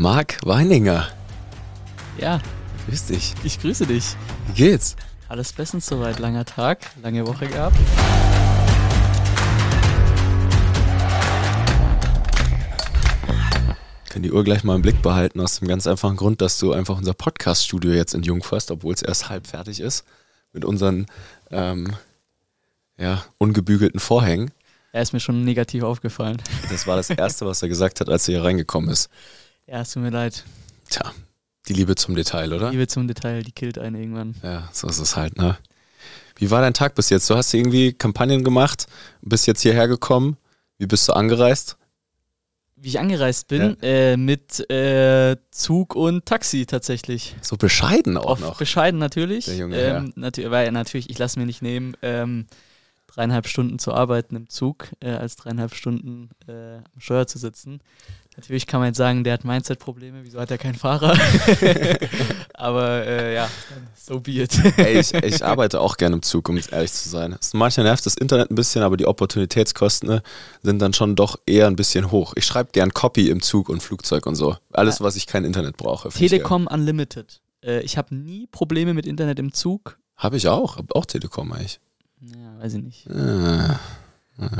Marc Weininger. Ja, Grüß dich. ich grüße dich. Wie geht's? Alles bestens soweit. Langer Tag, lange Woche gehabt. Können die Uhr gleich mal im Blick behalten, aus dem ganz einfachen Grund, dass du einfach unser Podcast-Studio jetzt in Jungförst, obwohl es erst halb fertig ist, mit unseren ähm, ja, ungebügelten Vorhängen. Er ist mir schon negativ aufgefallen. Das war das Erste, was er gesagt hat, als er hier reingekommen ist. Ja, es tut mir leid. Tja, die Liebe zum Detail, oder? Liebe zum Detail, die killt einen irgendwann. Ja, so ist es halt, ne? Wie war dein Tag bis jetzt? Du hast irgendwie Kampagnen gemacht, bist jetzt hierher gekommen. Wie bist du angereist? Wie ich angereist bin, äh, mit äh, Zug und Taxi tatsächlich. So bescheiden auch Auf noch. bescheiden natürlich. Der junge ähm, natür weil natürlich, ich lasse mir nicht nehmen, ähm, dreieinhalb Stunden zu arbeiten im Zug, äh, als dreieinhalb Stunden äh, am Steuer zu sitzen. Natürlich kann man jetzt sagen, der hat Mindset-Probleme, wieso hat er keinen Fahrer? Aber äh, ja, so be it. Ey, ich, ich arbeite auch gerne im Zug, um jetzt ehrlich zu sein. Es- Manchmal nervt das Internet ein bisschen, aber die Opportunitätskosten ne, sind dann schon doch eher ein bisschen hoch. Ich schreibe gern Copy im Zug und Flugzeug und so. Alles, was ich kein Internet brauche. Telekom Unlimited. Äh, ich habe nie Probleme mit Internet im Zug. Habe ich auch. Hab auch Telekom eigentlich. Ja, weiß ich nicht. Ah,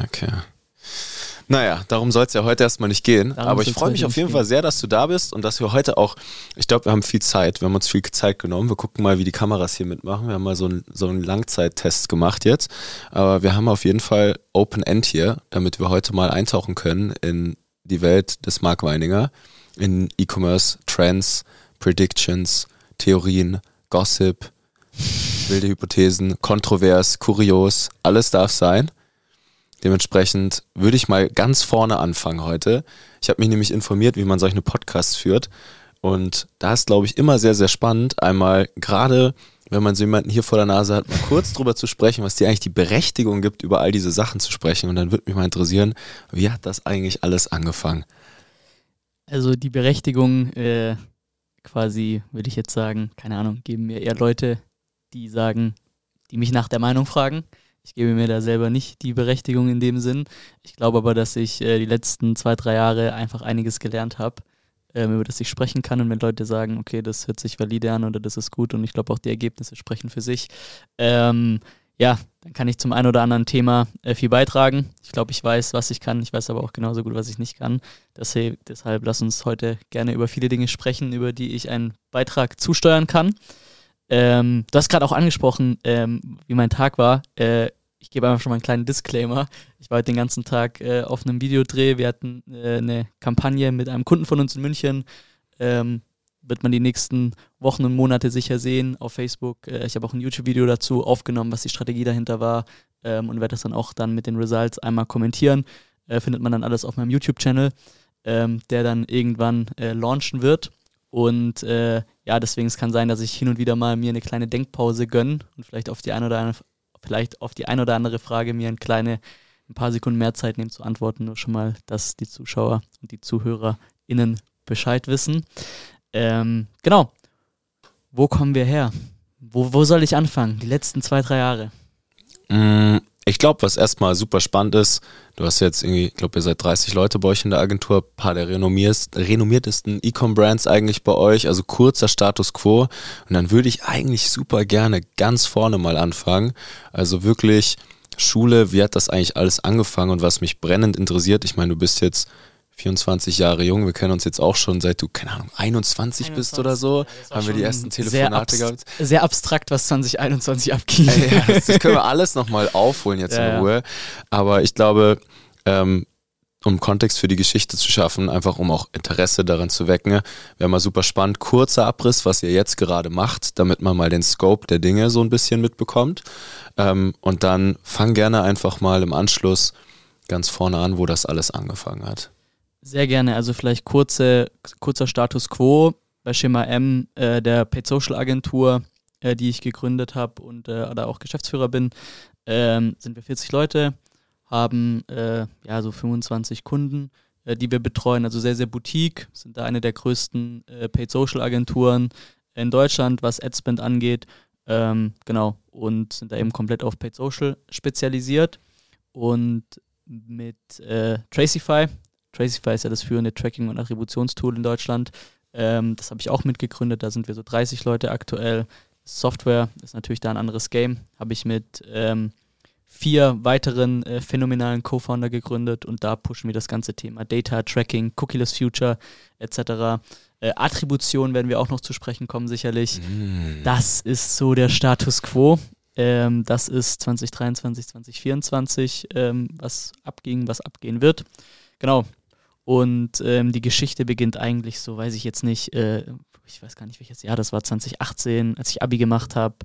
okay. Naja, darum soll es ja heute erstmal nicht gehen. Darum aber ich freue mich auf jeden gehen. Fall sehr, dass du da bist und dass wir heute auch, ich glaube, wir haben viel Zeit. Wir haben uns viel Zeit genommen. Wir gucken mal, wie die Kameras hier mitmachen. Wir haben mal so einen, so einen Langzeittest gemacht jetzt. Aber wir haben auf jeden Fall Open End hier, damit wir heute mal eintauchen können in die Welt des Mark Weininger, in E-Commerce, Trends, Predictions, Theorien, Gossip, wilde Hypothesen, kontrovers, kurios, alles darf sein. Dementsprechend würde ich mal ganz vorne anfangen heute. Ich habe mich nämlich informiert, wie man solche Podcasts führt. Und da ist, glaube ich, immer sehr, sehr spannend, einmal gerade, wenn man so jemanden hier vor der Nase hat, mal kurz drüber zu sprechen, was dir eigentlich die Berechtigung gibt, über all diese Sachen zu sprechen. Und dann würde mich mal interessieren, wie hat das eigentlich alles angefangen? Also die Berechtigung, äh, quasi, würde ich jetzt sagen, keine Ahnung, geben mir eher Leute, die sagen, die mich nach der Meinung fragen. Ich gebe mir da selber nicht die Berechtigung in dem Sinn. Ich glaube aber, dass ich äh, die letzten zwei, drei Jahre einfach einiges gelernt habe, ähm, über das ich sprechen kann. Und wenn Leute sagen, okay, das hört sich valide an oder das ist gut und ich glaube auch die Ergebnisse sprechen für sich, ähm, ja, dann kann ich zum einen oder anderen Thema äh, viel beitragen. Ich glaube, ich weiß, was ich kann. Ich weiß aber auch genauso gut, was ich nicht kann. Deshalb, deshalb lass uns heute gerne über viele Dinge sprechen, über die ich einen Beitrag zusteuern kann. Ähm, du hast gerade auch angesprochen, ähm, wie mein Tag war. Äh, ich gebe einfach schon mal einen kleinen Disclaimer. Ich war heute den ganzen Tag äh, auf einem Videodreh. Wir hatten äh, eine Kampagne mit einem Kunden von uns in München. Ähm, wird man die nächsten Wochen und Monate sicher sehen auf Facebook. Äh, ich habe auch ein YouTube-Video dazu aufgenommen, was die Strategie dahinter war ähm, und werde das dann auch dann mit den Results einmal kommentieren. Äh, findet man dann alles auf meinem YouTube-Channel, ähm, der dann irgendwann äh, launchen wird. Und äh, ja, deswegen es kann sein, dass ich hin und wieder mal mir eine kleine Denkpause gönne und vielleicht auf die eine oder andere, vielleicht auf die eine oder andere Frage mir ein kleine, ein paar Sekunden mehr Zeit nehme zu antworten. Nur schon mal, dass die Zuschauer und die ZuhörerInnen Bescheid wissen. Ähm, genau. Wo kommen wir her? Wo, wo soll ich anfangen? Die letzten zwei, drei Jahre. Mm, Ich glaube, was erstmal super spannend ist, du hast jetzt irgendwie, ich glaube, ihr seid 30 Leute bei euch in der Agentur, ein paar der renommiertesten E-Com-Brands eigentlich bei euch, also kurzer Status quo. Und dann würde ich eigentlich super gerne ganz vorne mal anfangen. Also wirklich Schule, wie hat das eigentlich alles angefangen und was mich brennend interessiert, ich meine, du bist jetzt 24 Jahre jung, wir kennen uns jetzt auch schon seit du, keine Ahnung, 21, bist oder so, haben wir die ersten sehr Telefonate abs- gehabt. Sehr abstrakt, was 2021 abging. Ja, das, das können wir alles nochmal aufholen jetzt Ja, in. Ruhe. Aber ich glaube, ähm, um Kontext für die Geschichte zu schaffen, einfach um auch Interesse daran zu wecken, wäre mal super spannend. Kurzer Abriss, was ihr jetzt gerade macht, damit man mal den Scope der Dinge so ein bisschen mitbekommt. Ähm, und dann fang gerne einfach mal im Anschluss ganz vorne an, wo das alles angefangen hat. Sehr gerne. Also vielleicht kurze, kurzer Status quo bei Schema M, äh, der Paid Social Agentur, äh, die ich gegründet habe und äh, da auch Geschäftsführer bin, ähm, sind wir 40 Leute, haben äh, ja so 25 Kunden, äh, die wir betreuen. Also sehr, sehr Boutique, sind da eine der größten äh, Paid Social Agenturen in Deutschland, was Adspend angeht. Ähm, genau. Und sind da eben komplett auf Paid Social spezialisiert. Und mit Tracify Tracify ist ja das führende Tracking- und Attributionstool in Deutschland. Ähm, das habe ich auch mitgegründet. Da sind wir so 30 Leute aktuell. Software ist natürlich da ein anderes Game. Habe ich mit ähm, vier weiteren äh, phänomenalen Co-Founder gegründet und da pushen wir das ganze Thema Data, Tracking, Cookieless Future etc. Äh, Attribution werden wir auch noch zu sprechen kommen, sicherlich. Mm. Das ist so der Status quo. Ähm, das ist 2023, 2024, ähm, was abging, was abgehen wird. Genau. Und ähm, die Geschichte beginnt eigentlich so, weiß ich jetzt nicht, äh, ich weiß gar nicht welches Jahr, das war 2018, als ich Abi gemacht habe,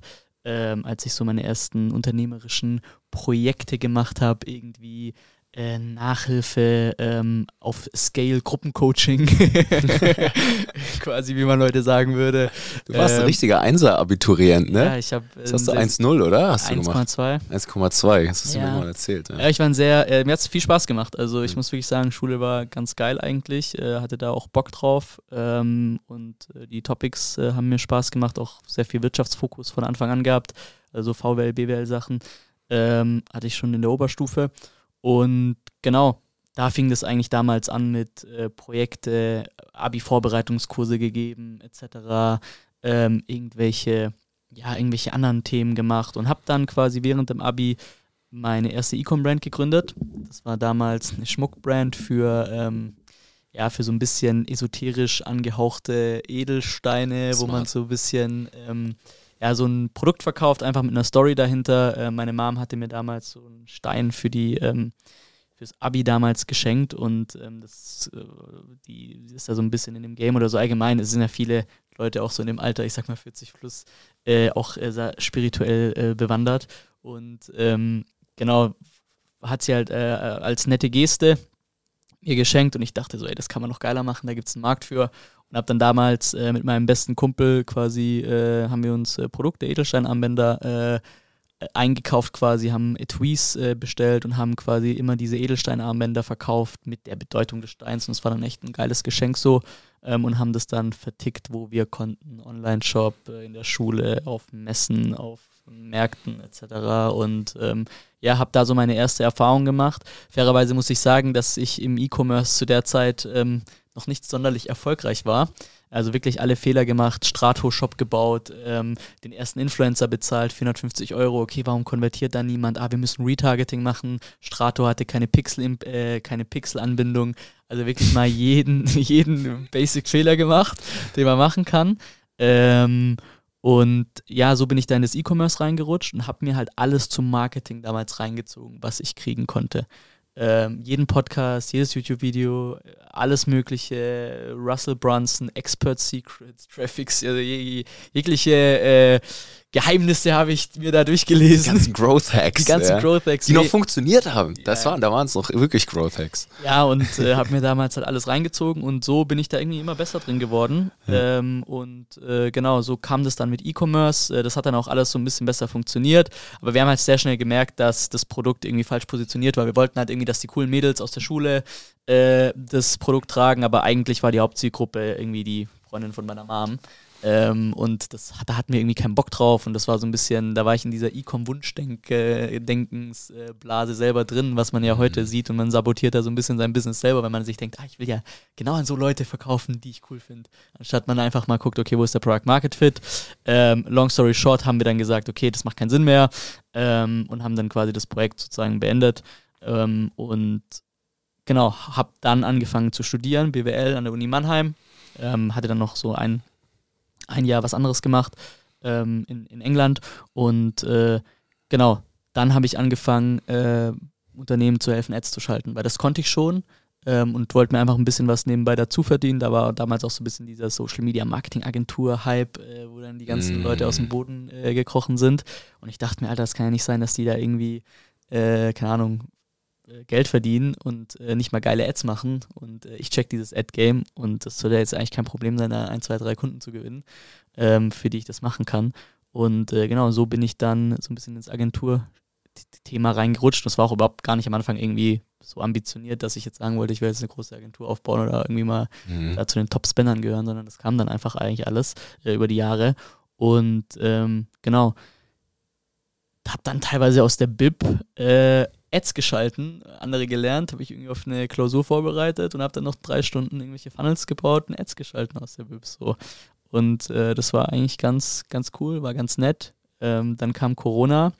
ähm, als ich so meine ersten unternehmerischen Projekte gemacht habe, irgendwie äh, Nachhilfe ähm, auf Scale Gruppencoaching, quasi wie man heute sagen würde. Du warst ähm, ein richtiger Einser-Abiturient, ne? Ja, ich habe. Äh, hast du 1-0, oder? Hast 1,2. 1,2, hast du ja. mir mal erzählt. Ja, ja ich war ein sehr, äh, mir hat es viel Spaß gemacht. Also ich mhm. muss wirklich sagen, Schule war ganz geil eigentlich, äh, hatte da auch Bock drauf ähm, und äh, die Topics äh, haben mir Spaß gemacht, auch sehr viel Wirtschaftsfokus von Anfang an gehabt, also VWL, BWL Sachen ähm, hatte ich schon in der Oberstufe. Und genau, da fing das eigentlich damals an mit äh, Projekte, Abi-Vorbereitungskurse gegeben, etc., ähm, irgendwelche, ja, irgendwelche anderen Themen gemacht und habe dann quasi während dem Abi meine erste E-Com-Brand gegründet. Das war damals eine Schmuckbrand für, ähm, ja, für so ein bisschen esoterisch angehauchte Edelsteine, Smart. wo man so ein bisschen ähm, ja, so ein Produkt verkauft, einfach mit einer Story dahinter. Äh, meine Mom hatte mir damals so einen Stein für die ähm, fürs Abi damals geschenkt und ähm, das äh, die ist da so ein bisschen in dem Game oder so allgemein. Es sind ja viele Leute auch so in dem Alter, ich sag mal 40 plus, äh, auch äh, spirituell äh, bewandert und ähm, genau hat sie halt äh, als nette Geste mir geschenkt und ich dachte so, ey, das kann man noch geiler machen, da gibt es einen Markt für. Und habe dann damals äh, mit meinem besten Kumpel quasi, äh, haben wir uns äh, Produkte, Edelsteinarmbänder äh, eingekauft quasi, haben Etuis äh, bestellt und haben quasi immer diese Edelsteinarmbänder verkauft mit der Bedeutung des Steins. Und es war dann echt ein geiles Geschenk so ähm, und haben das dann vertickt, wo wir konnten, Online-Shop, äh, in der Schule, auf Messen, auf Märkten etc. Und ähm, ja, habe da so meine erste Erfahrung gemacht. Fairerweise muss ich sagen, dass ich im E-Commerce zu der Zeit ähm, noch nicht sonderlich erfolgreich war. Also wirklich alle Fehler gemacht, Strato-Shop gebaut, ähm, den ersten Influencer bezahlt, 450 Euro. Okay, warum konvertiert da niemand? Ah, wir müssen Retargeting machen. Strato hatte keine Pixel, äh, keine Pixel-Anbindung. Also wirklich mal jeden, jeden Basic-Fehler gemacht, den man machen kann. Ähm, und ja, so bin ich da in das E-Commerce reingerutscht und habe mir halt alles zum Marketing damals reingezogen, was ich kriegen konnte. Ähm, jeden Podcast, jedes YouTube-Video, alles Mögliche, Russell Brunson, Expert Secrets, Traffics, also jegliche äh, Geheimnisse habe ich mir da durchgelesen. Die ganzen Growth Hacks. Die ganzen ja. Growth Hacks. Die noch funktioniert haben. Das ja. waren, da waren es noch wirklich Growth Hacks. Ja, und äh, habe mir damals halt alles reingezogen und so bin ich da irgendwie immer besser drin geworden. Ja. Ähm, und äh, genau, so kam das dann mit E-Commerce. Äh, das hat dann auch alles so ein bisschen besser funktioniert. Aber wir haben halt sehr schnell gemerkt, dass das Produkt irgendwie falsch positioniert war. Wir wollten halt irgendwie, dass die coolen Mädels aus der Schule äh, das Produkt tragen, aber eigentlich war die Hauptzielgruppe irgendwie die Freundin von meiner Mom. Ähm, und das, da hatten wir irgendwie keinen Bock drauf und das war so ein bisschen, da war ich in dieser E-Com-Wunschdenkensblase selber drin, was man ja mhm. heute sieht und man sabotiert da so ein bisschen sein Business selber, wenn man sich denkt, ah, ich will ja genau an so Leute verkaufen, die ich cool finde. Anstatt man einfach mal guckt, okay, wo ist der Product Market Fit? Ähm, long story short haben wir dann gesagt, okay, das macht keinen Sinn mehr ähm, und haben dann quasi das Projekt sozusagen beendet ähm, und genau, habe dann angefangen zu studieren, BWL an der Uni Mannheim, ähm, hatte dann noch so ein ein Jahr was anderes gemacht ähm, in, in England und äh, genau, dann habe ich angefangen, äh, Unternehmen zu helfen, Ads zu schalten, weil das konnte ich schon ähm, und wollte mir einfach ein bisschen was nebenbei dazu verdienen. Da war damals auch so ein bisschen dieser Social Media Marketing Agentur Hype, äh, wo dann die ganzen mm. Leute aus dem Boden äh, gekrochen sind und ich dachte mir, Alter, das kann ja nicht sein, dass die da irgendwie, äh, keine Ahnung, Geld verdienen und äh, nicht mal geile Ads machen. Und äh, ich check dieses Ad-Game und das soll ja jetzt eigentlich kein Problem sein, da ein, zwei, drei Kunden zu gewinnen, ähm, für die ich das machen kann. Und äh, genau, so bin ich dann so ein bisschen ins Agentur-Thema reingerutscht. Das war auch überhaupt gar nicht am Anfang irgendwie so ambitioniert, dass ich jetzt sagen wollte, ich will jetzt eine große Agentur aufbauen oder irgendwie mal mhm. da zu den Top-Spannern gehören, sondern das kam dann einfach eigentlich alles äh, über die Jahre. Und ähm, genau, habe dann teilweise aus der Bib äh, Ads geschalten, andere gelernt, habe ich irgendwie auf eine Klausur vorbereitet und habe dann noch drei Stunden irgendwelche Funnels gebaut und Ads geschalten aus der Web so. Und äh, das war eigentlich ganz, ganz cool, war ganz nett. Ähm, dann kam Corona.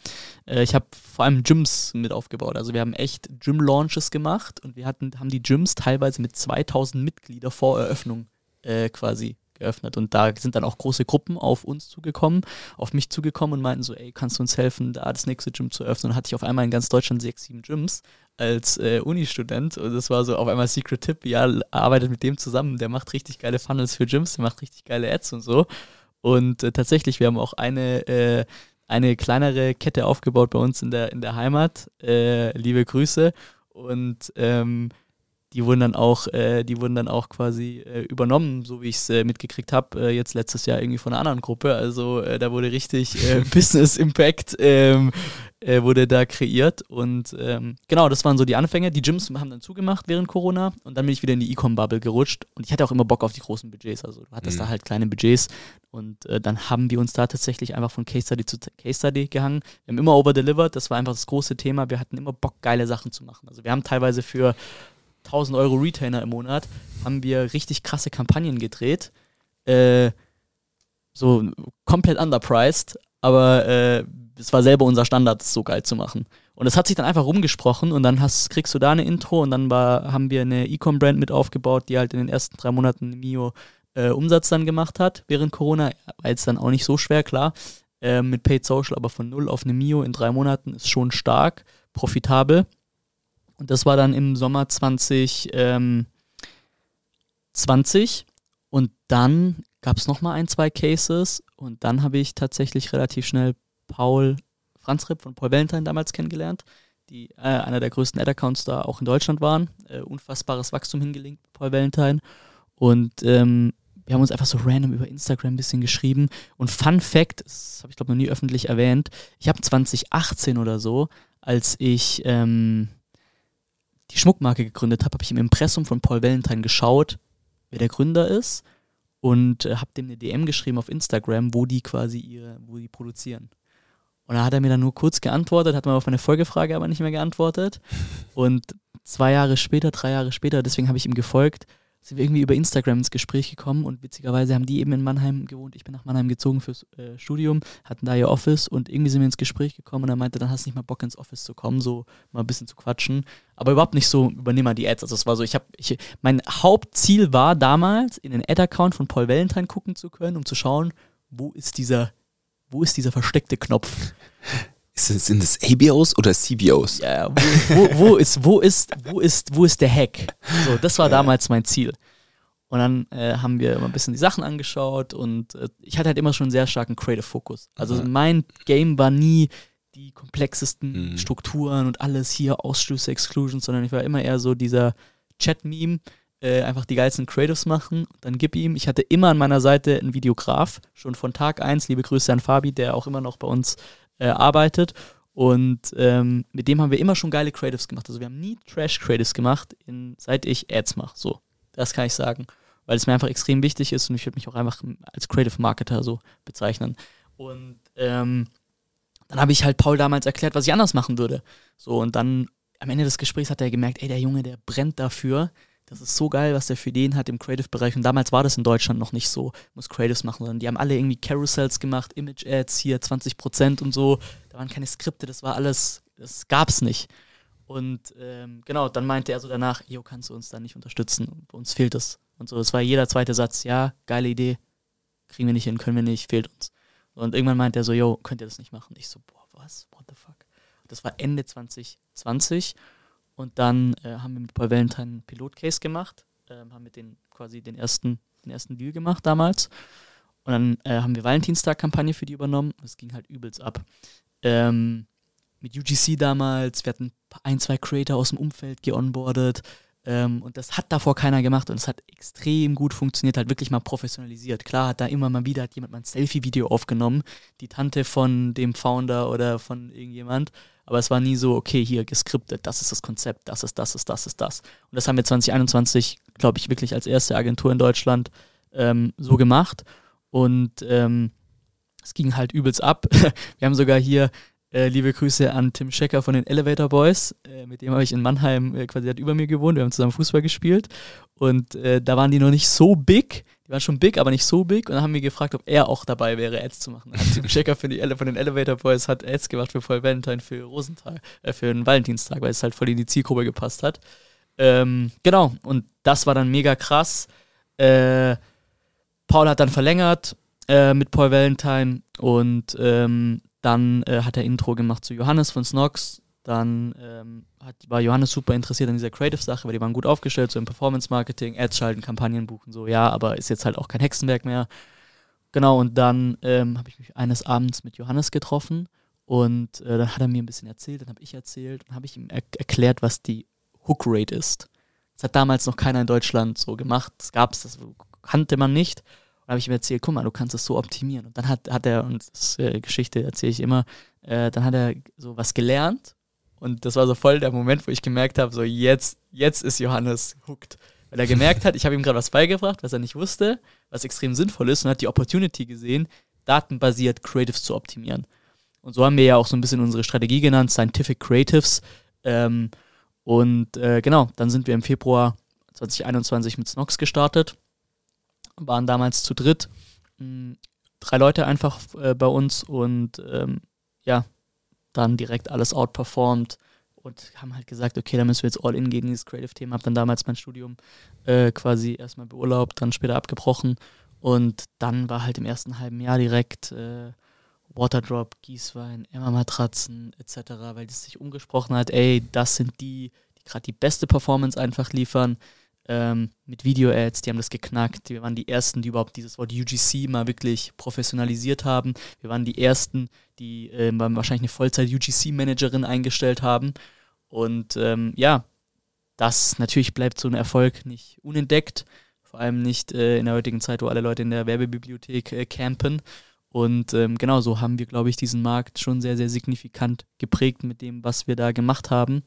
Äh, ich habe vor allem Gyms mit aufgebaut. Also wir haben echt Gym-Launches gemacht und wir hatten, haben die Gyms teilweise mit 2000 Mitgliedern vor Eröffnung äh, quasi geöffnet. Und da sind dann auch große Gruppen auf uns zugekommen, auf mich zugekommen und meinten so, ey, kannst du uns helfen, da das nächste Gym zu öffnen? Und hatte ich auf einmal in ganz Deutschland sechs, sieben Gyms als äh, Uni-Student. Und das war so auf einmal Secret Tip, ja, arbeitet mit dem zusammen, der macht richtig geile Funnels für Gyms, der macht richtig geile Ads und so. Und äh, tatsächlich, wir haben auch eine, äh, eine kleinere Kette aufgebaut bei uns in der, in der Heimat. Äh, liebe Grüße. Und ähm, die wurden dann auch, äh, die wurden dann auch quasi äh, übernommen, so wie ich es äh, mitgekriegt habe, äh, jetzt letztes Jahr irgendwie von einer anderen Gruppe. Also äh, da wurde richtig äh, Business Impact ähm, wurde da kreiert. Und ähm, genau, das waren so die Anfänge. Die Gyms haben dann zugemacht während Corona und dann bin ich wieder in die E-Com-Bubble gerutscht. Und ich hatte auch immer Bock auf die großen Budgets. Also du hattest mhm. da halt kleine Budgets. Und dann haben wir uns da tatsächlich einfach von Case Study zu Case Study gehangen. Wir haben immer over-delivered. Das war einfach das große Thema. Wir hatten immer Bock, geile Sachen zu machen. Also wir haben teilweise für 1000 Euro Retainer im Monat, haben wir richtig krasse Kampagnen gedreht. Äh, so komplett underpriced, aber äh, es war selber unser Standard, das so geil zu machen. Und es hat sich dann einfach rumgesprochen und dann hast, kriegst du da eine Intro und dann war, haben wir eine E-Com-Brand mit aufgebaut, die halt in den ersten drei Monaten Mio äh, Umsatz dann gemacht hat während Corona. War jetzt dann auch nicht so schwer, klar. Äh, mit Paid Social, aber von null auf eine Mio in drei Monaten ist schon stark, profitabel. Und das war dann im Sommer 2020. Ähm, und dann gab es nochmal ein, zwei Cases. Und dann habe ich tatsächlich relativ schnell Paul Franz Ripp von Paul Valentine damals kennengelernt, die äh, einer der größten Ad-Accounts da auch in Deutschland waren. Äh, unfassbares Wachstum hingelegt, Paul Valentine. Und ähm, wir haben uns einfach so random über Instagram ein bisschen geschrieben. Und Fun Fact, das habe ich glaube noch nie öffentlich erwähnt, ich habe 2018 oder so, als ich ähm, die Schmuckmarke gegründet habe, habe ich im Impressum von Paul Valentine geschaut, wer der Gründer ist und äh, habe dem eine DM geschrieben auf Instagram, wo die quasi ihre, wo die produzieren. Und da hat er mir dann nur kurz geantwortet, hat mir auf meine Folgefrage aber nicht mehr geantwortet. Und zwei Jahre später, drei Jahre später, deswegen habe ich ihm gefolgt, sind wir irgendwie über Instagram ins Gespräch gekommen und witzigerweise haben die eben in Mannheim gewohnt. Ich bin nach Mannheim gezogen fürs äh, Studium, hatten da ihr Office und irgendwie sind wir ins Gespräch gekommen und er meinte, dann hast du nicht mal Bock ins Office zu kommen, so mal ein bisschen zu quatschen. Aber überhaupt nicht so, übernimm mal die Ads. Also es war so, ich habe, ich, mein Hauptziel war damals, in den Ad-Account von Paul Valentine gucken zu können, um zu schauen, wo ist dieser, wo ist dieser versteckte Knopf? sind das ABOs oder CBOs? Ja, wo, wo, wo, ist, wo, ist, wo, ist, wo ist der Hack? So, das war damals mein Ziel. Und dann äh, haben wir immer ein bisschen die Sachen angeschaut und äh, ich hatte halt immer schon einen sehr starken Creative Fokus. Also mhm. mein Game war nie die komplexesten mhm. Strukturen und alles hier, Ausschlüsse, Exclusions, sondern ich war immer eher so dieser Chat-Meme, äh, einfach die geilsten Creatives machen, dann gib ihm. Ich hatte immer an meiner Seite einen Videograf, schon von Tag 1, liebe Grüße an Fabi, der auch immer noch bei uns äh, arbeitet. Und ähm, mit dem haben wir immer schon geile Creatives gemacht. Also wir haben nie Trash-Creatives gemacht, in, seit ich Ads mache. So, das kann ich sagen. Weil es mir einfach extrem wichtig ist und ich würde mich auch einfach als Creative Marketer so bezeichnen. Und ähm, dann habe ich halt Paul damals erklärt, was ich anders machen würde. So, und dann am Ende des Gesprächs hat er gemerkt, ey, der Junge, der brennt dafür, das ist so geil, was der für den hat im Creative-Bereich. Und damals war das in Deutschland noch nicht so, muss Creatives machen, sondern die haben alle irgendwie Carousels gemacht, Image-Ads hier 20% und so. Da waren keine Skripte, das war alles, das gab's nicht. Und ähm, genau, dann meinte er so danach, Jo, kannst du uns da nicht unterstützen? Uns fehlt es. Und so, es war jeder zweite Satz, ja, geile Idee, kriegen wir nicht hin, können wir nicht, fehlt uns. Und irgendwann meinte er so, Jo, könnt ihr das nicht machen? Ich so, boah, was? What the fuck? Das war Ende 2020 und dann äh, haben wir mit Paul Valentine einen Pilotcase gemacht, äh, haben mit denen quasi den ersten, den ersten Deal gemacht damals. Und dann äh, haben wir Valentinstag-Kampagne für die übernommen. Das ging halt übelst ab. Ähm, mit UGC damals, wir hatten ein, zwei Creator aus dem Umfeld geonboardet. Ähm, und das hat davor keiner gemacht und es hat extrem gut funktioniert, halt wirklich mal professionalisiert. Klar hat da immer mal wieder hat jemand mal ein Selfie-Video aufgenommen, die Tante von dem Founder oder von irgendjemand. Aber es war nie so, okay, hier geskriptet, das ist das Konzept, das ist das, ist das, ist das. Und das haben wir 2021, glaube ich, wirklich als erste Agentur in Deutschland ähm, so gemacht. Und ähm, es ging halt übelst ab. wir haben sogar hier Äh, liebe Grüße an Tim Schecker von den Elevator Boys. Äh, mit dem habe ich in Mannheim äh, quasi über mir gewohnt. Wir haben zusammen Fußball gespielt. Und äh, da waren die noch nicht so big. Die waren schon big, aber nicht so big. Und dann haben wir gefragt, ob er auch dabei wäre, Ads zu machen. Und Tim Schecker von, den Elevator Boys hat Ads gemacht für Paul Valentine für Rosenthal, äh, für den Valentinstag, weil es halt voll in die Zielgruppe gepasst hat. Ähm, genau, und das war dann mega krass. Äh, Paul hat dann verlängert äh, mit Paul Valentine und ähm, dann äh, hat er Intro gemacht zu Johannes von Snox. Dann ähm, hat, war Johannes super interessiert an dieser Creative-Sache, weil die waren gut aufgestellt, so im Performance-Marketing, Ads schalten, Kampagnen buchen, so, ja, aber ist jetzt halt auch kein Hexenwerk mehr. Genau, und dann ähm, habe ich mich eines Abends mit Johannes getroffen und äh, dann hat er mir ein bisschen erzählt, dann habe ich erzählt und habe ich ihm er erklärt, was die Hook-Rate ist. Das hat damals noch keiner in Deutschland so gemacht. Das gab es, das kannte man nicht. Und habe ich ihm erzählt, guck mal, du kannst es so optimieren. Und dann hat, hat er, und das äh, Geschichte erzähle ich immer, äh, dann hat er so was gelernt. Und das war so voll der Moment, wo ich gemerkt habe, so jetzt, jetzt ist Johannes hooked. Weil er gemerkt hat, ich habe ihm gerade was beigebracht, was er nicht wusste, was extrem sinnvoll ist und hat die Opportunity gesehen, datenbasiert Creatives zu optimieren. Und so haben wir ja auch so ein bisschen unsere Strategie genannt, Scientific Creatives. Ähm, und äh, genau, dann sind wir im Februar 2021 mit Snox gestartet, waren damals zu dritt, mh, hm, drei Leute einfach äh, bei uns und ähm, ja, dann direkt alles outperformed und haben halt gesagt, okay, da müssen wir jetzt all in gehen, dieses Creative-Thema. Hab dann damals mein Studium äh, quasi erstmal beurlaubt, dann später abgebrochen und dann war halt im ersten halben Jahr direkt äh, Waterdrop, Gießwein, Emma-Matratzen etc., weil das sich umgesprochen hat, ey, das sind die, die gerade die beste Performance einfach liefern. Ähm, mit Video-Ads, die haben das geknackt. Wir waren die Ersten, die überhaupt dieses Wort UGC mal wirklich professionalisiert haben. Wir waren die Ersten, die äh, wahrscheinlich eine Vollzeit-UGC-Managerin eingestellt haben. Und ähm, ja, das natürlich bleibt so ein Erfolg nicht unentdeckt. Vor allem nicht äh, in der heutigen Zeit, wo alle Leute in der Werbebibliothek äh, campen. Und ähm, genau so haben wir, glaube ich, diesen Markt schon sehr, sehr signifikant geprägt mit dem, was wir da gemacht haben,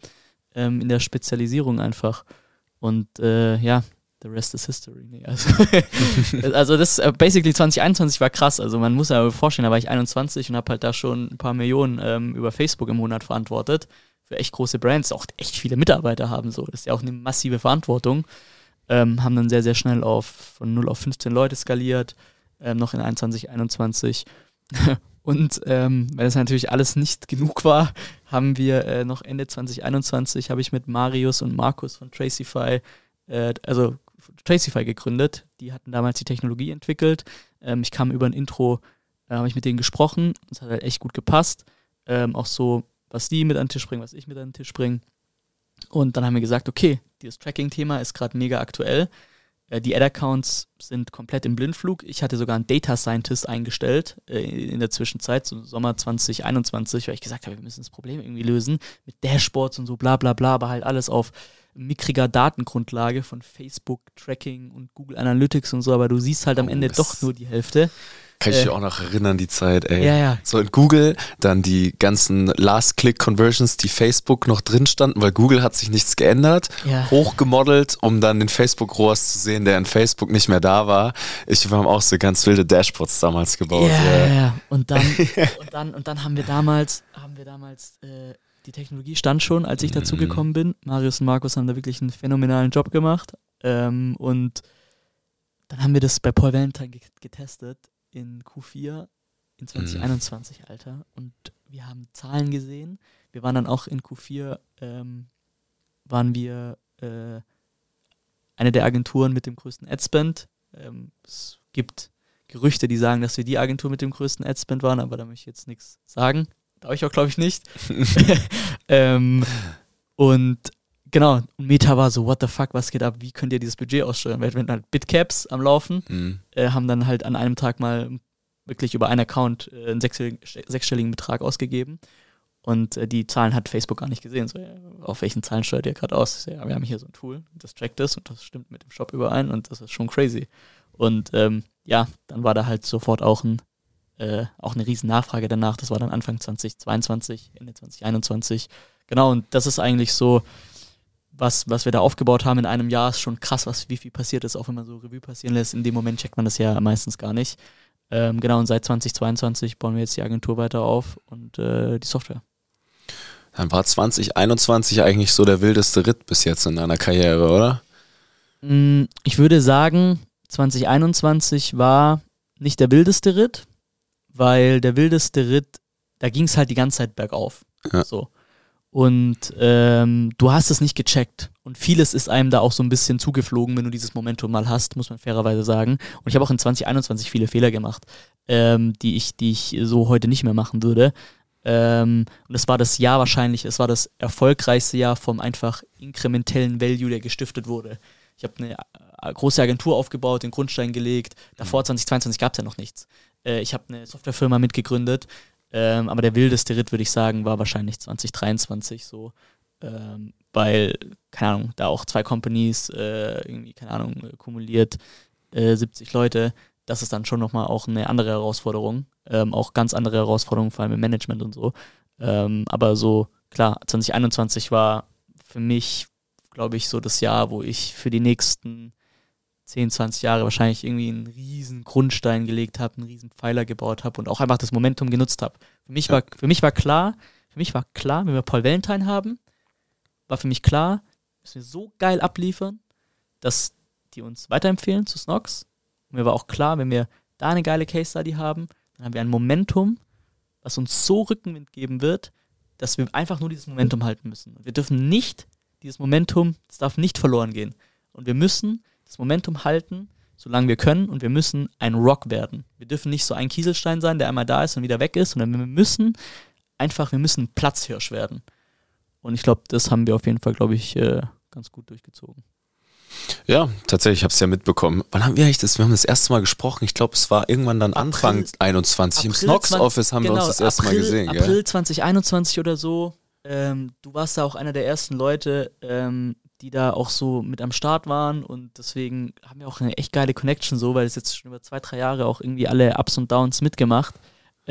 ähm, in der Spezialisierung einfach. Und äh, ja, the rest is history. Nee, also, also das äh, basically 2021 war krass. Also man muss ja vorstellen, da war ich 21 und habe halt da schon ein paar Millionen ähm, über Facebook im Monat verantwortet. Für echt große Brands, auch echt viele Mitarbeiter haben so. Das ist ja auch eine massive Verantwortung. Ähm, haben dann sehr, sehr schnell auf von 0 auf 15 Leute skaliert ähm, noch in 2021. Und ähm, weil das natürlich alles nicht genug war, haben wir äh, noch Ende 2021 habe ich mit Marius und Markus von Tracify, äh, also Tracify gegründet. Die hatten damals die Technologie entwickelt. Ähm, ich kam über ein Intro, äh, habe ich mit denen gesprochen. Es hat halt echt gut gepasst. Ähm, auch so, was die mit an den Tisch bringen, was ich mit an den Tisch bringe. Und dann haben wir gesagt, okay, dieses Tracking-Thema ist gerade mega aktuell. Äh, die Ad-Accounts sind komplett im Blindflug. Ich hatte sogar einen Data Scientist eingestellt äh, in der Zwischenzeit, so Sommer 2021, weil ich gesagt habe, wir müssen das Problem irgendwie lösen mit Dashboards und so bla bla bla, aber halt alles auf mickriger Datengrundlage von Facebook, Tracking und Google Analytics und so, aber du siehst halt am oh, Ende doch nur die Hälfte. Kann ich äh, mich auch noch erinnern, die Zeit, ey. Ja, ja. So in Google, dann die ganzen Last-Click-Conversions, die Facebook noch drin standen, weil Google hat sich nichts geändert, ja. hochgemodelt, um dann den Facebook-ROAS zu sehen, der in Facebook nicht mehr da war. Ich, wir haben auch so ganz wilde Dashboards damals gebaut. Ja, ja. ja. Und dann, und dann, und dann haben wir damals, haben wir damals, äh, die Technologie stand schon, als ich dazugekommen bin. Marius und Markus haben da wirklich einen phänomenalen Job gemacht. Ähm, und dann haben wir das bei Paul Valentine getestet in Q4 in 2021, mhm. Alter. Und wir haben Zahlen gesehen. Wir waren dann auch in Q4, ähm, waren wir äh, eine der Agenturen mit dem größten Adspend. Ähm, es gibt Gerüchte, die sagen, dass wir die Agentur mit dem größten Adspend waren, aber da möchte ich jetzt nichts sagen. Darf ich auch, glaube ich, nicht. ähm, und genau, und Meta war so, what the fuck, was geht ab, wie könnt ihr dieses Budget aussteuern? Wir hatten halt Bitcaps am Laufen, mhm. äh, haben dann halt an einem Tag mal wirklich über einen Account äh, einen sechsstelligen, sechsstelligen, Betrag ausgegeben. Und äh, die Zahlen hat Facebook gar nicht gesehen. So, ja, auf welchen Zahlen steuert ihr gerade aus? Ja, wir haben hier so ein Tool, das trackt das und das stimmt mit dem Shop überein und das ist schon crazy. Und ähm, ja, dann war da halt sofort auch, ein, äh, auch eine riesen Nachfrage danach. Das war dann Anfang 2022, Ende 2021. Genau, und das ist eigentlich so was, was wir da aufgebaut haben in einem Jahr, ist schon krass, was, wie viel passiert ist, auch wenn man so Revue passieren lässt. In dem Moment checkt man das ja meistens gar nicht. Ähm, genau, und seit 2022 bauen wir jetzt die Agentur weiter auf und äh, die Software. Dann war 2021 eigentlich so der wildeste Ritt bis jetzt in deiner Karriere, oder? Mm, ich würde sagen, 2021 war nicht der wildeste Ritt, weil der wildeste Ritt, da ging es halt die ganze Zeit bergauf. Ja. So. Und ähm, du hast es nicht gecheckt. Und vieles ist einem da auch so ein bisschen zugeflogen, wenn du dieses Momentum mal hast, muss man fairerweise sagen. Und ich habe auch in 2021 viele Fehler gemacht, ähm, die, ich, die ich so heute nicht mehr machen würde. Ähm, und es war das Jahr wahrscheinlich, es war das erfolgreichste Jahr vom einfach inkrementellen Value, der gestiftet wurde. Ich habe eine äh, große Agentur aufgebaut, den Grundstein gelegt. Davor 2022 gab es ja noch nichts. Äh, ich habe eine Softwarefirma mitgegründet ähm, aber der wildeste Ritt, würde ich sagen, war wahrscheinlich 2023 so. Ähm, weil, keine Ahnung, da auch zwei Companies, äh, irgendwie, keine Ahnung, kumuliert äh, 70 Leute, das ist dann schon nochmal auch eine andere Herausforderung. Ähm, auch ganz andere Herausforderungen, vor allem im Management und so. Ähm, aber so, klar, 2021 war für mich, glaube ich, so das Jahr, wo ich für die nächsten 10, 20 Jahre wahrscheinlich irgendwie einen riesen Grundstein gelegt habe, einen riesen Pfeiler gebaut habe und auch einfach das Momentum genutzt habe. Für mich ja. war, für mich war klar, für mich war klar, wenn wir Paul Valentine haben, war für mich klar, dass wir so geil abliefern, dass die uns weiterempfehlen zu Snox. Und mir war auch klar, wenn wir da eine geile Case Study haben, dann haben wir ein Momentum, was uns so Rückenwind geben wird, dass wir einfach nur dieses Momentum halten müssen. Und wir dürfen nicht dieses Momentum, es darf nicht verloren gehen. Und wir müssen das Momentum halten, solange wir können und wir müssen ein Rock werden. Wir dürfen nicht so ein Kieselstein sein, der einmal da ist und wieder weg ist, sondern wir müssen einfach, wir müssen Platzhirsch werden. Und ich glaube, das haben wir auf jeden Fall, glaube ich, äh, ganz gut durchgezogen. Ja, tatsächlich, ich habe es ja mitbekommen. Wann haben wir eigentlich das? Wir haben das erste Mal gesprochen. Ich glaube, es war irgendwann dann Anfang April, 21. April Im Snox Office haben genau, wir uns das erste April, Mal gesehen. April gell? 2021 oder so. Ähm, du warst da auch einer der ersten Leute, ähm, die da auch so mit am Start waren und deswegen haben wir auch eine echt geile Connection so, weil es jetzt schon über zwei, drei Jahre auch irgendwie alle Ups und Downs mitgemacht.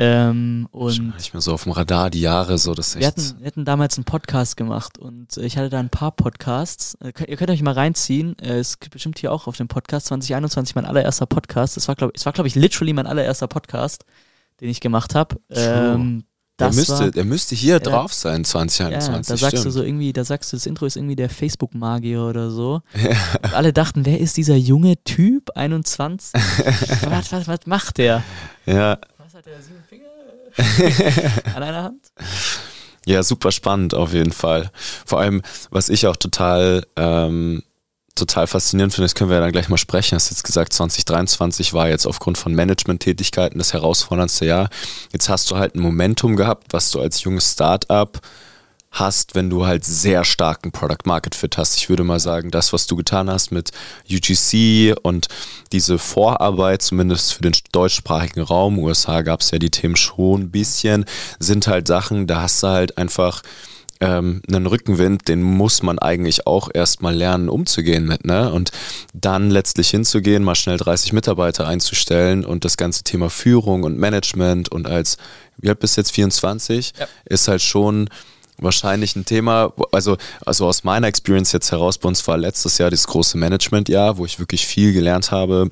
Ähm, und nicht mehr so auf dem Radar die Jahre so das wir hatten, wir hatten damals einen Podcast gemacht und ich hatte da ein paar Podcasts. Äh, ihr könnt euch mal reinziehen. Äh, es gibt bestimmt hier auch auf dem Podcast 2021 mein allererster Podcast. Das war glaube es war glaube ich literally mein allererster Podcast den ich gemacht habe ähm, das der, müsste, war, der müsste hier ja, drauf sein, 2021. Ja, da sagst stimmt. du so irgendwie, da sagst du, das Intro ist irgendwie der Facebook-Magier oder so. Ja. alle dachten, wer ist dieser junge Typ, 21? was, was, was macht der? Ja. Was hat der, sieben Finger an einer Hand? Ja, super spannend auf jeden Fall. Vor allem, was ich auch total ähm, total faszinierend finde, das können wir ja dann gleich mal sprechen. Du hast jetzt gesagt, 2023 war jetzt aufgrund von Management-Tätigkeiten das herausforderndste Jahr. Jetzt hast du halt ein Momentum gehabt, was du als junges Startup hast, wenn du halt sehr starken Product Market Fit hast. Ich würde mal sagen, das, was du getan hast mit UGC und diese Vorarbeit, zumindest für den deutschsprachigen Raum, USA gab es ja die Themen schon ein bisschen, sind halt Sachen, da hast du halt einfach ähm, einen Rückenwind, den muss man eigentlich auch erstmal lernen, umzugehen mit, ne? Und dann letztlich hinzugehen, mal schnell 30 Mitarbeiter einzustellen und das ganze Thema Führung und Management und als, wie alt bist jetzt, 24, ja. ist halt schon wahrscheinlich ein Thema, also, also aus meiner Experience jetzt heraus, bei uns war letztes Jahr das große Management-Jahr, wo ich wirklich viel gelernt habe,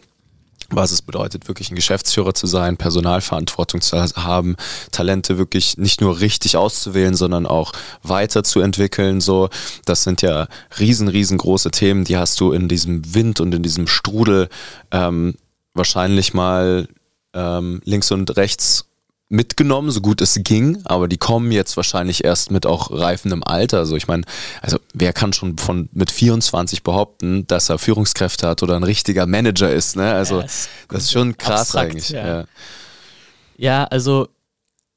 was es bedeutet, wirklich ein Geschäftsführer zu sein, Personalverantwortung zu haben, Talente wirklich nicht nur richtig auszuwählen, sondern auch weiterzuentwickeln. So, das sind ja riesen, riesengroße Themen, die hast du in diesem Wind und in diesem Strudel ähm, wahrscheinlich mal ähm, links und rechts mitgenommen, so gut es ging, aber die kommen jetzt wahrscheinlich erst mit auch reifendem Alter. Also ich meine, also wer kann schon von mit 24 behaupten, dass er Führungskräfte hat oder ein richtiger Manager ist, ne? Also ja, ist das ist schon krass abstrakt, eigentlich. Ja. Ja. ja, also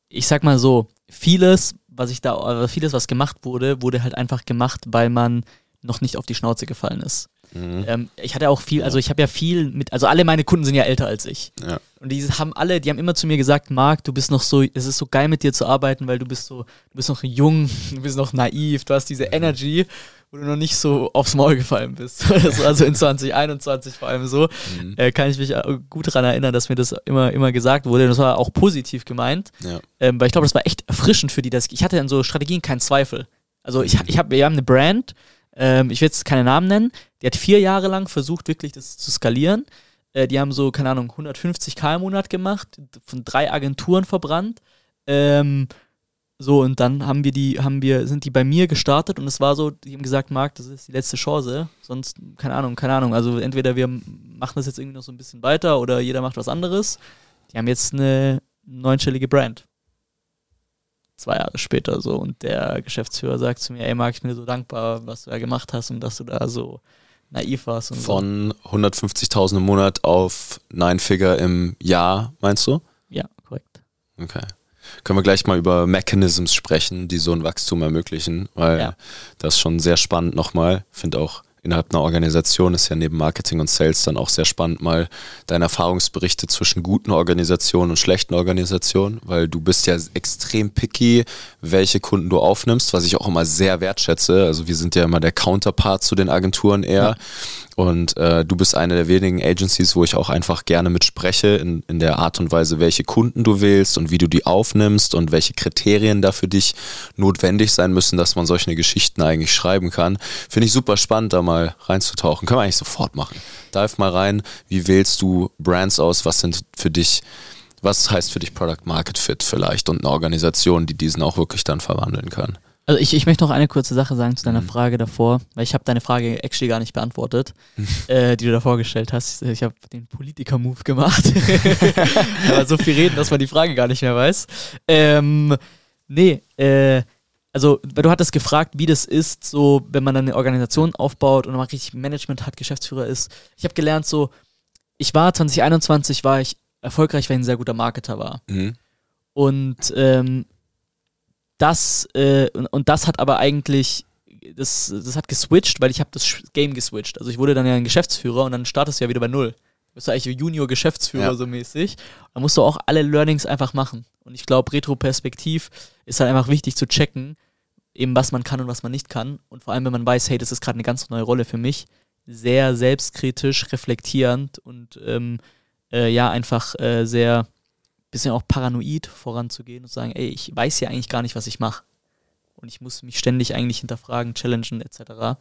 ich sag mal so, vieles, was ich da, vieles, was gemacht wurde, wurde halt einfach gemacht, weil man noch nicht auf die Schnauze gefallen ist. Mhm. Ähm, ich hatte auch viel, also ich habe ja viel mit, also alle meine Kunden sind ja älter als ich. Ja. Und die haben alle, die haben immer zu mir gesagt, Marc, du bist noch so, es ist so geil mit dir zu arbeiten, weil du bist so, du bist noch jung, du bist noch naiv, du hast diese Energy, wo du noch nicht so aufs Maul gefallen bist. also in 2021 vor allem so, mhm. äh, kann ich mich äh, gut daran erinnern, dass mir das immer, immer gesagt wurde. Und das war auch positiv gemeint. Ja. Ähm, weil ich glaube, das war echt erfrischend für die. Dass ich, ich hatte in so Strategien keinen Zweifel. Also ich, ich hab, wir haben eine Brand, ähm, ich will jetzt keine Namen nennen, die hat vier Jahre lang versucht, wirklich das zu skalieren. Äh, die haben so, keine Ahnung, 150k im Monat gemacht, von drei Agenturen verbrannt. Ähm, so, und dann haben wir die, haben wir, sind die bei mir gestartet und es war so, die haben gesagt, Marc, das ist die letzte Chance. Sonst, keine Ahnung, keine Ahnung. Also entweder wir machen das jetzt irgendwie noch so ein bisschen weiter oder jeder macht was anderes. Die haben jetzt eine neunstellige Brand. Zwei Jahre später so. Und der Geschäftsführer sagt zu mir, ey Marc, ich bin dir so dankbar, was du da gemacht hast und dass du da so naiv warst. Von so. 150.000 im Monat auf Nine Figure im Jahr, meinst du? Ja, korrekt. Okay können wir gleich mal über Mechanisms sprechen, die so ein Wachstum ermöglichen, weil ja. das ist schon sehr spannend nochmal. Finde auch innerhalb einer Organisation ist ja neben Marketing und Sales dann auch sehr spannend, mal deine Erfahrungsberichte zwischen guten Organisationen und schlechten Organisationen, weil du bist ja extrem picky, welche Kunden du aufnimmst, was ich auch immer sehr wertschätze. Also wir sind ja immer der Counterpart zu den Agenturen eher. Ja. Und äh, du bist eine der wenigen Agencies, wo ich auch einfach gerne mit spreche, in, in der Art und Weise, welche Kunden du wählst und wie du die aufnimmst und welche Kriterien da für dich notwendig sein müssen, dass man solche Geschichten eigentlich schreiben kann. Finde ich super spannend, da mal reinzutauchen. Können wir eigentlich sofort machen. Dive mal rein. Wie wählst du Brands aus? Was sind für dich, was heißt für dich Product Market Fit vielleicht und eine Organisation, die diesen auch wirklich dann verwandeln kann? Also ich, ich möchte noch eine kurze Sache sagen zu deiner mhm. Frage davor, weil ich habe deine Frage actually gar nicht beantwortet, äh, die du davor gestellt hast. Ich habe den Politiker-Move gemacht. Aber so viel reden, dass man die Frage gar nicht mehr weiß. Ähm, nee, äh, also du hattest gefragt, wie das ist, so wenn man dann eine Organisation aufbaut und man richtig Management hat, Geschäftsführer ist. Ich habe gelernt, so ich war 2021 war ich erfolgreich, weil ich ein sehr guter Marketer war. Mhm. Und ähm, das, äh, und, und, das hat aber eigentlich, das, das hat geswitcht, weil ich habe das Game geswitcht. Also ich wurde dann ja ein Geschäftsführer und dann startest du ja wieder bei Null. Du bist ja eigentlich Junior-Geschäftsführer ja. so mäßig. Da musst du auch alle Learnings einfach machen. Und ich glaube, Retroperspektiv ist halt einfach wichtig zu checken, eben was man kann und was man nicht kann. Und vor allem, wenn man weiß, hey, das ist gerade eine ganz neue Rolle für mich, sehr selbstkritisch, reflektierend und ähm, äh, ja, einfach äh, sehr bisschen auch paranoid voranzugehen und sagen, ey, ich weiß ja eigentlich gar nicht, was ich mache. Und ich muss mich ständig eigentlich hinterfragen, challengen etc.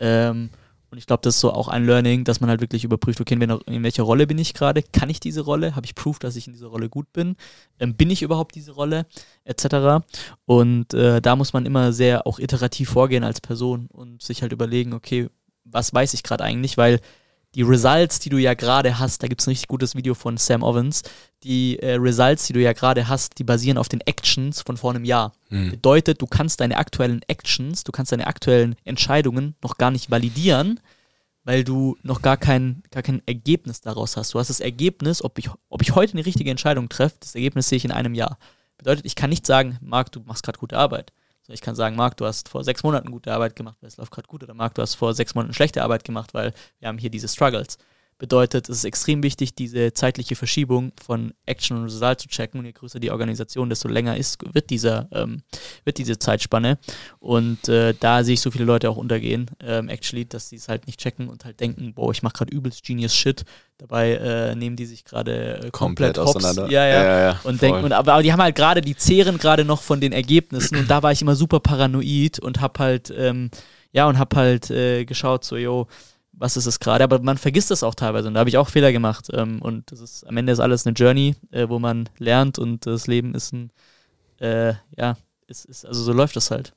Ähm, und ich glaube, das ist so auch ein Learning, dass man halt wirklich überprüft, okay, in welcher Rolle bin ich gerade? Kann ich diese Rolle? Habe ich Proof, dass ich in dieser Rolle gut bin? Ähm, bin ich überhaupt diese Rolle? Etc. Und äh, da muss man immer sehr auch iterativ vorgehen als Person und sich halt überlegen, okay, was weiß ich gerade eigentlich? Weil die Results, die du ja gerade hast, da gibt es ein richtig gutes Video von Sam Ovens, die äh, Results, die du ja gerade hast, die basieren auf den Actions von vor einem Jahr. Mhm. Bedeutet, du kannst deine aktuellen Actions, du kannst deine aktuellen Entscheidungen noch gar nicht validieren, weil du noch gar kein, gar kein Ergebnis daraus hast. Du hast das Ergebnis, ob ich, ob ich heute eine richtige Entscheidung treffe, das Ergebnis sehe ich in einem Jahr. Bedeutet, ich kann nicht sagen, Marc, du machst gerade gute Arbeit. Ich kann sagen, Marc, du hast vor sechs Monaten gute Arbeit gemacht, weil es läuft gerade gut. Oder Marc, du hast vor sechs Monaten schlechte Arbeit gemacht, weil wir haben hier diese Struggles. Bedeutet, es ist extrem wichtig, diese zeitliche Verschiebung von Action und Result zu checken. Und je größer die Organisation, desto länger ist, wird, dieser, ähm, wird diese Zeitspanne. Und äh, da sehe ich so viele Leute auch untergehen, ähm, actually, dass sie es halt nicht checken und halt denken, boah, ich mache gerade übelst Genius Shit. Dabei äh, nehmen die sich gerade äh, komplett, komplett auseinander. Ja, ja. ja, ja und denken, und, aber, aber die haben halt gerade, die zehren gerade noch von den Ergebnissen. und da war ich immer super paranoid und hab halt, ähm, ja, und hab halt äh, geschaut, so, yo, was ist es gerade, aber man vergisst das auch teilweise und da habe ich auch Fehler gemacht ähm, und das ist, am Ende ist alles eine Journey, äh, wo man lernt und das Leben ist ein, äh, ja, ist, ist, also so läuft das halt.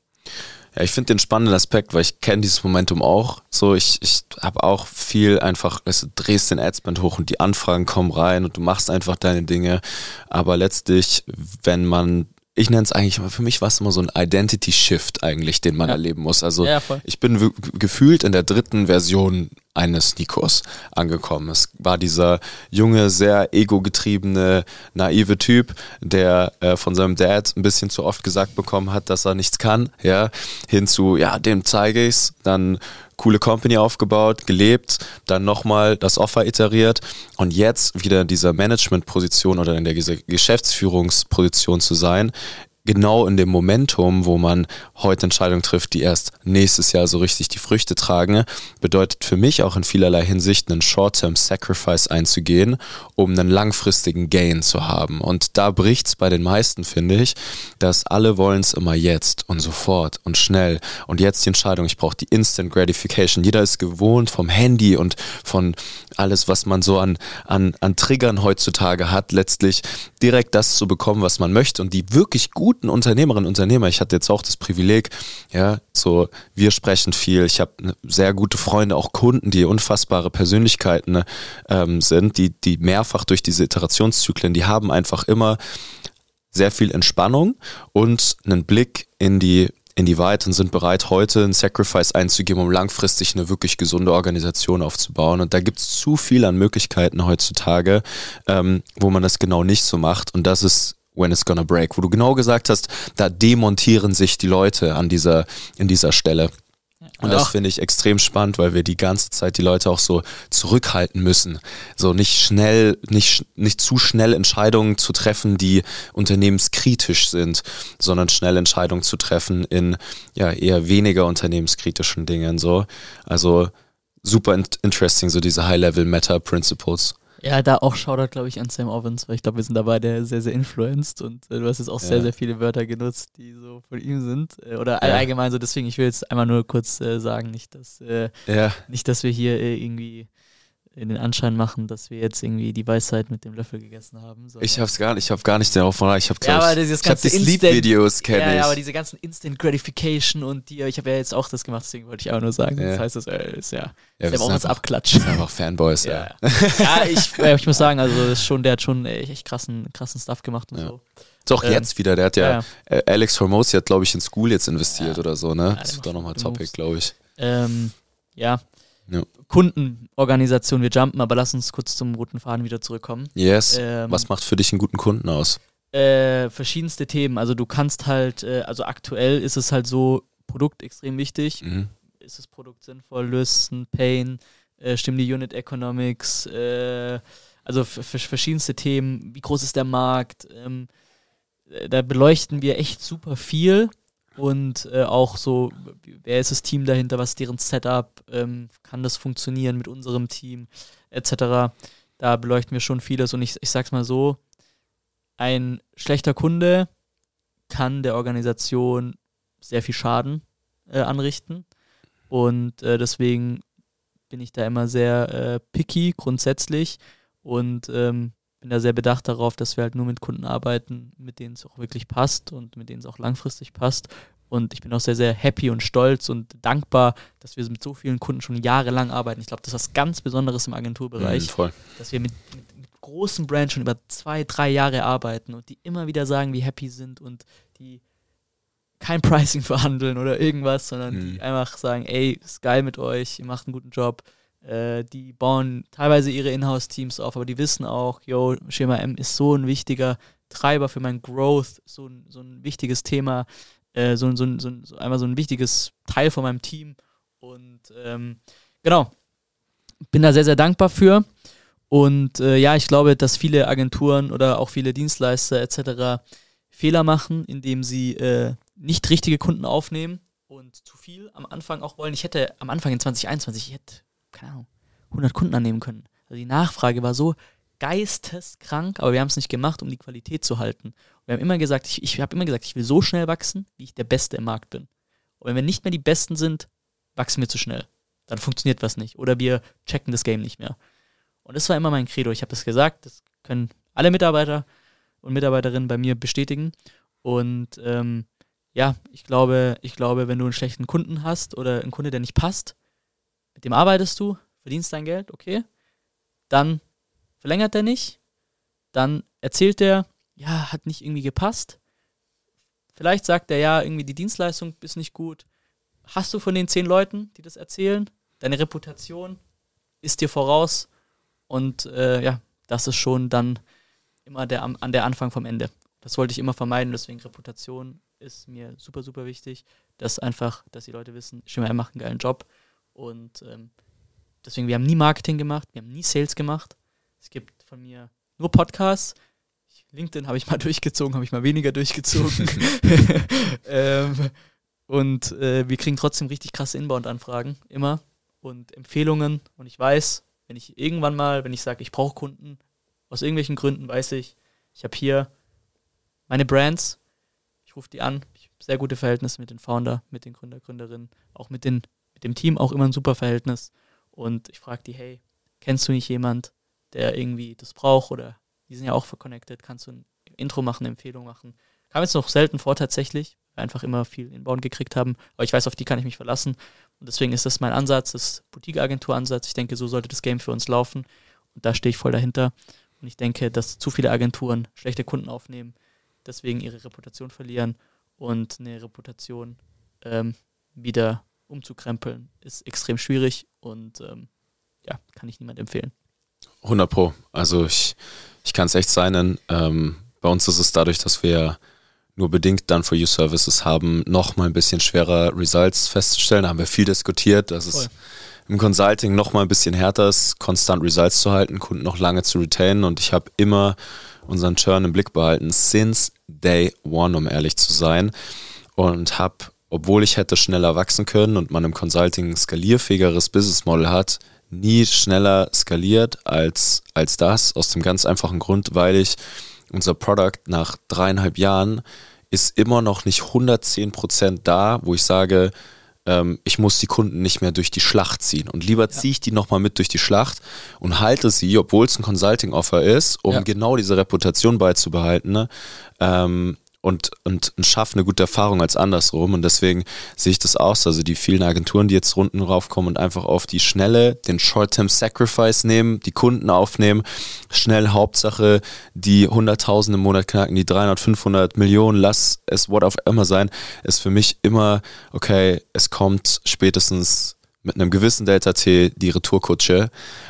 Ja, ich finde den spannenden Aspekt, weil ich kenne dieses Momentum auch. So, ich, ich habe auch viel einfach, weißt du, drehst den Adspend hoch und die Anfragen kommen rein und du machst einfach deine Dinge. Aber letztlich, wenn man ich nenne es eigentlich, für mich war es immer so ein Identity Shift eigentlich, den man ja. erleben muss. Also ja, ich bin gefühlt in der dritten Version eines Nikos angekommen. Es war dieser junge, sehr ego-getriebene, naive Typ, der äh, von seinem Dad ein bisschen zu oft gesagt bekommen hat, dass er nichts kann, ja, hin zu, ja, dem zeige ich's, dann coole Company aufgebaut, gelebt, dann nochmal das Offer iteriert und jetzt wieder in dieser Management-Position oder in der Geschäftsführungsposition zu sein, genau in dem Momentum, wo man heute Entscheidungen trifft, die erst nächstes Jahr so richtig die Früchte tragen, bedeutet für mich auch in vielerlei Hinsicht einen Short-Term Sacrifice einzugehen, um einen langfristigen Gain zu haben. Und da bricht es bei den meisten, finde ich, dass alle wollen es immer jetzt und sofort und schnell. Und jetzt die Entscheidung, ich brauche die Instant Gratification. Jeder ist gewohnt vom Handy und von alles, was man so an, an, an Triggern heutzutage hat, letztlich direkt das zu bekommen, was man möchte. Und die wirklich guten Unternehmerinnen und Unternehmer, ich hatte jetzt auch das Privileg, ja, so, wir sprechen viel. Ich habe ne, sehr gute Freunde, auch Kunden, die unfassbare Persönlichkeiten ne, ähm, sind, die, die mehrfach durch diese Iterationszyklen, die haben einfach immer sehr viel Entspannung und einen Blick in die in die Weite und sind bereit, heute ein Sacrifice einzugeben, um langfristig eine wirklich gesunde Organisation aufzubauen. Und da gibt es zu viel an Möglichkeiten heutzutage, ähm, wo man das genau nicht so macht. Und das ist when it's gonna break, wo du genau gesagt hast, da demontieren sich die Leute an dieser, in dieser Stelle. Und das finde ich extrem spannend, weil wir die ganze Zeit die Leute auch so zurückhalten müssen. So nicht schnell, nicht, nicht zu schnell Entscheidungen zu treffen, die unternehmenskritisch sind, sondern schnell Entscheidungen zu treffen in ja eher weniger unternehmenskritischen Dingen. So. Also super interesting, so diese High-Level-Meta-Principles. Ja, da auch Shoutout, glaube ich, an Sam Ovens, weil ich glaube, wir sind dabei, der sehr, sehr influenced und äh, du hast jetzt auch ja. sehr, sehr viele Wörter genutzt, die so von ihm sind. Äh, oder ja. allgemein so, deswegen, ich will jetzt einmal nur kurz äh, sagen, nicht, dass, äh, ja. nicht, dass wir hier äh, irgendwie den Anschein machen, dass wir jetzt irgendwie die Weisheit mit dem Löffel gegessen haben. Ich hab's gar nicht, ich habe gar nicht darauf von Ich habe ja, aber dieses ich hab die Sleep-Videos kenne ja, ich. Ja, aber diese ganzen Instant Gratification und die, ich habe ja jetzt auch das gemacht, deswegen wollte ich auch nur sagen. Ja. Das heißt, das äh, ist ja, ja ja auch uns Abklatsch. Das sind einfach Fanboys, ja. Ja, ja ich, äh, ich muss sagen, also schon, der hat schon echt krassen, krassen Stuff gemacht und so. Doch ähm, jetzt wieder, der hat ja, äh, Alex Hormozy hat, glaube ich, in School jetzt investiert oder so, ne? das ist doch nochmal Topic, glaube ich. Ähm, ja, ja. Kundenorganisation, wir jumpen, aber lass uns kurz zum roten Faden wieder zurückkommen. Yes. Ähm, Was macht für dich einen guten Kunden aus? Äh, verschiedenste Themen. Also du kannst halt, äh, also aktuell ist es halt so, Produkt extrem wichtig. Mhm. Ist das Produkt sinnvoll, löst ein Pain, äh, stimmen die Unit Economics, äh, also verschiedenste Themen. Wie groß ist der Markt? Ähm, äh, da beleuchten wir echt super viel und äh, auch so, wer ist das Team dahinter, was ist deren Setup, ähm, kann das funktionieren mit unserem Team, etc. Da beleuchten wir schon vieles und ich, ich sag's mal so, ein schlechter Kunde kann der Organisation sehr viel Schaden äh, anrichten und äh, deswegen bin ich da immer sehr äh, picky grundsätzlich und ähm, bin da sehr bedacht darauf, dass wir halt nur mit Kunden arbeiten, mit denen es auch wirklich passt und mit denen es auch langfristig passt. Und ich bin auch sehr, sehr happy und stolz und dankbar, dass wir mit so vielen Kunden schon jahrelang arbeiten. Ich glaube, das ist was ganz Besonderes im Agenturbereich, mhm, dass wir mit, mit, mit großen Brands schon über zwei, drei Jahre arbeiten und die immer wieder sagen, wie happy sind und die kein Pricing verhandeln oder irgendwas, sondern mhm. die einfach sagen, ey, ist geil mit euch, ihr macht einen guten Job. Äh, die bauen teilweise ihre Inhouse-Teams auf, aber die wissen auch, yo, Schema M ist so ein wichtiger Treiber für mein Growth, so ein, so ein wichtiges Thema, äh, so, so, so, so, einmal so ein wichtiges Teil von meinem Team. Und ähm, genau, bin da sehr, sehr dankbar für. Und äh, ja, ich glaube, dass viele Agenturen oder auch viele Dienstleister etc. Fehler machen, indem sie äh, nicht richtige Kunden aufnehmen und zu viel am Anfang auch wollen. Ich hätte am Anfang in 2021, ich hätte keine Ahnung, 100 Kunden annehmen können. Also die Nachfrage war so geisteskrank, aber wir haben es nicht gemacht, um die Qualität zu halten. wir haben immer gesagt, ich, ich habe immer gesagt, ich will so schnell wachsen, wie ich der Beste im Markt bin. Und wenn wir nicht mehr die Besten sind, wachsen wir zu schnell. Dann funktioniert was nicht. Oder wir checken das Game nicht mehr. Und das war immer mein Credo. Ich habe das gesagt, das können alle Mitarbeiter und Mitarbeiterinnen bei mir bestätigen. Und ähm, ja, ich glaube, ich glaube, wenn du einen schlechten Kunden hast oder einen Kunde, der nicht passt, mit dem arbeitest du, verdienst dein Geld, okay. Dann verlängert er nicht. Dann erzählt er, ja, hat nicht irgendwie gepasst. Vielleicht sagt er, ja, irgendwie die Dienstleistung ist nicht gut. Hast du von den zehn Leuten, die das erzählen, deine Reputation ist dir voraus. Und äh, ja, das ist schon dann immer der, an der Anfang vom Ende. Das wollte ich immer vermeiden, deswegen Reputation ist mir super, super wichtig, dass einfach, dass die Leute wissen, Schimmer macht einen geilen Job und ähm, deswegen, wir haben nie Marketing gemacht, wir haben nie Sales gemacht. Es gibt von mir nur Podcasts. LinkedIn habe ich mal durchgezogen, habe ich mal weniger durchgezogen. ähm, und äh, wir kriegen trotzdem richtig krasse Inbound-Anfragen, immer. Und Empfehlungen. Und ich weiß, wenn ich irgendwann mal, wenn ich sage, ich brauche Kunden, aus irgendwelchen Gründen weiß ich, ich habe hier meine Brands, ich rufe die an, ich habe sehr gute Verhältnisse mit den Founder, mit den Gründer, Gründerinnen, auch mit, den, mit dem Team auch immer ein super Verhältnis. Und ich frage die, hey, kennst du nicht jemand, der irgendwie das braucht oder die sind ja auch verconnected, kannst du ein Intro machen, eine Empfehlung machen. Kam jetzt noch selten vor tatsächlich, weil wir einfach immer viel Inbound gekriegt haben, aber ich weiß, auf die kann ich mich verlassen und deswegen ist das mein Ansatz, das Boutique-Agentur-Ansatz. Ich denke, so sollte das Game für uns laufen und da stehe ich voll dahinter und ich denke, dass zu viele Agenturen schlechte Kunden aufnehmen, deswegen ihre Reputation verlieren und eine Reputation ähm, wieder umzukrempeln, ist extrem schwierig und ähm, ja, kann ich niemand empfehlen. 100 Pro. Also ich, ich kann es echt sein. Ähm, bei uns ist es dadurch, dass wir nur bedingt dann for You Services haben, noch mal ein bisschen schwerer Results festzustellen. Da haben wir viel diskutiert, dass Voll. es im Consulting noch mal ein bisschen härter ist, konstant Results zu halten, Kunden noch lange zu retainen. Und ich habe immer unseren Churn im Blick behalten, since day one, um ehrlich zu sein. Und habe, obwohl ich hätte schneller wachsen können und man im Consulting ein skalierfähigeres Business Model hat, nie schneller skaliert als, als das, aus dem ganz einfachen Grund, weil ich unser Product nach dreieinhalb Jahren ist immer noch nicht 110 Prozent da, wo ich sage, ähm, ich muss die Kunden nicht mehr durch die Schlacht ziehen. Und lieber ziehe ich die nochmal mit durch die Schlacht und halte sie, obwohl es ein Consulting-Offer ist, um ja. genau diese Reputation beizubehalten. Ne? Ähm, und, und, und schaffe eine gute Erfahrung als andersrum. Und deswegen sehe ich das aus. Also die vielen Agenturen, die jetzt runden raufkommen und einfach auf die Schnelle den Short-Term-Sacrifice nehmen, die Kunden aufnehmen, schnell Hauptsache die 100.000 im Monat knacken, die 300, 500 Millionen, lass es what auf immer sein, ist für mich immer, okay, es kommt spätestens mit einem gewissen Delta-T die Retourkutsche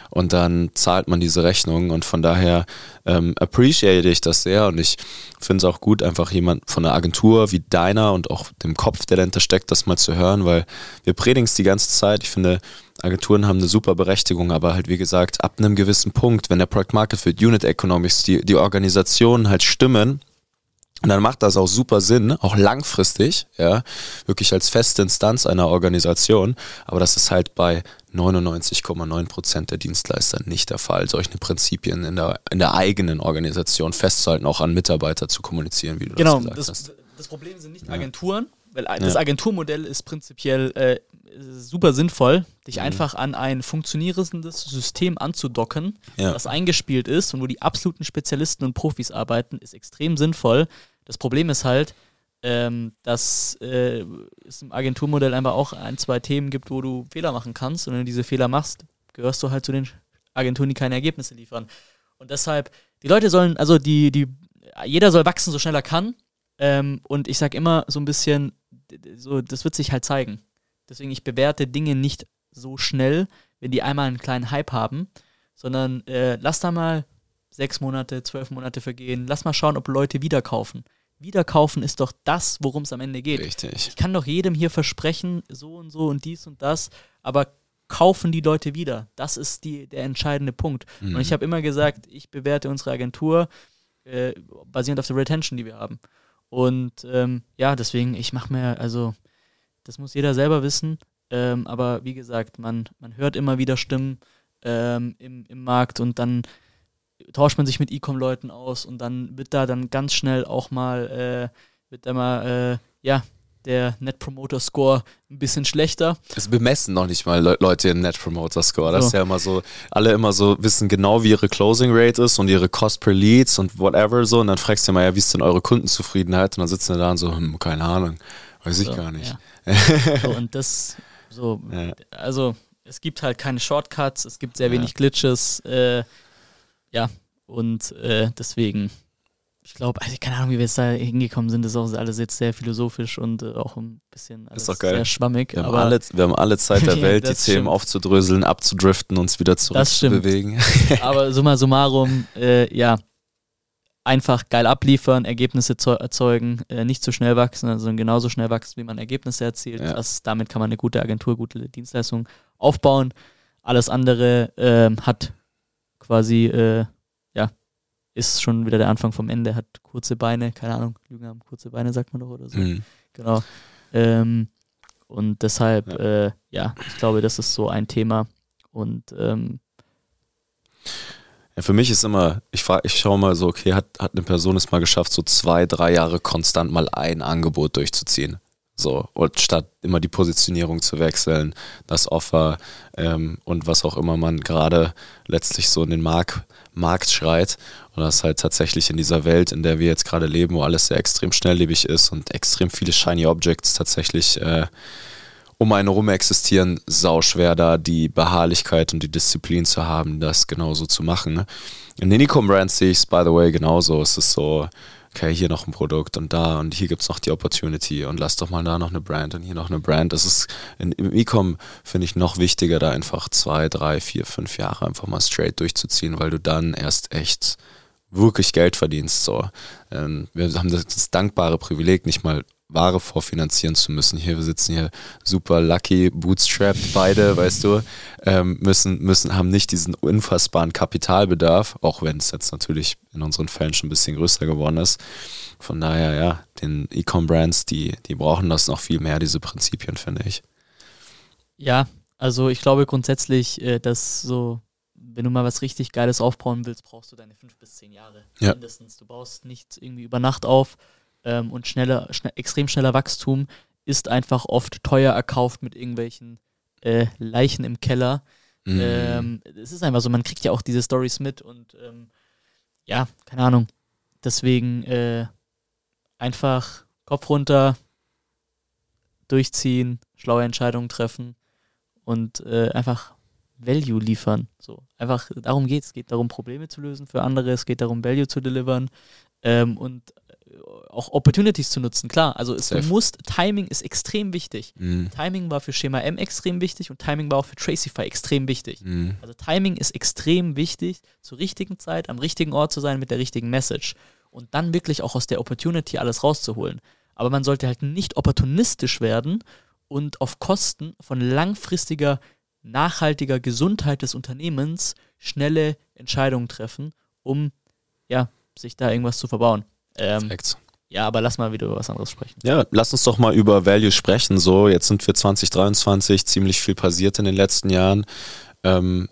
und dann zahlt man diese Rechnung und von daher ähm, appreciate ich das sehr und ich finde es auch gut, einfach jemand von einer Agentur wie deiner und auch dem Kopf, der dahinter steckt, das mal zu hören, weil wir predigen es die ganze Zeit. Ich finde, Agenturen haben eine super Berechtigung, aber halt wie gesagt, ab einem gewissen Punkt, wenn der Product Market Fit, Unit Economics, die, die Organisationen halt stimmen, und dann macht das auch super Sinn, auch langfristig, ja, wirklich als feste Instanz einer Organisation. Aber das ist halt bei 99,9 Prozent der Dienstleister nicht der Fall, solche Prinzipien in der, in der eigenen Organisation festzuhalten, auch an Mitarbeiter zu kommunizieren, wie du genau, das gesagt das, hast. Das Problem sind nicht Agenturen, weil das Agenturmodell ist prinzipiell äh, super sinnvoll, dich mhm. einfach an ein funktionierendes System anzudocken, ja. das eingespielt ist und wo die absoluten Spezialisten und Profis arbeiten, ist extrem sinnvoll. Das Problem ist halt, ähm, dass äh, es im Agenturmodell einfach auch ein, zwei Themen gibt, wo du Fehler machen kannst. Und wenn du diese Fehler machst, gehörst du halt zu den Agenturen, die keine Ergebnisse liefern. Und deshalb, die Leute sollen, also die, die, jeder soll wachsen, so schnell er kann. Ähm, und ich sag immer so ein bisschen, so, das wird sich halt zeigen. Deswegen, ich bewerte Dinge nicht so schnell, wenn die einmal einen kleinen Hype haben, sondern äh, lass da mal sechs Monate, zwölf Monate vergehen. Lass mal schauen, ob Leute wieder kaufen. Wiederkaufen ist doch das, worum es am Ende geht. Richtig. Ich kann doch jedem hier versprechen, so und so und dies und das, aber kaufen die Leute wieder? Das ist die, der entscheidende Punkt. Mhm. Und ich habe immer gesagt, ich bewerte unsere Agentur äh, basierend auf der Retention, die wir haben. Und ähm, ja, deswegen, ich mache mir, also, das muss jeder selber wissen. Ähm, aber wie gesagt, man, man hört immer wieder Stimmen ähm, im, im Markt und dann tauscht man sich mit E-Com-Leuten aus und dann wird da dann ganz schnell auch mal, äh, wird da mal, äh, ja, der Net Promoter Score ein bisschen schlechter. Es bemessen noch nicht mal Le Leute den Net Promoter Score. Das so. ist ja immer so, alle immer so wissen genau, wie ihre Closing Rate ist und ihre Cost per Leads und whatever so. Und dann fragst du mal, ja, wie ist denn eure Kundenzufriedenheit? Und dann sitzen wir da und so, hm, keine Ahnung, weiß ich so, gar nicht. Ja. so, und das, so, ja. also es gibt halt keine Shortcuts, es gibt sehr wenig Glitches. Äh, ja, und äh, deswegen, ich glaube, also keine Ahnung, wie wir jetzt da hingekommen sind, das ist auch alles jetzt sehr philosophisch und äh, auch ein bisschen alles sehr schwammig. Wir, haben alle, wir haben alle Zeit der Welt, die Themen stimmt. aufzudröseln, abzudriften, uns wieder zurückzubewegen. aber summa summarum, äh, ja, einfach geil abliefern, Ergebnisse erzeugen, äh, nicht zu schnell wachsen, sondern genauso schnell wachsen, wie man Ergebnisse erzielt. Ja. Das, damit kann man eine gute Agentur, gute Dienstleistung aufbauen. Alles andere äh, hat quasi, äh, ja, ist schon wieder der Anfang vom Ende, hat kurze Beine, keine Ahnung, Lügen haben kurze Beine, sagt man doch oder so. Mhm. Genau. Ähm, und deshalb, Ja. Äh, ja, ich glaube, das ist so ein Thema. Und ähm, Ja, für mich ist immer, ich frage, ich schaue mal so, okay, hat, hat eine Person es mal geschafft, so zwei, drei Jahre konstant mal ein Angebot durchzuziehen? So, und statt immer die Positionierung zu wechseln, das Offer ähm, und was auch immer man gerade letztlich so in den Markt, Markt schreit. Und das halt tatsächlich in dieser Welt, in der wir jetzt gerade leben, wo alles sehr extrem schnelllebig ist und extrem viele Shiny Objects tatsächlich äh, um einen herum existieren, sau schwer da die Beharrlichkeit und die Disziplin zu haben, das genauso zu machen. Ne? In den E-Com-Brands sehe ich es, by the way, genauso. Es ist so, okay, hier noch ein Produkt und da und hier gibt es noch die Opportunity und lass doch mal da noch eine Brand und hier noch eine Brand. Das ist in, im E-Com, finde ich, noch wichtiger, da einfach zwei, drei, vier, fünf Jahre einfach mal straight durchzuziehen, weil du dann erst echt wirklich Geld verdienst. So. Ähm, wir haben das dankbare Privileg, nicht mal Ware vorfinanzieren zu müssen. Hier, wir sitzen hier super lucky, bootstrapped beide, weißt du, ähm, müssen, müssen, haben nicht diesen unfassbaren Kapitalbedarf, auch wenn es jetzt natürlich in unseren Fällen schon ein bisschen größer geworden ist. Von daher, ja, den E-Com-Brands, die, die brauchen das noch viel mehr, diese Prinzipien, finde ich. ja, also ich glaube grundsätzlich, äh, dass so, wenn du mal was richtig Geiles aufbauen willst, brauchst du deine fünf bis zehn Jahre Ja. mindestens. Du baust nichts irgendwie über Nacht auf ähm, und schneller, schnell, extrem schneller Wachstum ist einfach oft teuer erkauft mit irgendwelchen äh, Leichen im Keller. Mhm. Ähm, es ist einfach so, man kriegt ja auch diese Stories mit und ähm, ja, keine Ahnung. Deswegen äh, einfach Kopf runter, durchziehen, schlaue Entscheidungen treffen und äh, einfach Value liefern. So, einfach darum geht es. Es geht darum, Probleme zu lösen für andere, es geht darum, Value zu delivern ähm, und auch Opportunities zu nutzen. Klar, also es Safe. muss, Timing ist extrem wichtig. Mhm. Timing war für Schema M extrem wichtig und Timing war auch für Tracify extrem wichtig. Mhm. Also Timing ist extrem wichtig, zur richtigen Zeit, am richtigen Ort zu sein mit der richtigen Message und dann wirklich auch aus der Opportunity alles rauszuholen. Aber man sollte halt nicht opportunistisch werden und auf Kosten von langfristiger, nachhaltiger Gesundheit des Unternehmens schnelle Entscheidungen treffen, um ja, sich da irgendwas zu verbauen. Ähm, Perfekt. Ja, aber lass mal wieder über was anderes sprechen. Ja, lass uns doch mal über Value sprechen. So, jetzt sind wir 2023, ziemlich viel passiert in den letzten Jahren. Ähm,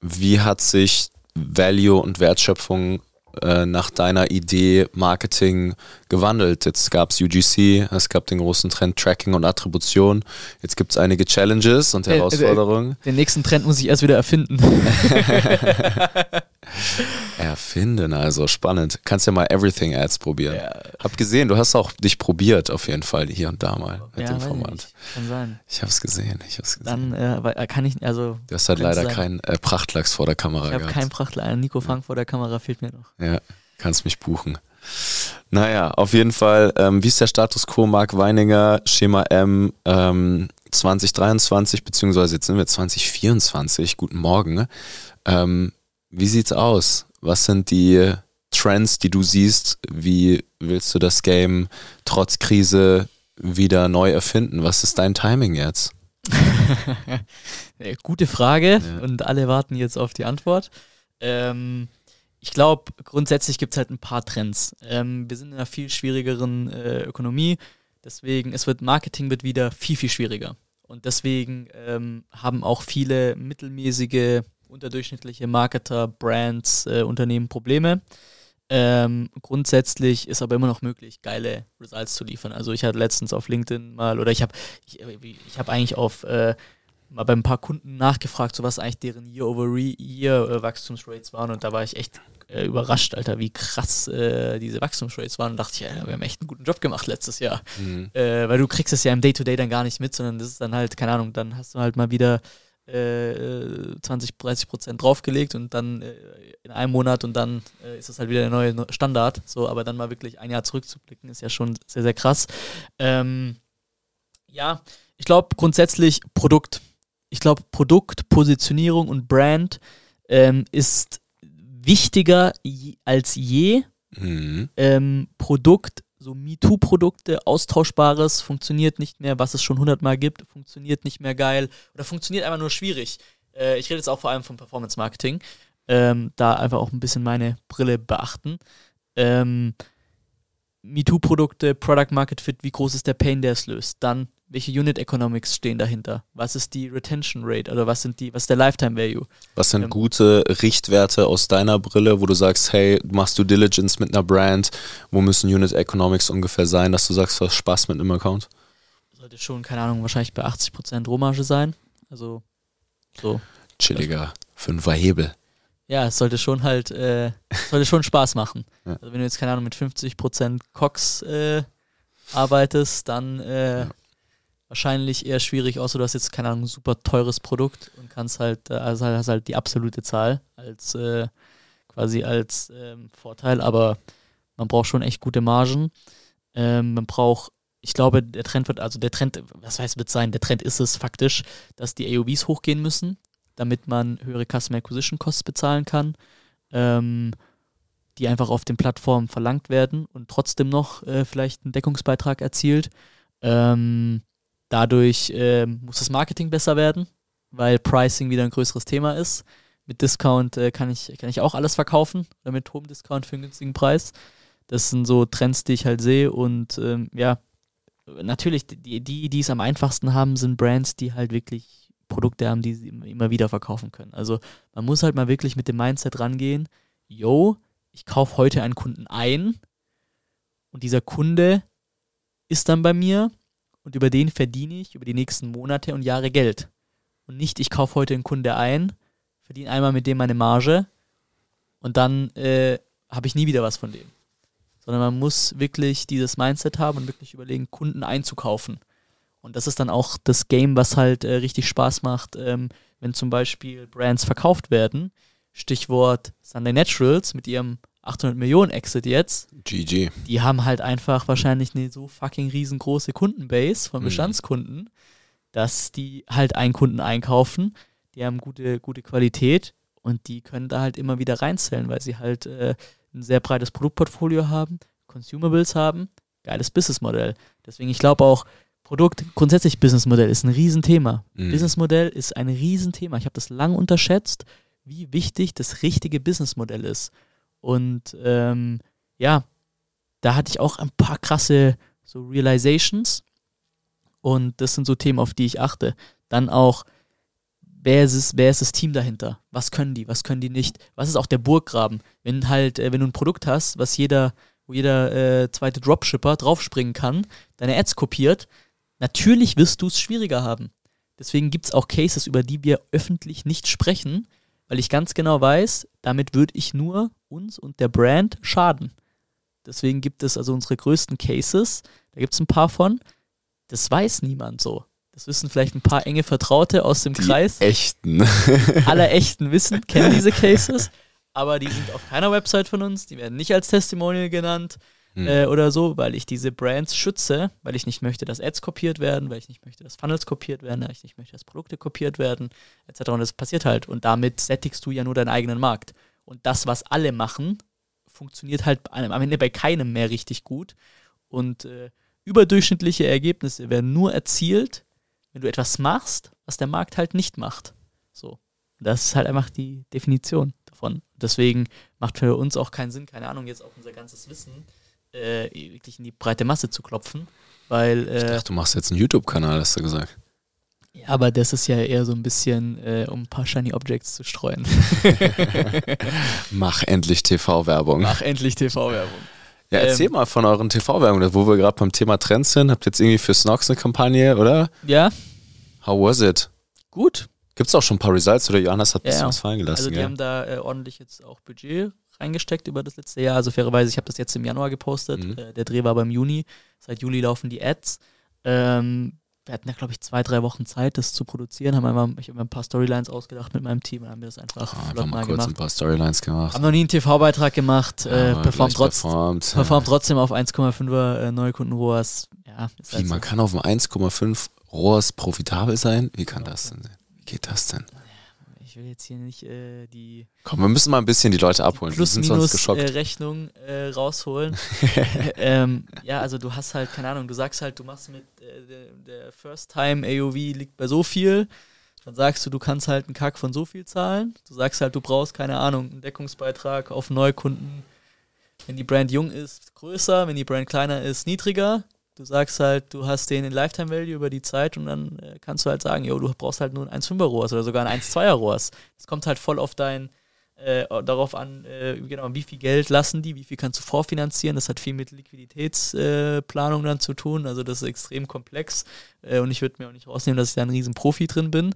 wie hat sich Value und Wertschöpfung äh, nach deiner Idee Marketing gewandelt? Jetzt gab es UGC, es gab den großen Trend Tracking und Attribution. Jetzt gibt es einige Challenges und Äh, äh, Herausforderungen. Den nächsten Trend muss ich erst wieder erfinden. Erfinden, also spannend. Kannst ja mal Everything Ads probieren. Ja. Hab gesehen, du hast auch dich probiert auf jeden Fall hier und da mal mit ja, dem Format. Kann sein. Ich hab's gesehen, ich hab's gesehen. Dann äh, äh, kann ich, also Du hast halt leider sein. keinen äh, Prachtlachs vor der Kamera ich habe gehabt. keinen Prachtler. Nico Frank vor der Kamera fehlt mir noch. ja, kannst mich buchen. Naja, auf jeden Fall, ähm, wie ist der Status quo? Marc Weininger, Schema M, ähm, 2023, beziehungsweise jetzt sind wir 2024, guten Morgen. ne? Ähm, wie sieht's aus? Was sind die Trends, die du siehst? Wie willst du das Game trotz Krise wieder neu erfinden? Was ist dein Timing jetzt? Gute Frage Ja. und alle warten jetzt auf die Antwort. Ähm, ich glaube, grundsätzlich gibt es halt ein paar Trends. Ähm, wir sind in einer viel schwierigeren äh, Ökonomie, deswegen, es wird Marketing wird wieder viel, viel schwieriger. Und deswegen ähm, haben auch viele mittelmäßige, unterdurchschnittliche Marketer, Brands, äh, Unternehmen Probleme. Ähm, grundsätzlich ist aber immer noch möglich, geile Results zu liefern. Also ich hatte letztens auf LinkedIn mal, oder ich habe ich, ich hab eigentlich auf äh, mal bei ein paar Kunden nachgefragt, so was eigentlich deren Year-over-Year-Wachstumsrates waren und da war ich echt äh, überrascht, Alter, wie krass äh, diese Wachstumsrates waren und dachte ich, ja, wir haben echt einen guten Job gemacht letztes Jahr. Mhm. Äh, weil du kriegst es ja im Day-to-Day dann gar nicht mit, sondern das ist dann halt, keine Ahnung, dann hast du halt mal wieder äh, 20, 30 Prozent draufgelegt und dann äh, in einem Monat und dann äh, ist das halt wieder der neue Standard. So, aber dann mal wirklich ein Jahr zurückzublicken, ist ja schon sehr, sehr krass. Ähm, ja, ich glaube grundsätzlich Produkt. Ich glaube, Produkt, Positionierung und Brand ähm, ist wichtiger je, als je Mhm. ähm, Produkt, so MeToo-Produkte, austauschbares, funktioniert nicht mehr, was es schon hundertmal gibt, funktioniert nicht mehr geil oder funktioniert einfach nur schwierig. Äh, ich rede jetzt auch vor allem vom Performance-Marketing. ähm, da einfach auch ein bisschen meine Brille beachten. Ähm, MeToo-Produkte, Product Market Fit, wie groß ist der Pain, der es löst? Dann, welche Unit Economics stehen dahinter? Was ist die Retention Rate oder was sind die, was ist der Lifetime Value? Was sind ähm, gute Richtwerte aus deiner Brille, wo du sagst, hey, machst du Diligence mit einer Brand, wo müssen Unit Economics ungefähr sein, dass du sagst, du hast Spaß mit einem Account? Sollte schon, keine Ahnung, wahrscheinlich bei 80% Rohmarge sein. Also so. Chilliger, fünfer Hebel ja, es sollte schon halt, äh, sollte schon Spaß machen. Ja. Also wenn du jetzt, keine Ahnung, mit 50% Cox äh, arbeitest, dann äh, ja. wahrscheinlich eher schwierig, außer du hast jetzt, keine Ahnung, ein super teures Produkt und kannst halt, äh, also hast halt die absolute Zahl als äh, quasi als ähm, Vorteil, aber man braucht schon echt gute Margen. Ähm, man braucht ich glaube, der Trend wird, also der Trend, was weiß wird sein, der Trend ist es faktisch, dass die AOVs hochgehen müssen damit man höhere Customer Acquisition Costs bezahlen kann, ähm, die einfach auf den Plattformen verlangt werden und trotzdem noch äh, vielleicht einen Deckungsbeitrag erzielt. Ähm, dadurch äh, muss das Marketing besser werden, weil Pricing wieder ein größeres Thema ist. Mit Discount äh, kann, ich, kann ich auch alles verkaufen oder mit hohem Discount für einen günstigen Preis. Das sind so Trends, die ich halt sehe und ähm, ja, natürlich, die, die, die es am einfachsten haben, sind Brands, die halt wirklich Produkte haben, die sie immer wieder verkaufen können. Also man muss halt mal wirklich mit dem Mindset rangehen, yo, ich kaufe heute einen Kunden ein und dieser Kunde ist dann bei mir und über den verdiene ich über die nächsten Monate und Jahre Geld. Und nicht, ich kaufe heute einen Kunde ein, verdiene einmal mit dem meine Marge und dann äh, habe ich nie wieder was von dem. Sondern man muss wirklich dieses Mindset haben und wirklich überlegen, Kunden einzukaufen. Und das ist dann auch das Game, was halt äh, richtig Spaß macht, ähm, wenn zum Beispiel Brands verkauft werden. Stichwort Sunday Naturals mit ihrem 800 Millionen Exit jetzt. GG. Die haben halt einfach wahrscheinlich eine so fucking riesengroße Kundenbase von mhm. Bestandskunden, mhm. dass die halt einen Kunden einkaufen. Die haben gute, gute Qualität und die können da halt immer wieder reinzählen, weil sie halt äh, ein sehr breites Produktportfolio haben, Consumables haben, geiles Businessmodell. Deswegen, ich glaube auch, Produkt, grundsätzlich Businessmodell ist ein Riesenthema. Mhm. Businessmodell ist ein Riesenthema. Ich habe das lange unterschätzt, wie wichtig das richtige Businessmodell ist. Und ähm, ja, da hatte ich auch ein paar krasse so Realizations. Und das sind so Themen, auf die ich achte. Dann auch, wer ist, es, wer ist das Team dahinter? Was können die, was können die nicht? Was ist auch der Burggraben? Wenn halt, äh, wenn du ein Produkt hast, was jeder, wo jeder äh, zweite Dropshipper draufspringen kann, deine Ads kopiert, Natürlich wirst du es schwieriger haben. Deswegen gibt es auch Cases, über die wir öffentlich nicht sprechen, weil ich ganz genau weiß, damit würde ich nur uns und der Brand schaden. Deswegen gibt es also unsere größten Cases, da gibt es ein paar von, das weiß niemand so. Das wissen vielleicht ein paar enge Vertraute aus dem die Kreis. Echten. Alle echten wissen, kennen diese Cases, aber die sind auf keiner Website von uns, die werden nicht als Testimonial genannt mhm. äh, oder so, weil ich diese Brands schütze, weil ich nicht möchte, dass Ads kopiert werden, weil ich nicht möchte, dass Funnels kopiert werden, weil ich nicht möchte, dass Produkte kopiert werden, etc. Und das passiert halt. Und damit sättigst du ja nur deinen eigenen Markt. Und das, was alle machen, funktioniert halt am Ende bei keinem mehr richtig gut. Und äh, überdurchschnittliche Ergebnisse werden nur erzielt, wenn du etwas machst, was der Markt halt nicht macht. So. Das ist halt einfach die Definition davon. Deswegen macht für uns auch keinen Sinn, keine Ahnung, jetzt auch unser ganzes Wissen äh, wirklich in die breite Masse zu klopfen. Weil, äh, ich dachte, du machst jetzt einen YouTube-Kanal, hast du gesagt. Ja, aber das ist ja eher so ein bisschen, äh, um ein paar Shiny Objects zu streuen. Mach endlich TV-Werbung. Mach endlich TV-Werbung. Ja, erzähl ähm, mal von euren TV-Werbungen, wo wir gerade beim Thema Trends sind. Habt ihr jetzt irgendwie für Snox eine Kampagne, oder? Ja. How was it? Gut. Gibt es auch schon ein paar Results oder Johannes hat ein bisschen ja. was fallen gelassen? Also die ja? haben da äh, ordentlich jetzt auch Budget reingesteckt über das letzte Jahr. Also fairerweise, ich habe das jetzt im Januar gepostet. Mhm. Äh, der Dreh war beim Juni. Seit Juli laufen die Ads. Ähm, wir hatten ja, glaube ich, zwei, drei Wochen Zeit, das zu produzieren. Haben einmal, ich habe mir ein paar Storylines ausgedacht mit meinem Team und haben wir das einfach ah, flott mal, mal kurz gemacht. ein paar Storylines gemacht. Haben noch nie einen TV-Beitrag gemacht, äh, performt, trotz, performt. performt trotzdem auf 1,5er äh, Neukunden ROAS. Ja, Wie, halt man kann auf dem 1,5 ROAS profitabel sein? Wie kann das denn sein? Wie geht das denn? Ich will jetzt hier nicht äh, die. Komm, wir müssen mal ein bisschen die Leute abholen. Die Plus-Minus-Rechnung äh, äh, rausholen. ähm, ja, also du hast halt, keine Ahnung, du sagst halt, du machst mit äh, der, der First-Time AOV liegt bei so viel. dann sagst du, du kannst halt einen Kack von so viel zahlen. Du sagst halt, du brauchst, keine Ahnung, einen Deckungsbeitrag auf Neukunden. Wenn die Brand jung ist, größer, wenn die Brand kleiner ist, niedriger. Du sagst halt, du hast den in Lifetime Value über die Zeit und dann äh, kannst du halt sagen, jo, du brauchst halt nur ein 1,5er ROAS oder sogar ein 1,2er ROAS. Das kommt halt voll auf dein, äh, darauf an, äh, genau, wie viel Geld lassen die, wie viel kannst du vorfinanzieren. Das hat viel mit Liquiditätsplanung dann zu tun. Also das ist extrem komplex. Äh, und ich würde mir auch nicht rausnehmen, dass ich da ein riesen Profi drin bin.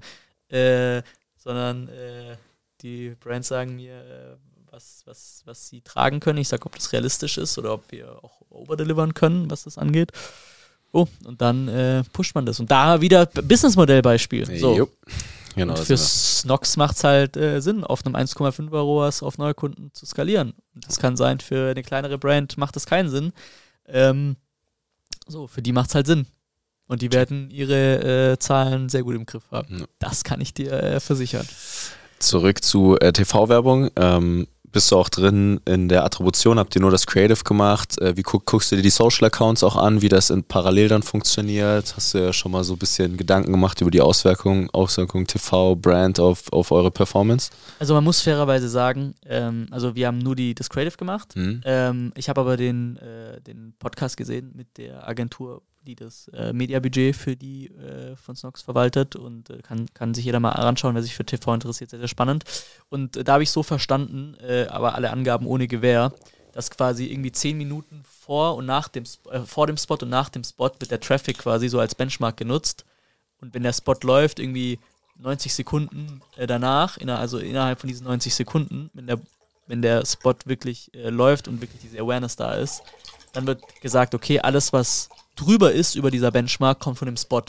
Äh, sondern äh, die Brands sagen mir, was, was, was sie tragen können. Ich sage, ob das realistisch ist oder ob wir auch overdelivern können, was das angeht. Oh, und dann äh, pusht man das. Und da wieder Businessmodellbeispiel. So. Genau, und für Snox macht es halt äh, Sinn, auf einem 1,5er ROAS auf Neukunden zu skalieren. Das kann sein, für eine kleinere Brand macht das keinen Sinn. Ähm, so, für die macht es halt Sinn. Und die werden ihre äh, Zahlen sehr gut im Griff haben. Ja. Das kann ich dir äh, versichern. Zurück zu äh, TV-Werbung. Ähm, bist du auch drin in der Attribution? Habt ihr nur das Creative gemacht? Äh, wie guck, guckst du dir die Social Accounts auch an, wie das in parallel dann funktioniert? Hast du ja schon mal so ein bisschen Gedanken gemacht über die Auswirkungen, Auswirkungen TV, Brand auf, auf eure Performance? Also man muss fairerweise sagen, ähm, also wir haben nur die, das Creative gemacht. Mhm. Ähm, ich habe aber den, äh, den Podcast gesehen mit der Agentur, die das äh, Mediabudget für die äh, von Snox verwaltet und äh, kann, kann sich jeder mal anschauen, wer sich für TV interessiert, sehr, sehr spannend. Und äh, da habe ich so verstanden, äh, aber alle Angaben ohne Gewähr, dass quasi irgendwie zehn Minuten vor und nach dem äh, vor dem Spot und nach dem Spot wird der Traffic quasi so als Benchmark genutzt. Und wenn der Spot läuft, irgendwie 90 Sekunden danach, inner, also innerhalb von diesen 90 Sekunden, wenn der, wenn der Spot wirklich läuft und wirklich diese Awareness da ist, dann wird gesagt, okay, alles, was drüber ist über dieser Benchmark, kommt von dem Spot.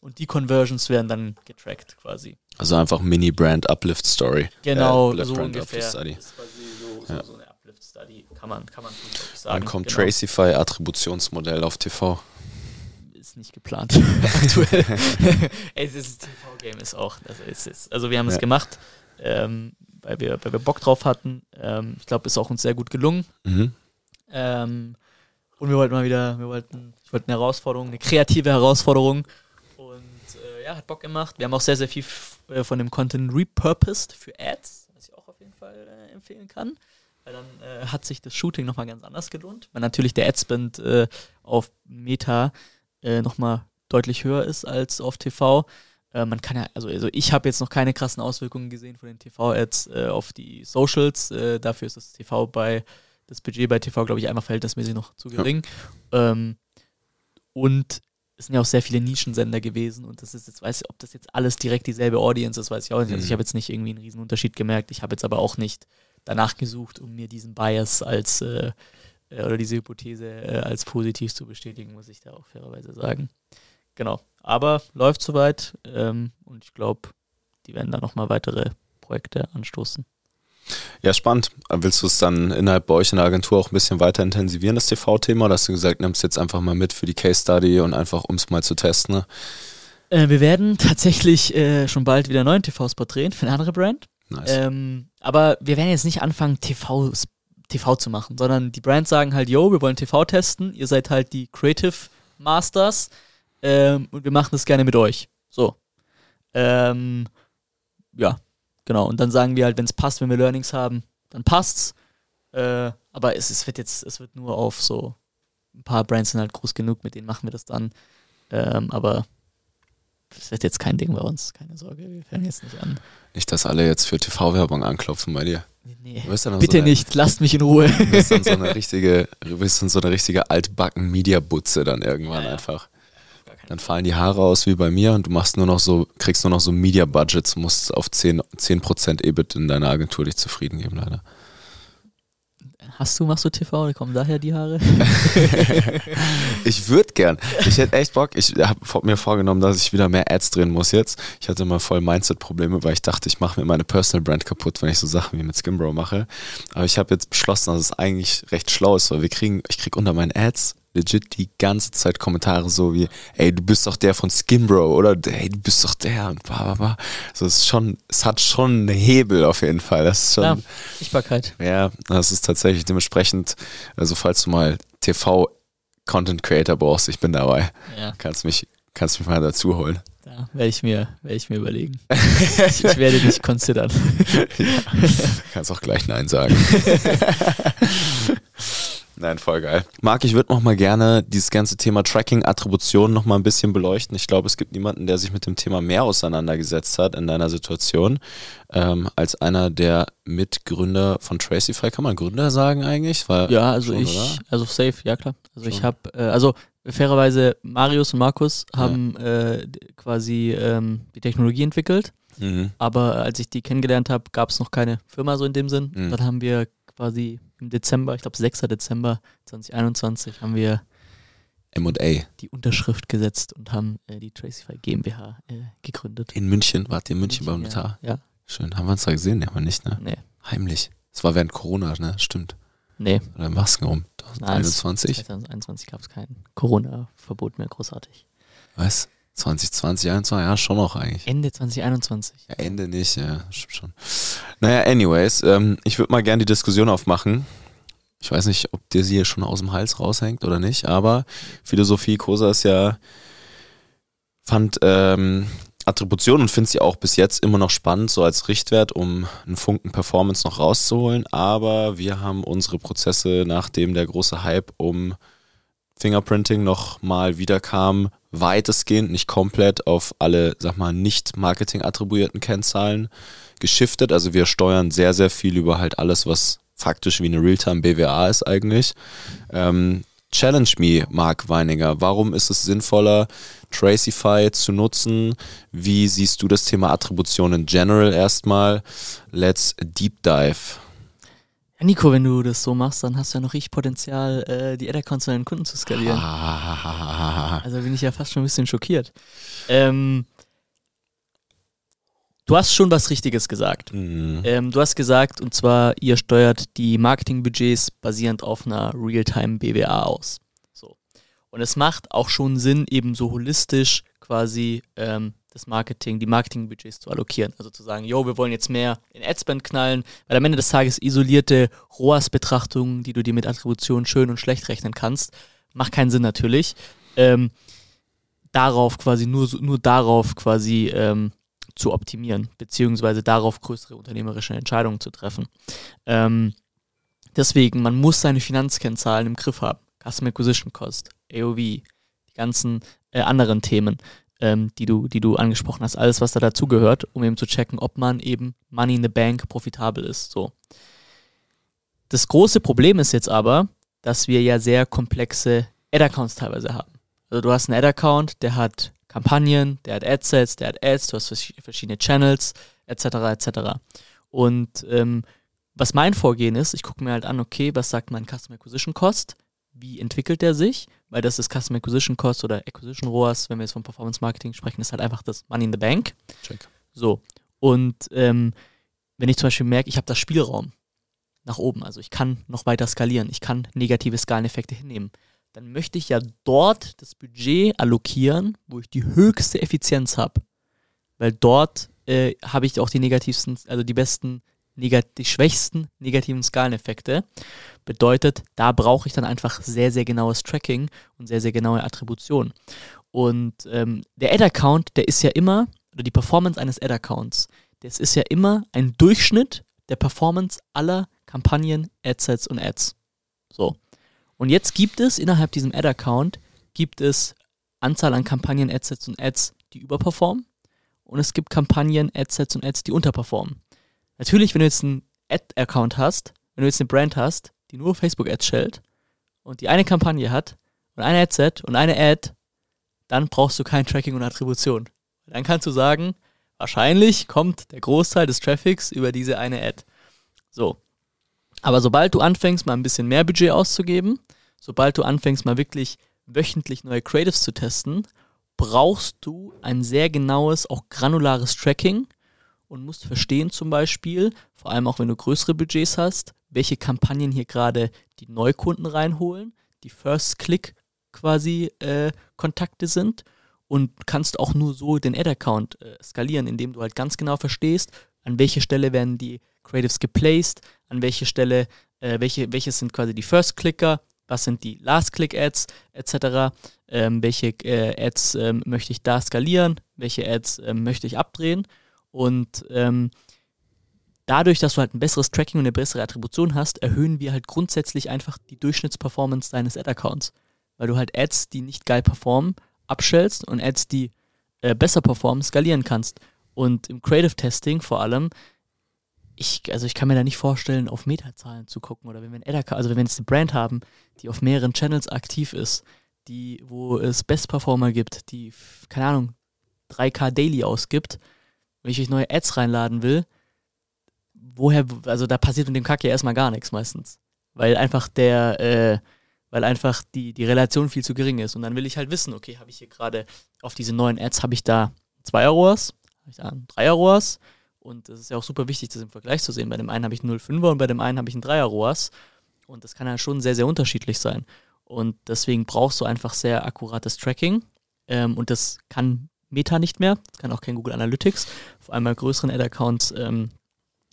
Und die Conversions werden dann getrackt quasi. Also einfach Mini-Brand Uplift Story. Genau, äh, so Brand ungefähr. Uplift Study. Das ist quasi so, ja. so, eine Uplift Study, kann man, kann man sagen. Dann kommt genau. Tracify Attributionsmodell auf TV. Ist nicht geplant aktuell. Ey, das TV-Game ist auch, also, ist, ist, also wir haben ja. es gemacht, ähm, weil, wir, weil wir Bock drauf hatten. Ähm, ich glaube, ist auch uns sehr gut gelungen. Mhm. Ähm, und wir wollten mal wieder, wir wollten, ich wollte eine Herausforderung, eine kreative Herausforderung. Und äh, ja, hat Bock gemacht. Wir haben auch sehr, sehr viel äh, von dem Content repurposed für Ads, was ich auch auf jeden Fall äh, empfehlen kann. Weil dann äh, hat sich das Shooting nochmal ganz anders gelohnt. Weil natürlich der Adspend äh, auf Meta äh, nochmal deutlich höher ist als auf TV. Äh, man kann ja, also, also ich habe jetzt noch keine krassen Auswirkungen gesehen von den TV-Ads auf die Socials. dafür ist das TV bei das Budget bei TV, glaube ich, einfach verhältnismäßig noch zu gering. Ja. Ähm, und es sind ja auch sehr viele Nischensender gewesen und das ist jetzt, weiß ich, ob das jetzt alles direkt dieselbe Audience ist, weiß ich auch nicht. Also ich mhm. habe jetzt nicht irgendwie einen riesen Unterschied gemerkt. Ich habe jetzt aber auch nicht danach gesucht, um mir diesen Bias als äh, äh, oder diese Hypothese äh, als positiv zu bestätigen, muss ich da auch fairerweise sagen. Genau. Aber läuft soweit ähm, und ich glaube, die werden da nochmal weitere Projekte anstoßen. Ja, spannend. Willst du es dann innerhalb bei euch in der Agentur auch ein bisschen weiter intensivieren, das TV-Thema? Oder hast du gesagt, nimmst jetzt einfach mal mit für die Case Study und einfach, um es mal zu testen? Ne? Äh, wir werden tatsächlich äh, schon bald wieder einen neuen TV-Spot drehen für eine andere Brand. Nice. Ähm, aber wir werden jetzt nicht anfangen, TV, TV zu machen, sondern die Brands sagen halt, yo, wir wollen TV testen, ihr seid halt die Creative Masters ähm, und wir machen das gerne mit euch. So. Ähm, ja, Genau, und dann sagen wir halt, wenn es passt, wenn wir Learnings haben, dann passt's. Äh, aber es, es wird jetzt, es wird nur auf so ein paar Brands sind halt groß genug, mit denen machen wir das dann. Ähm, aber das wird jetzt kein Ding bei uns, keine Sorge, wir fangen jetzt nicht an. Nicht, dass alle jetzt für TV-Werbung anklopfen bei dir. Nee, bitte so eine, nicht, lasst mich in Ruhe. Du bist dann so eine richtige, du bist dann so eine richtige altbacken Media-Butze dann irgendwann ja, ja. einfach. Dann fallen die Haare aus wie bei mir und du machst nur noch so, kriegst nur noch so Media Budgets, musst auf 10%, 10 EBIT in deiner Agentur dich zufrieden geben, leider. Hast du, machst du TV oder kommen daher die Haare? ich würde gern. Ich hätte echt Bock. Ich habe mir vorgenommen, dass ich wieder mehr Ads drehen muss jetzt. Ich hatte mal voll Mindset-Probleme, weil ich dachte, ich mache mir meine Personal Brand kaputt, wenn ich so Sachen wie mit Skimbro mache. Aber ich habe jetzt beschlossen, dass es eigentlich recht schlau ist, weil wir kriegen, ich kriege unter meinen Ads legit die ganze Zeit Kommentare so wie, ey, du bist doch der von Skimbro oder ey, du bist doch der und bla bla bla. So, es ist schon, es hat schon einen Hebel auf jeden Fall. Das ist schon. Ja, Sichtbarkeit. Ja, das ist tatsächlich dementsprechend, also falls du mal TV Content Creator brauchst, ich bin dabei. Ja. Kannst mich, kannst mich mal dazu holen. Da werde ich mir, werde ich mir überlegen. ich, ich werde dich considern. ja, kannst auch gleich Nein sagen. Nein, voll geil. Marc, ich würde noch mal gerne dieses ganze Thema Tracking, Attribution noch mal ein bisschen beleuchten. Ich glaube, es gibt niemanden, der sich mit dem Thema mehr auseinandergesetzt hat in deiner Situation, ähm, als einer der Mitgründer von Tracify. Kann man Gründer sagen eigentlich? War ja, also schon, ich, oder? also safe, ja klar. Also schon. ich habe, äh, also fairerweise Marius und Markus haben ja. äh, quasi ähm, die Technologie entwickelt. Mhm. Aber als ich die kennengelernt habe, gab es noch keine Firma so in dem Sinn. Mhm. Dann haben wir quasi im Dezember, ich glaube 6. Dezember 2021, haben wir M&A die Unterschrift gesetzt und haben äh, die Tracify GmbH äh, gegründet. In München, wart ihr in München, München beim Notar? Ja, ja. Schön, haben wir uns da gesehen, ja, aber nicht, ne? Nee. Heimlich. Es war während Corona, ne? Stimmt. Nee. Oder Masken um. 2021? 2021 gab es kein Corona-Verbot mehr, großartig. Was? 2020, 2021, ja, schon noch eigentlich. Ende 2021. Ja, Ende nicht, ja, stimmt schon. Naja, anyways, ähm, ich würde mal gerne die Diskussion aufmachen. Ich weiß nicht, ob dir sie hier schon aus dem Hals raushängt oder nicht, aber Philosophie Kosa ist ja, fand ähm, Attribution und finde sie auch bis jetzt immer noch spannend, so als Richtwert, um einen Funken Performance noch rauszuholen. Aber wir haben unsere Prozesse, nachdem der große Hype um Fingerprinting noch mal wieder kam, weitestgehend, nicht komplett auf alle, sag mal, nicht Marketing attribuierten Kennzahlen geschiftet. Also wir steuern sehr, sehr viel über halt alles, was faktisch wie eine Realtime BWA ist eigentlich. Ähm, Challenge me, Marc Weininger. Warum ist es sinnvoller, Tracify zu nutzen? Wie siehst du das Thema Attribution in general erstmal? Let's deep dive. Ja, Nico, wenn du das so machst, dann hast du ja noch richtig Potenzial, äh, die Ad-Accounts von deinen Kunden zu skalieren. also bin ich ja fast schon ein bisschen schockiert. Ähm, du hast schon was Richtiges gesagt. Mhm. Ähm, du hast gesagt, und zwar, ihr steuert die Marketingbudgets basierend auf einer Realtime BWA aus. So. Und es macht auch schon Sinn, eben so holistisch quasi ähm, das Marketing, die Marketingbudgets zu allokieren. Also zu sagen, yo, wir wollen jetzt mehr in Adspend knallen, weil am Ende des Tages isolierte ROAS-Betrachtungen, die du dir mit Attribution schön und schlecht rechnen kannst, macht keinen Sinn natürlich. Ähm, darauf quasi, nur, nur darauf quasi ähm, zu optimieren, beziehungsweise darauf größere unternehmerische Entscheidungen zu treffen. Ähm, deswegen, man muss seine Finanzkennzahlen im Griff haben. Customer Acquisition Cost, AOV, die ganzen äh, anderen Themen ähm, die, du, die du angesprochen hast, alles, was da dazugehört, um eben zu checken, ob man eben Money in the Bank profitabel ist. So. Das große Problem ist jetzt aber, dass wir ja sehr komplexe Ad-Accounts teilweise haben. Also du hast einen Ad-Account, der hat Kampagnen, der hat Adsets, der hat Ads, du hast verschiedene Channels, etc. etc. Und ähm, was mein Vorgehen ist, ich gucke mir halt an, okay, was sagt mein Customer Acquisition Cost? wie entwickelt der sich, weil das ist Customer Acquisition Cost oder Acquisition ROAS, wenn wir jetzt von Performance Marketing sprechen, ist halt einfach das Money in the Bank. Check. So. Und ähm, wenn ich zum Beispiel merke, ich habe das Spielraum nach oben, also ich kann noch weiter skalieren, ich kann negative Skaleneffekte hinnehmen, dann möchte ich ja dort das Budget allokieren, wo ich die höchste Effizienz habe. Weil dort äh, habe ich auch die negativsten, also die besten die schwächsten negativen Skaleneffekte. Bedeutet, da brauche ich dann einfach sehr, sehr genaues Tracking und sehr, sehr genaue Attribution. Und ähm, der Ad-Account, der ist ja immer, oder die Performance eines Ad-Accounts, das ist ja immer ein Durchschnitt der Performance aller Kampagnen, Adsets und Ads. So. Und jetzt gibt es innerhalb diesem Ad-Account, gibt es Anzahl an Kampagnen, Adsets und Ads, die überperformen. Und es gibt Kampagnen, Adsets und Ads, die unterperformen. Natürlich, wenn du jetzt einen Ad-Account hast, wenn du jetzt eine Brand hast, die nur Facebook-Ads stellt und die eine Kampagne hat und eine Adset und eine Ad, dann brauchst du kein Tracking und Attribution. Dann kannst du sagen, wahrscheinlich kommt der Großteil des Traffics über diese eine Ad. So. Aber sobald du anfängst, mal ein bisschen mehr Budget auszugeben, sobald du anfängst, mal wirklich wöchentlich neue Creatives zu testen, brauchst du ein sehr genaues, auch granulares Tracking, und musst verstehen zum Beispiel, vor allem auch wenn du größere Budgets hast, welche Kampagnen hier gerade die Neukunden reinholen, die First-Click quasi äh, Kontakte sind und kannst auch nur so den Ad-Account äh, skalieren, indem du halt ganz genau verstehst, an welche Stelle werden die Creatives geplaced, an welche Stelle, äh, welche, welche sind quasi die First-Clicker, was sind die Last-Click-Ads etc., ähm, welche äh, Ads ähm, möchte ich da skalieren, welche Ads ähm, möchte ich abdrehen und ähm, dadurch, dass du halt ein besseres Tracking und eine bessere Attribution hast, erhöhen wir halt grundsätzlich einfach die Durchschnittsperformance deines Ad-Accounts, weil du halt Ads, die nicht geil performen, abstellst und Ads, die äh, besser performen, skalieren kannst. Und im Creative Testing vor allem ich, also ich kann mir da nicht vorstellen, auf Metazahlen zu gucken oder wenn wir ein also wenn wir jetzt eine Brand haben, die auf mehreren Channels aktiv ist, die, wo es Best Performer gibt, die, keine Ahnung, 3K Daily ausgibt, wenn ich neue Ads reinladen will, woher, also da passiert in dem Kack ja erstmal gar nichts meistens. Weil einfach der, äh, weil einfach die, die Relation viel zu gering ist. Und dann will ich halt wissen, okay, habe ich hier gerade auf diese neuen Ads, habe ich da 2 Euros, habe ich da 3 Euros, und es ist ja auch super wichtig, das im Vergleich zu sehen. Bei dem einen habe ich einen 0,5er und bei dem einen habe ich einen 3er ROAS. Und das kann ja schon sehr, sehr unterschiedlich sein. Und deswegen brauchst du einfach sehr akkurates Tracking. Ähm, und das kann Meta nicht mehr. Das kann auch kein Google Analytics. Vor allem bei größeren Ad-Accounts, ähm,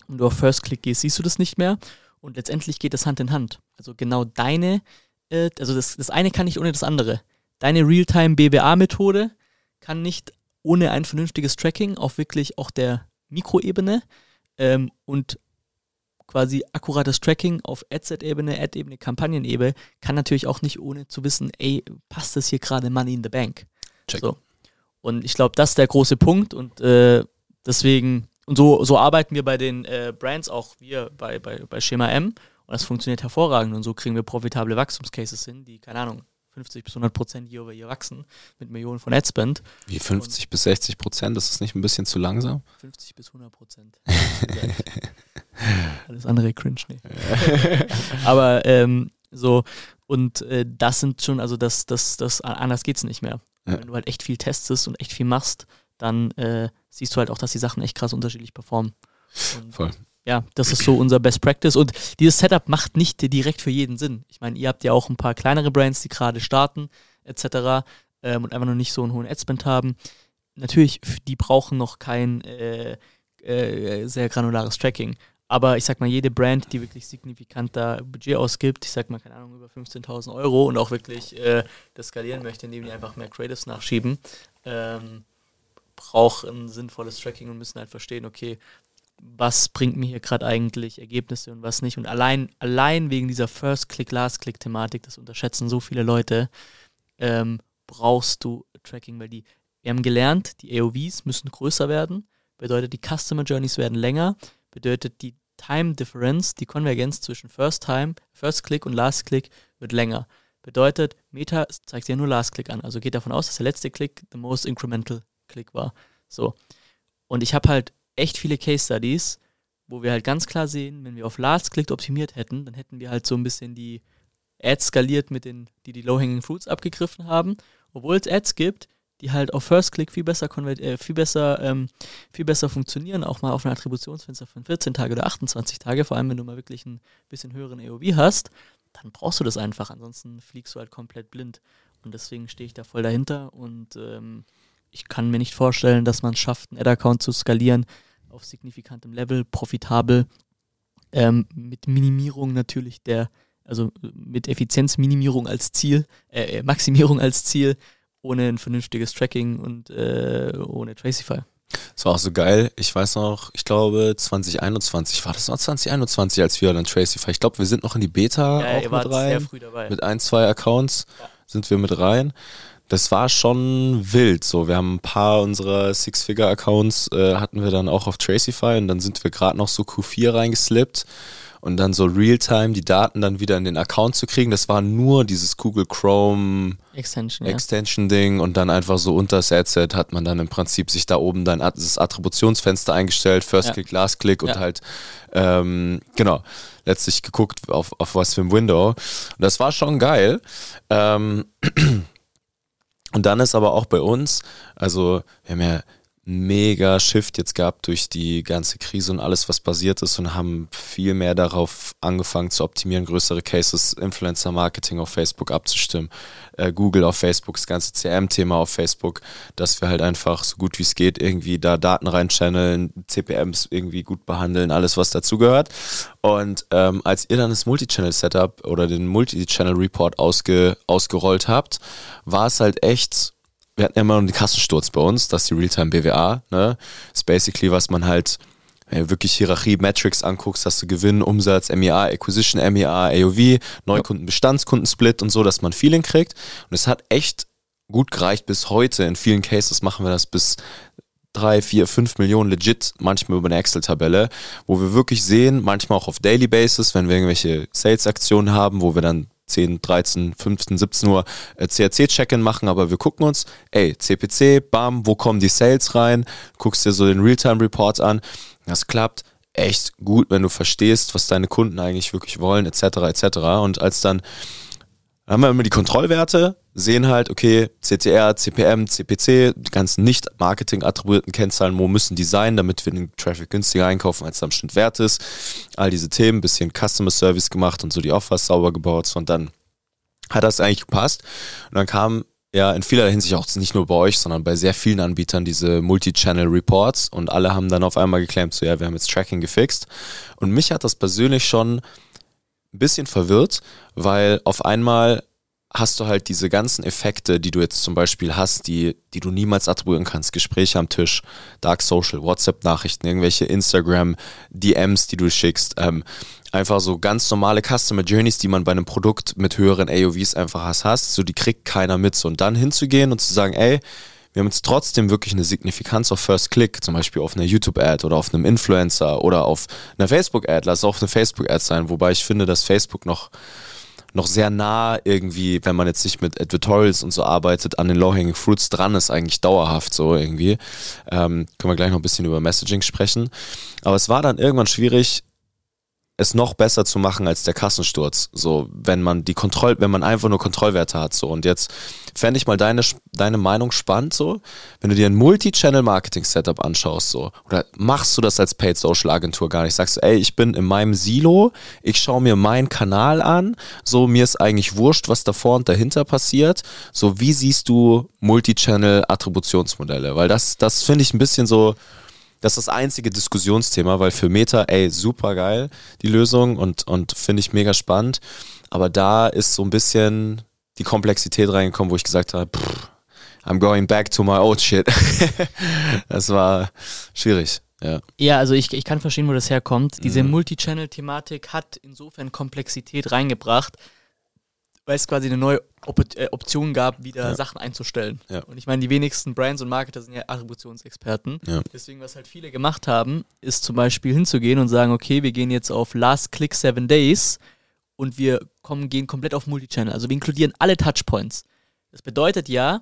wenn du auf First Click gehst, siehst du das nicht mehr. Und letztendlich geht das Hand in Hand. Also genau deine, äh, also das, das eine kann nicht ohne das andere. Deine Realtime-BBA-Methode kann nicht ohne ein vernünftiges Tracking auf wirklich auch der Mikroebene ähm, und quasi akkurates Tracking auf Adset-Ebene, Ad-Ebene, Kampagnenebene kann natürlich auch nicht ohne zu wissen, ey, passt das hier gerade Money in the Bank? Check. So. Und ich glaube, das ist der große Punkt und äh, deswegen, und so, so arbeiten wir bei den äh, Brands auch wir bei, bei, bei Schema M und das funktioniert hervorragend und so kriegen wir profitable Wachstumscases hin, die, keine Ahnung, 50 bis 100 Prozent year over year wachsen mit Millionen von Adspend. Wie 50 und bis 60 Prozent? Ist das nicht ein bisschen zu langsam? 50 bis 100 Prozent. Alles andere cringe, nee. Aber ähm, so, und äh, das sind schon, also das, das, das, anders geht's nicht mehr. Ja. Wenn du halt echt viel testest und echt viel machst, dann äh, siehst du halt auch, dass die Sachen echt krass unterschiedlich performen. Und Voll ja, das ist so unser Best Practice. Und dieses Setup macht nicht direkt für jeden Sinn. Ich meine, ihr habt ja auch ein paar kleinere Brands, die gerade starten, etc. Ähm, und einfach noch nicht so einen hohen Adspend haben. Natürlich, die brauchen noch kein äh, äh, sehr granulares Tracking. Aber ich sag mal, jede Brand, die wirklich signifikant da Budget ausgibt, ich sag mal, keine Ahnung, über 15.000 Euro und auch wirklich äh, das skalieren möchte, indem die einfach mehr Creatives nachschieben, ähm, braucht ein sinnvolles Tracking und müssen halt verstehen, okay, was bringt mir hier gerade eigentlich Ergebnisse und was nicht. Und allein, allein wegen dieser First-Click, Last-Click-Thematik, das unterschätzen so viele Leute, ähm, brauchst du Tracking, weil die, wir haben gelernt, die AOVs müssen größer werden, bedeutet, die Customer Journeys werden länger, bedeutet, die Time Difference, die Konvergenz zwischen First Time, First Click und Last Click wird länger. Bedeutet, Meta zeigt ja nur Last Click an, also geht davon aus, dass der letzte Click the most incremental Click war. So. Und ich habe halt echt viele Case Studies, wo wir halt ganz klar sehen, wenn wir auf Last Click optimiert hätten, dann hätten wir halt so ein bisschen die Ads skaliert mit den, die die Low-Hanging Fruits abgegriffen haben, obwohl es Ads gibt, die halt auf First Click viel besser äh, viel besser ähm, viel besser funktionieren, auch mal auf einem Attributionsfenster von 14 Tage oder 28 Tage, vor allem wenn du mal wirklich ein bisschen höheren AOV hast, dann brauchst du das einfach, ansonsten fliegst du halt komplett blind. Und deswegen stehe ich da voll dahinter und ähm, ich kann mir nicht vorstellen, dass man es schafft, einen Ad-Account zu skalieren auf signifikantem Level, profitabel, ähm, mit Minimierung natürlich der, also mit Effizienzminimierung als Ziel, äh, äh Maximierung als Ziel, ohne ein vernünftiges Tracking und äh, ohne Tracify. Das war auch so geil. Ich weiß noch, ich glaube 2021, war das noch 2021, als wir dann Tracify, ich glaube, wir sind noch in die Beta ja, auch mit rein. Mit ein, zwei Accounts ja. sind wir mit rein das war schon wild. So, wir haben ein paar unserer Six-Figure-Accounts äh, hatten wir dann auch auf Tracify und dann sind wir gerade noch so Q4 reingeslippt und dann so Realtime die Daten dann wieder in den Account zu kriegen. Das war nur dieses Google Chrome Extension, Extension Ding und dann einfach so unter das Adset hat man dann im Prinzip sich da oben dann das Attributionsfenster eingestellt, First ja. Click, Last Click und ja. halt ähm, genau letztlich geguckt auf, auf was für ein Window. Und das war schon geil. Ähm, Und dann ist aber auch bei uns, also wir haben ja mega Shift jetzt gehabt durch die ganze Krise und alles, was passiert ist und haben viel mehr darauf angefangen zu optimieren, größere Cases, Influencer-Marketing auf Facebook abzustimmen, äh, Google auf Facebook, das ganze CM-Thema auf Facebook, dass wir halt einfach so gut wie es geht irgendwie da Daten reinchanneln, CPMs irgendwie gut behandeln, alles was dazugehört. Und ähm, als ihr dann das Multi-Channel-Setup oder den Multi-Channel-Report ausge, ausgerollt habt, war es halt echt wir hatten ja immer einen Kassensturz bei uns, das ist die Realtime BWA, ne? Das ist basically, was man halt wenn du wirklich Hierarchie, Metrics anguckst, hast du Gewinn, Umsatz, MEA, Acquisition, MEA, AOV, Neukunden, Bestandskundensplit und so, dass man Feeling kriegt. Und es hat echt gut gereicht bis heute. In vielen Cases machen wir das bis drei, vier, fünf Millionen legit, manchmal über eine Excel-Tabelle, wo wir wirklich sehen, manchmal auch auf Daily Basis, wenn wir irgendwelche Sales-Aktionen haben, wo wir dann 10, 13, 15, 17 Uhr äh, CRC-Check-In machen, aber wir gucken uns, ey, CPC, bam, wo kommen die Sales rein, guckst dir so den Realtime-Report an, das klappt echt gut, wenn du verstehst, was deine Kunden eigentlich wirklich wollen, etc., etc. Und als dann haben wir immer die Kontrollwerte, sehen halt, okay, CTR, CPM, CPC, die ganzen nicht Marketing-attribuierten Kennzahlen, wo müssen die sein, damit wir den Traffic günstiger einkaufen, als es am Schnitt wert ist. All diese Themen, bisschen Customer Service gemacht und so die Offers sauber gebaut. Und dann hat das eigentlich gepasst. Und dann kam ja in vieler Hinsicht auch nicht nur bei euch, sondern bei sehr vielen Anbietern diese Multi-Channel Reports und alle haben dann auf einmal geclaimt, so ja, wir haben jetzt Tracking gefixt. Und mich hat das persönlich schon ein bisschen verwirrt, weil auf einmal hast du halt diese ganzen Effekte, die du jetzt zum Beispiel hast, die, die du niemals attribuieren kannst. Gespräche am Tisch, Dark Social, WhatsApp-Nachrichten, irgendwelche Instagram-DMs, die du schickst. Ähm, einfach so ganz normale Customer Journeys, die man bei einem Produkt mit höheren AOVs einfach hast. So, die kriegt keiner mit. So, und dann hinzugehen und zu sagen, ey, wir haben jetzt trotzdem wirklich eine Signifikanz auf First Click, zum Beispiel auf einer YouTube-Ad oder auf einem Influencer oder auf einer Facebook-Ad. Lass auch eine Facebook-Ad sein, wobei ich finde, dass Facebook noch noch sehr nah irgendwie, wenn man jetzt nicht mit Advertorials und so arbeitet, an den Low-Hanging Fruits dran ist, eigentlich dauerhaft so irgendwie. Ähm, können wir gleich noch ein bisschen über Messaging sprechen. Aber es war dann irgendwann schwierig, es noch besser zu machen als der Kassensturz. So, wenn man die Kontroll, wenn man einfach nur Kontrollwerte hat. So, und jetzt fände ich mal deine, deine Meinung spannend, so, wenn du dir ein Multi-Channel-Marketing-Setup anschaust, so, oder machst du das als Paid Social Agentur gar nicht? Sagst du, ey, ich bin in meinem Silo, ich schaue mir meinen Kanal an, so, mir ist eigentlich wurscht, was davor und dahinter passiert. So, wie siehst du Multi-Channel-Attributionsmodelle? Weil das, das finde ich ein bisschen so, das ist das einzige Diskussionsthema, weil für Meta, ey, super geil, die Lösung und, und finde ich mega spannend. Aber da ist so ein bisschen die Komplexität reingekommen, wo ich gesagt habe, pff, I'm going back to my old shit. das war schwierig. Ja. ja, also ich, ich kann verstehen, wo das herkommt. Diese mhm. Multichannel-Thematik hat insofern Komplexität reingebracht, weil es quasi eine neue Op äh, Option gab, wieder ja. Sachen einzustellen. Ja. Und ich meine, die wenigsten Brands und Marketer sind ja Attributionsexperten. Ja. Deswegen, was halt viele gemacht haben, ist zum Beispiel hinzugehen und sagen, okay, wir gehen jetzt auf Last Click Seven Days und wir kommen, gehen komplett auf Multichannel. Also wir inkludieren alle Touchpoints. Das bedeutet ja,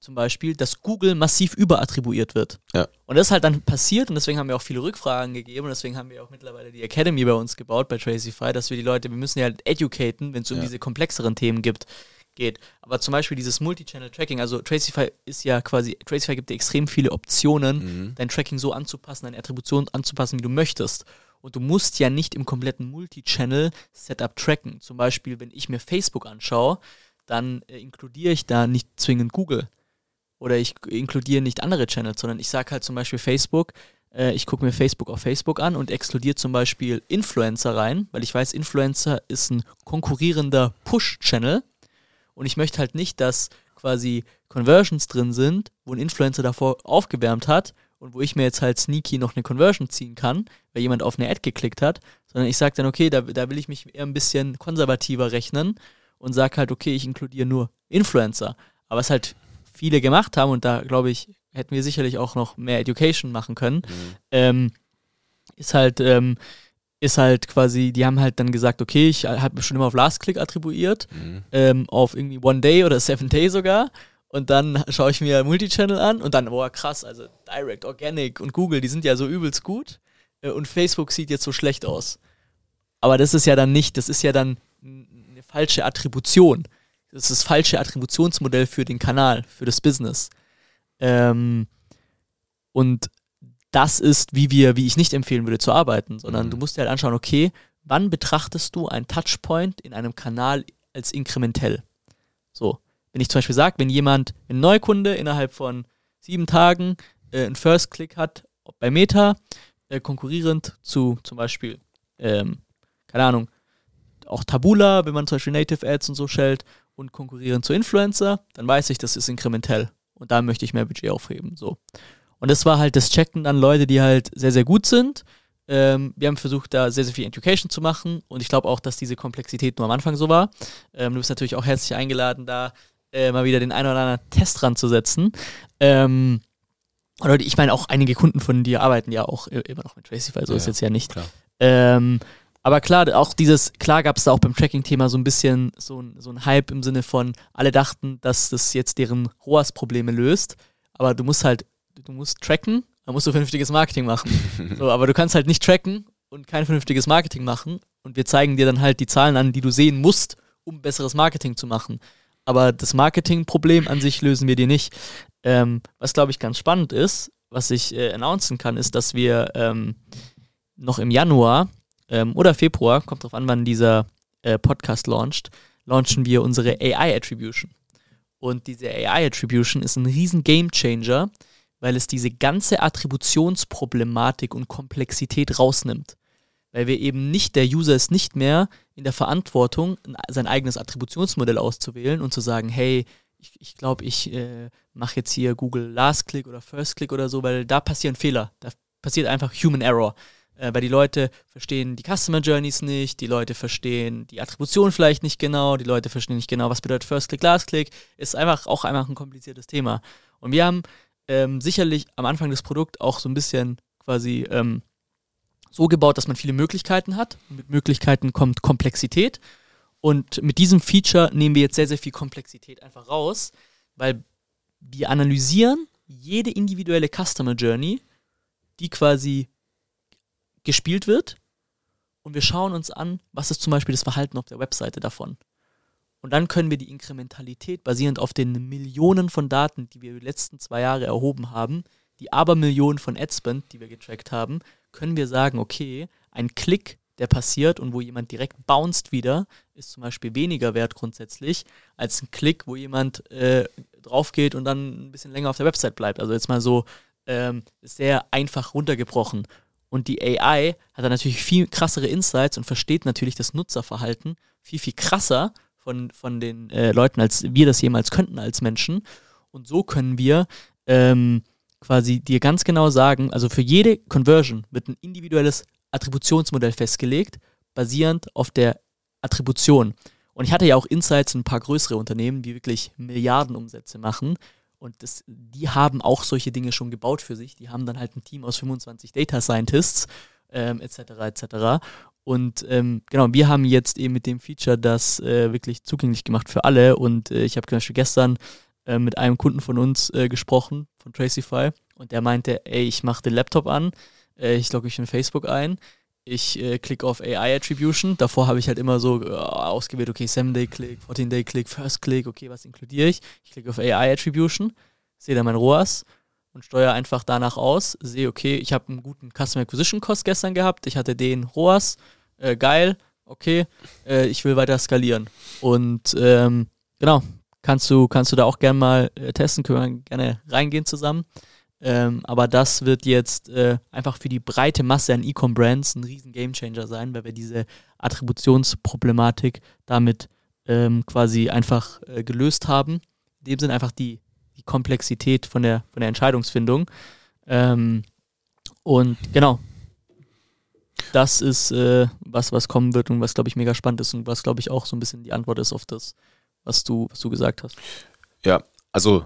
zum Beispiel, dass Google massiv überattribuiert wird. Ja. Und das ist halt dann passiert und deswegen haben wir auch viele Rückfragen gegeben und deswegen haben wir auch mittlerweile die Academy bei uns gebaut bei Tracify, dass wir die Leute, wir müssen ja halt educaten, wenn es um ja. diese komplexeren Themen gibt, geht. Aber zum Beispiel dieses Multi-Channel-Tracking, also Tracify ist ja quasi, Tracify gibt dir extrem viele Optionen, mhm. dein Tracking so anzupassen, deine Attribution anzupassen, wie du möchtest. Und du musst ja nicht im kompletten Multi-Channel-Setup tracken. Zum Beispiel, wenn ich mir Facebook anschaue, dann äh, inkludiere ich da nicht zwingend Google oder ich inkludiere nicht andere Channels, sondern ich sage halt zum Beispiel Facebook, äh, ich gucke mir Facebook auf Facebook an und exkludiere zum Beispiel Influencer rein, weil ich weiß, Influencer ist ein konkurrierender Push-Channel und ich möchte halt nicht, dass quasi Conversions drin sind, wo ein Influencer davor aufgewärmt hat und wo ich mir jetzt halt sneaky noch eine Conversion ziehen kann, weil jemand auf eine Ad geklickt hat, sondern ich sage dann, okay, da, da will ich mich eher ein bisschen konservativer rechnen und sage halt, okay, ich inkludiere nur Influencer. Aber es halt viele gemacht haben und da glaube ich, hätten wir sicherlich auch noch mehr Education machen können, mhm. ähm, ist halt, ähm, ist halt quasi, die haben halt dann gesagt, okay, ich habe schon immer auf Last Click attribuiert, mhm. ähm, auf irgendwie One Day oder Seven Day sogar. Und dann schaue ich mir Multichannel an und dann, boah, krass, also Direct, Organic und Google, die sind ja so übelst gut. Äh, und Facebook sieht jetzt so schlecht aus. Aber das ist ja dann nicht, das ist ja dann eine falsche Attribution das ist das falsche Attributionsmodell für den Kanal, für das Business. Ähm, Und das ist, wie wir, wie ich nicht empfehlen würde zu arbeiten, sondern Mhm. du musst dir halt anschauen, okay, wann betrachtest du einen Touchpoint in einem Kanal als inkrementell? So, wenn ich zum Beispiel sage, wenn jemand, ein Neukunde innerhalb von sieben Tagen äh, einen First Click hat bei Meta, äh, konkurrierend zu zum Beispiel, ähm, keine Ahnung, auch Tabula, wenn man zum Beispiel Native Ads und so stellt und konkurrierend zu Influencer, dann weiß ich, das ist inkrementell und da möchte ich mehr Budget aufheben. So. Und das war halt das Checken dann Leute, die halt sehr, sehr gut sind. Ähm, wir haben versucht, da sehr, sehr viel Education zu machen und ich glaube auch, dass diese Komplexität nur am Anfang so war. Ähm, du bist natürlich auch herzlich eingeladen, da äh, mal wieder den einen oder anderen Test ranzusetzen. Ähm, oder ich meine, auch einige Kunden von dir arbeiten ja auch immer noch mit Tracify, so Ja, ist jetzt ja nicht. klar. Ähm, aber klar, auch dieses, klar gab es da auch beim Tracking-Thema so ein bisschen so ein, so ein Hype im Sinne von, alle dachten, dass das jetzt deren ROAS-Probleme löst, aber du musst halt, du musst tracken, dann musst du vernünftiges Marketing machen. so, aber du kannst halt nicht tracken und kein vernünftiges Marketing machen und wir zeigen dir dann halt die Zahlen an, die du sehen musst, um besseres Marketing zu machen. Aber das Marketingproblem an sich lösen wir dir nicht. Ähm, was glaube ich ganz spannend ist, was ich äh, announcen kann, ist, dass wir ähm, noch im Januar ähm, oder Februar, kommt drauf an, wann dieser äh, Podcast launcht, launchen wir unsere AI Attribution. Und diese AI Attribution ist ein riesen Game Changer, weil es diese ganze Attributionsproblematik und Komplexität rausnimmt. Weil wir eben nicht, der User ist nicht mehr in der Verantwortung, ein- sein eigenes Attributionsmodell auszuwählen und zu sagen, hey, ich glaube, ich, glaub, ich äh, mache jetzt hier Google Last Click oder First Click oder so, weil da passieren Fehler. Da passiert einfach Human Error. Äh, weil die Leute verstehen die Customer Journeys nicht, die Leute verstehen die Attribution vielleicht nicht genau, die Leute verstehen nicht genau, was bedeutet First Click, Last Click. Ist einfach auch einfach ein kompliziertes Thema. Und wir haben ähm, sicherlich am Anfang des Produkts auch so ein bisschen quasi ähm, so gebaut, dass man viele Möglichkeiten hat. Und mit Möglichkeiten kommt Komplexität. Und mit diesem Feature nehmen wir jetzt sehr, sehr viel Komplexität einfach raus, weil wir analysieren jede individuelle Customer Journey, die quasi gespielt wird. Und wir schauen uns an, was ist zum Beispiel das Verhalten auf der Webseite davon. Und dann können wir die Inkrementalität basierend auf den Millionen von Daten, die wir die letzten zwei Jahre erhoben haben, die Abermillionen von Adspend, die wir getrackt haben, können wir sagen, okay, ein Klick, der passiert und wo jemand direkt bounced wieder, ist zum Beispiel weniger wert grundsätzlich als ein Klick, wo jemand äh, drauf geht und dann ein bisschen länger auf der Website bleibt. Also jetzt mal so ähm, sehr einfach runtergebrochen. Und die AI hat dann natürlich viel krassere Insights und versteht natürlich das Nutzerverhalten viel, viel krasser von, von den äh, Leuten, als wir das jemals könnten als Menschen. Und so können wir ähm, quasi dir ganz genau sagen, also für jede Conversion wird ein individuelles Attributionsmodell festgelegt, basierend auf der Attribution. Und ich hatte ja auch Insights in ein paar größere Unternehmen, die wirklich Milliardenumsätze machen. Und das, die haben auch solche Dinge schon gebaut für sich. Die haben dann halt ein Team aus 25 Data Scientists, ähm, etc. etc. Und ähm, genau, wir haben jetzt eben mit dem Feature das äh, wirklich zugänglich gemacht für alle. Und äh, ich habe zum Beispiel gestern äh, mit einem Kunden von uns äh, gesprochen, von Tracify, und der meinte, ey, ich mache den Laptop an, äh, ich logge mich in Facebook ein, ich äh, klicke auf AI Attribution. Davor habe ich halt immer so äh, ausgewählt, okay, 7-Day-Click, 14-Day-Click, First-Click, okay, was inkludiere ich? Ich klicke auf AI Attribution, sehe dann mein ROAS und steuere einfach danach aus, sehe, okay, ich habe einen guten Customer Acquisition Cost gestern gehabt, ich hatte den ROAS, äh, geil, okay, äh, ich will weiter skalieren. Und ähm, genau, kannst du, kannst du da auch gerne mal äh, testen, können wir gerne reingehen zusammen. Ähm, aber das wird jetzt äh, einfach für die breite Masse an E-Com-Brands ein riesen Gamechanger sein, weil wir diese Attributionsproblematik damit ähm, quasi einfach äh, gelöst haben. In dem Sinne einfach die, die Komplexität von der, von der Entscheidungsfindung. Ähm, und genau, das ist äh, was, was kommen wird und was, glaube ich, mega spannend ist und was, glaube ich, auch so ein bisschen die Antwort ist auf das, was du, was du gesagt hast. Ja, also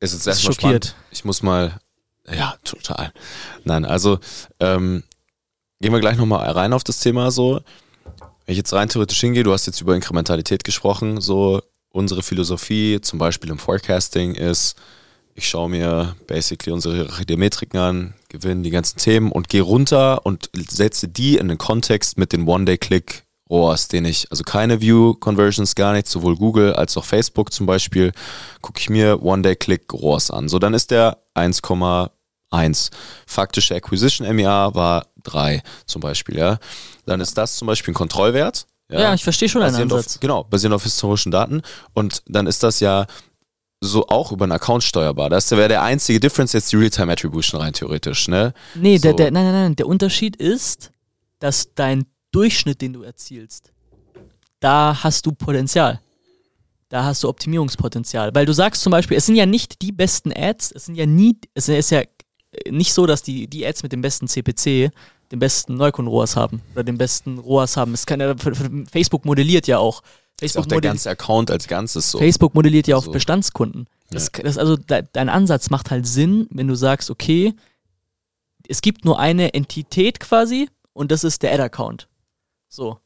ist Bist erstmal schockiert. spannend. Ich muss mal, ja, total. Nein, also ähm, gehen wir gleich nochmal rein auf das Thema so. Wenn ich jetzt rein theoretisch hingehe, du hast jetzt über Inkrementalität gesprochen, so unsere Philosophie zum Beispiel im Forecasting ist, ich schaue mir basically unsere Metriken an, gewinne die ganzen Themen und gehe runter und setze die in den Kontext mit den One-Day-Click ROAS, den ich, also keine View-Conversions, gar nichts, sowohl Google als auch Facebook zum Beispiel, gucke ich mir One-Day-Click ROAS an. So, dann ist der 1,1. Faktische Acquisition MEA war 3 zum Beispiel, ja. Dann ist das zum Beispiel ein Kontrollwert. Ja, ja ich verstehe schon deinen Ansatz. Auf, genau, basierend auf historischen Daten. Und dann ist das ja so auch über einen Account steuerbar. Das wäre der einzige Difference jetzt die Realtime Attribution rein theoretisch, ne? Nee, so. der, der, nein, nein, nein. Der Unterschied ist, dass dein Durchschnitt, den du erzielst, da hast du Potenzial. Da hast du Optimierungspotenzial. Weil du sagst zum Beispiel, es sind ja nicht die besten Ads, es sind ja nie, es ist ja nicht so, dass die, die Ads mit dem besten CPC den besten Neukunden-ROAS haben oder den besten ROAS haben. Es kann ja, Facebook modelliert ja auch. Facebook ist auch der ganze Account als Ganzes so. Facebook modelliert ja auch Bestandskunden. Das, ja. das also de, dein Ansatz macht halt Sinn, wenn du sagst, okay, es gibt nur eine Entität quasi und das ist der Ad-Account. So.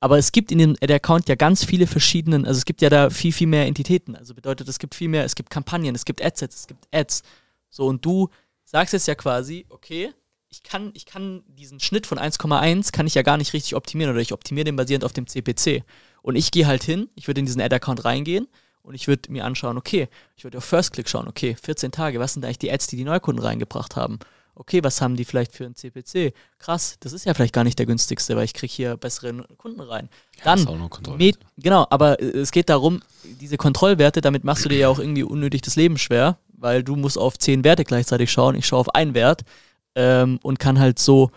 Aber es gibt in dem Ad-Account ja ganz viele verschiedenen, also es gibt ja da viel, viel mehr Entitäten. Also bedeutet, es gibt viel mehr, es gibt Kampagnen, es gibt Adsets, es gibt Ads. So, und du sagst jetzt ja quasi, okay, ich kann, ich kann diesen Schnitt von 1,1 kann ich ja gar nicht richtig optimieren oder ich optimiere den basierend auf dem CPC. Und ich gehe halt hin, ich würde in diesen Ad-Account reingehen und ich würde mir anschauen, okay, ich würde auf First Click schauen, okay, 14 Tage, was sind eigentlich die Ads, die die Neukunden reingebracht haben? Okay, was haben die vielleicht für ein CPC? Krass, das ist ja vielleicht gar nicht der günstigste, weil ich kriege hier bessere Kunden rein. Dann, ja, genau, aber äh, es geht darum, diese Kontrollwerte, damit machst du dir ja auch irgendwie unnötig das Leben schwer, weil du musst auf 10 Werte gleichzeitig schauen. Ich schaue auf einen Wert ähm, und kann halt so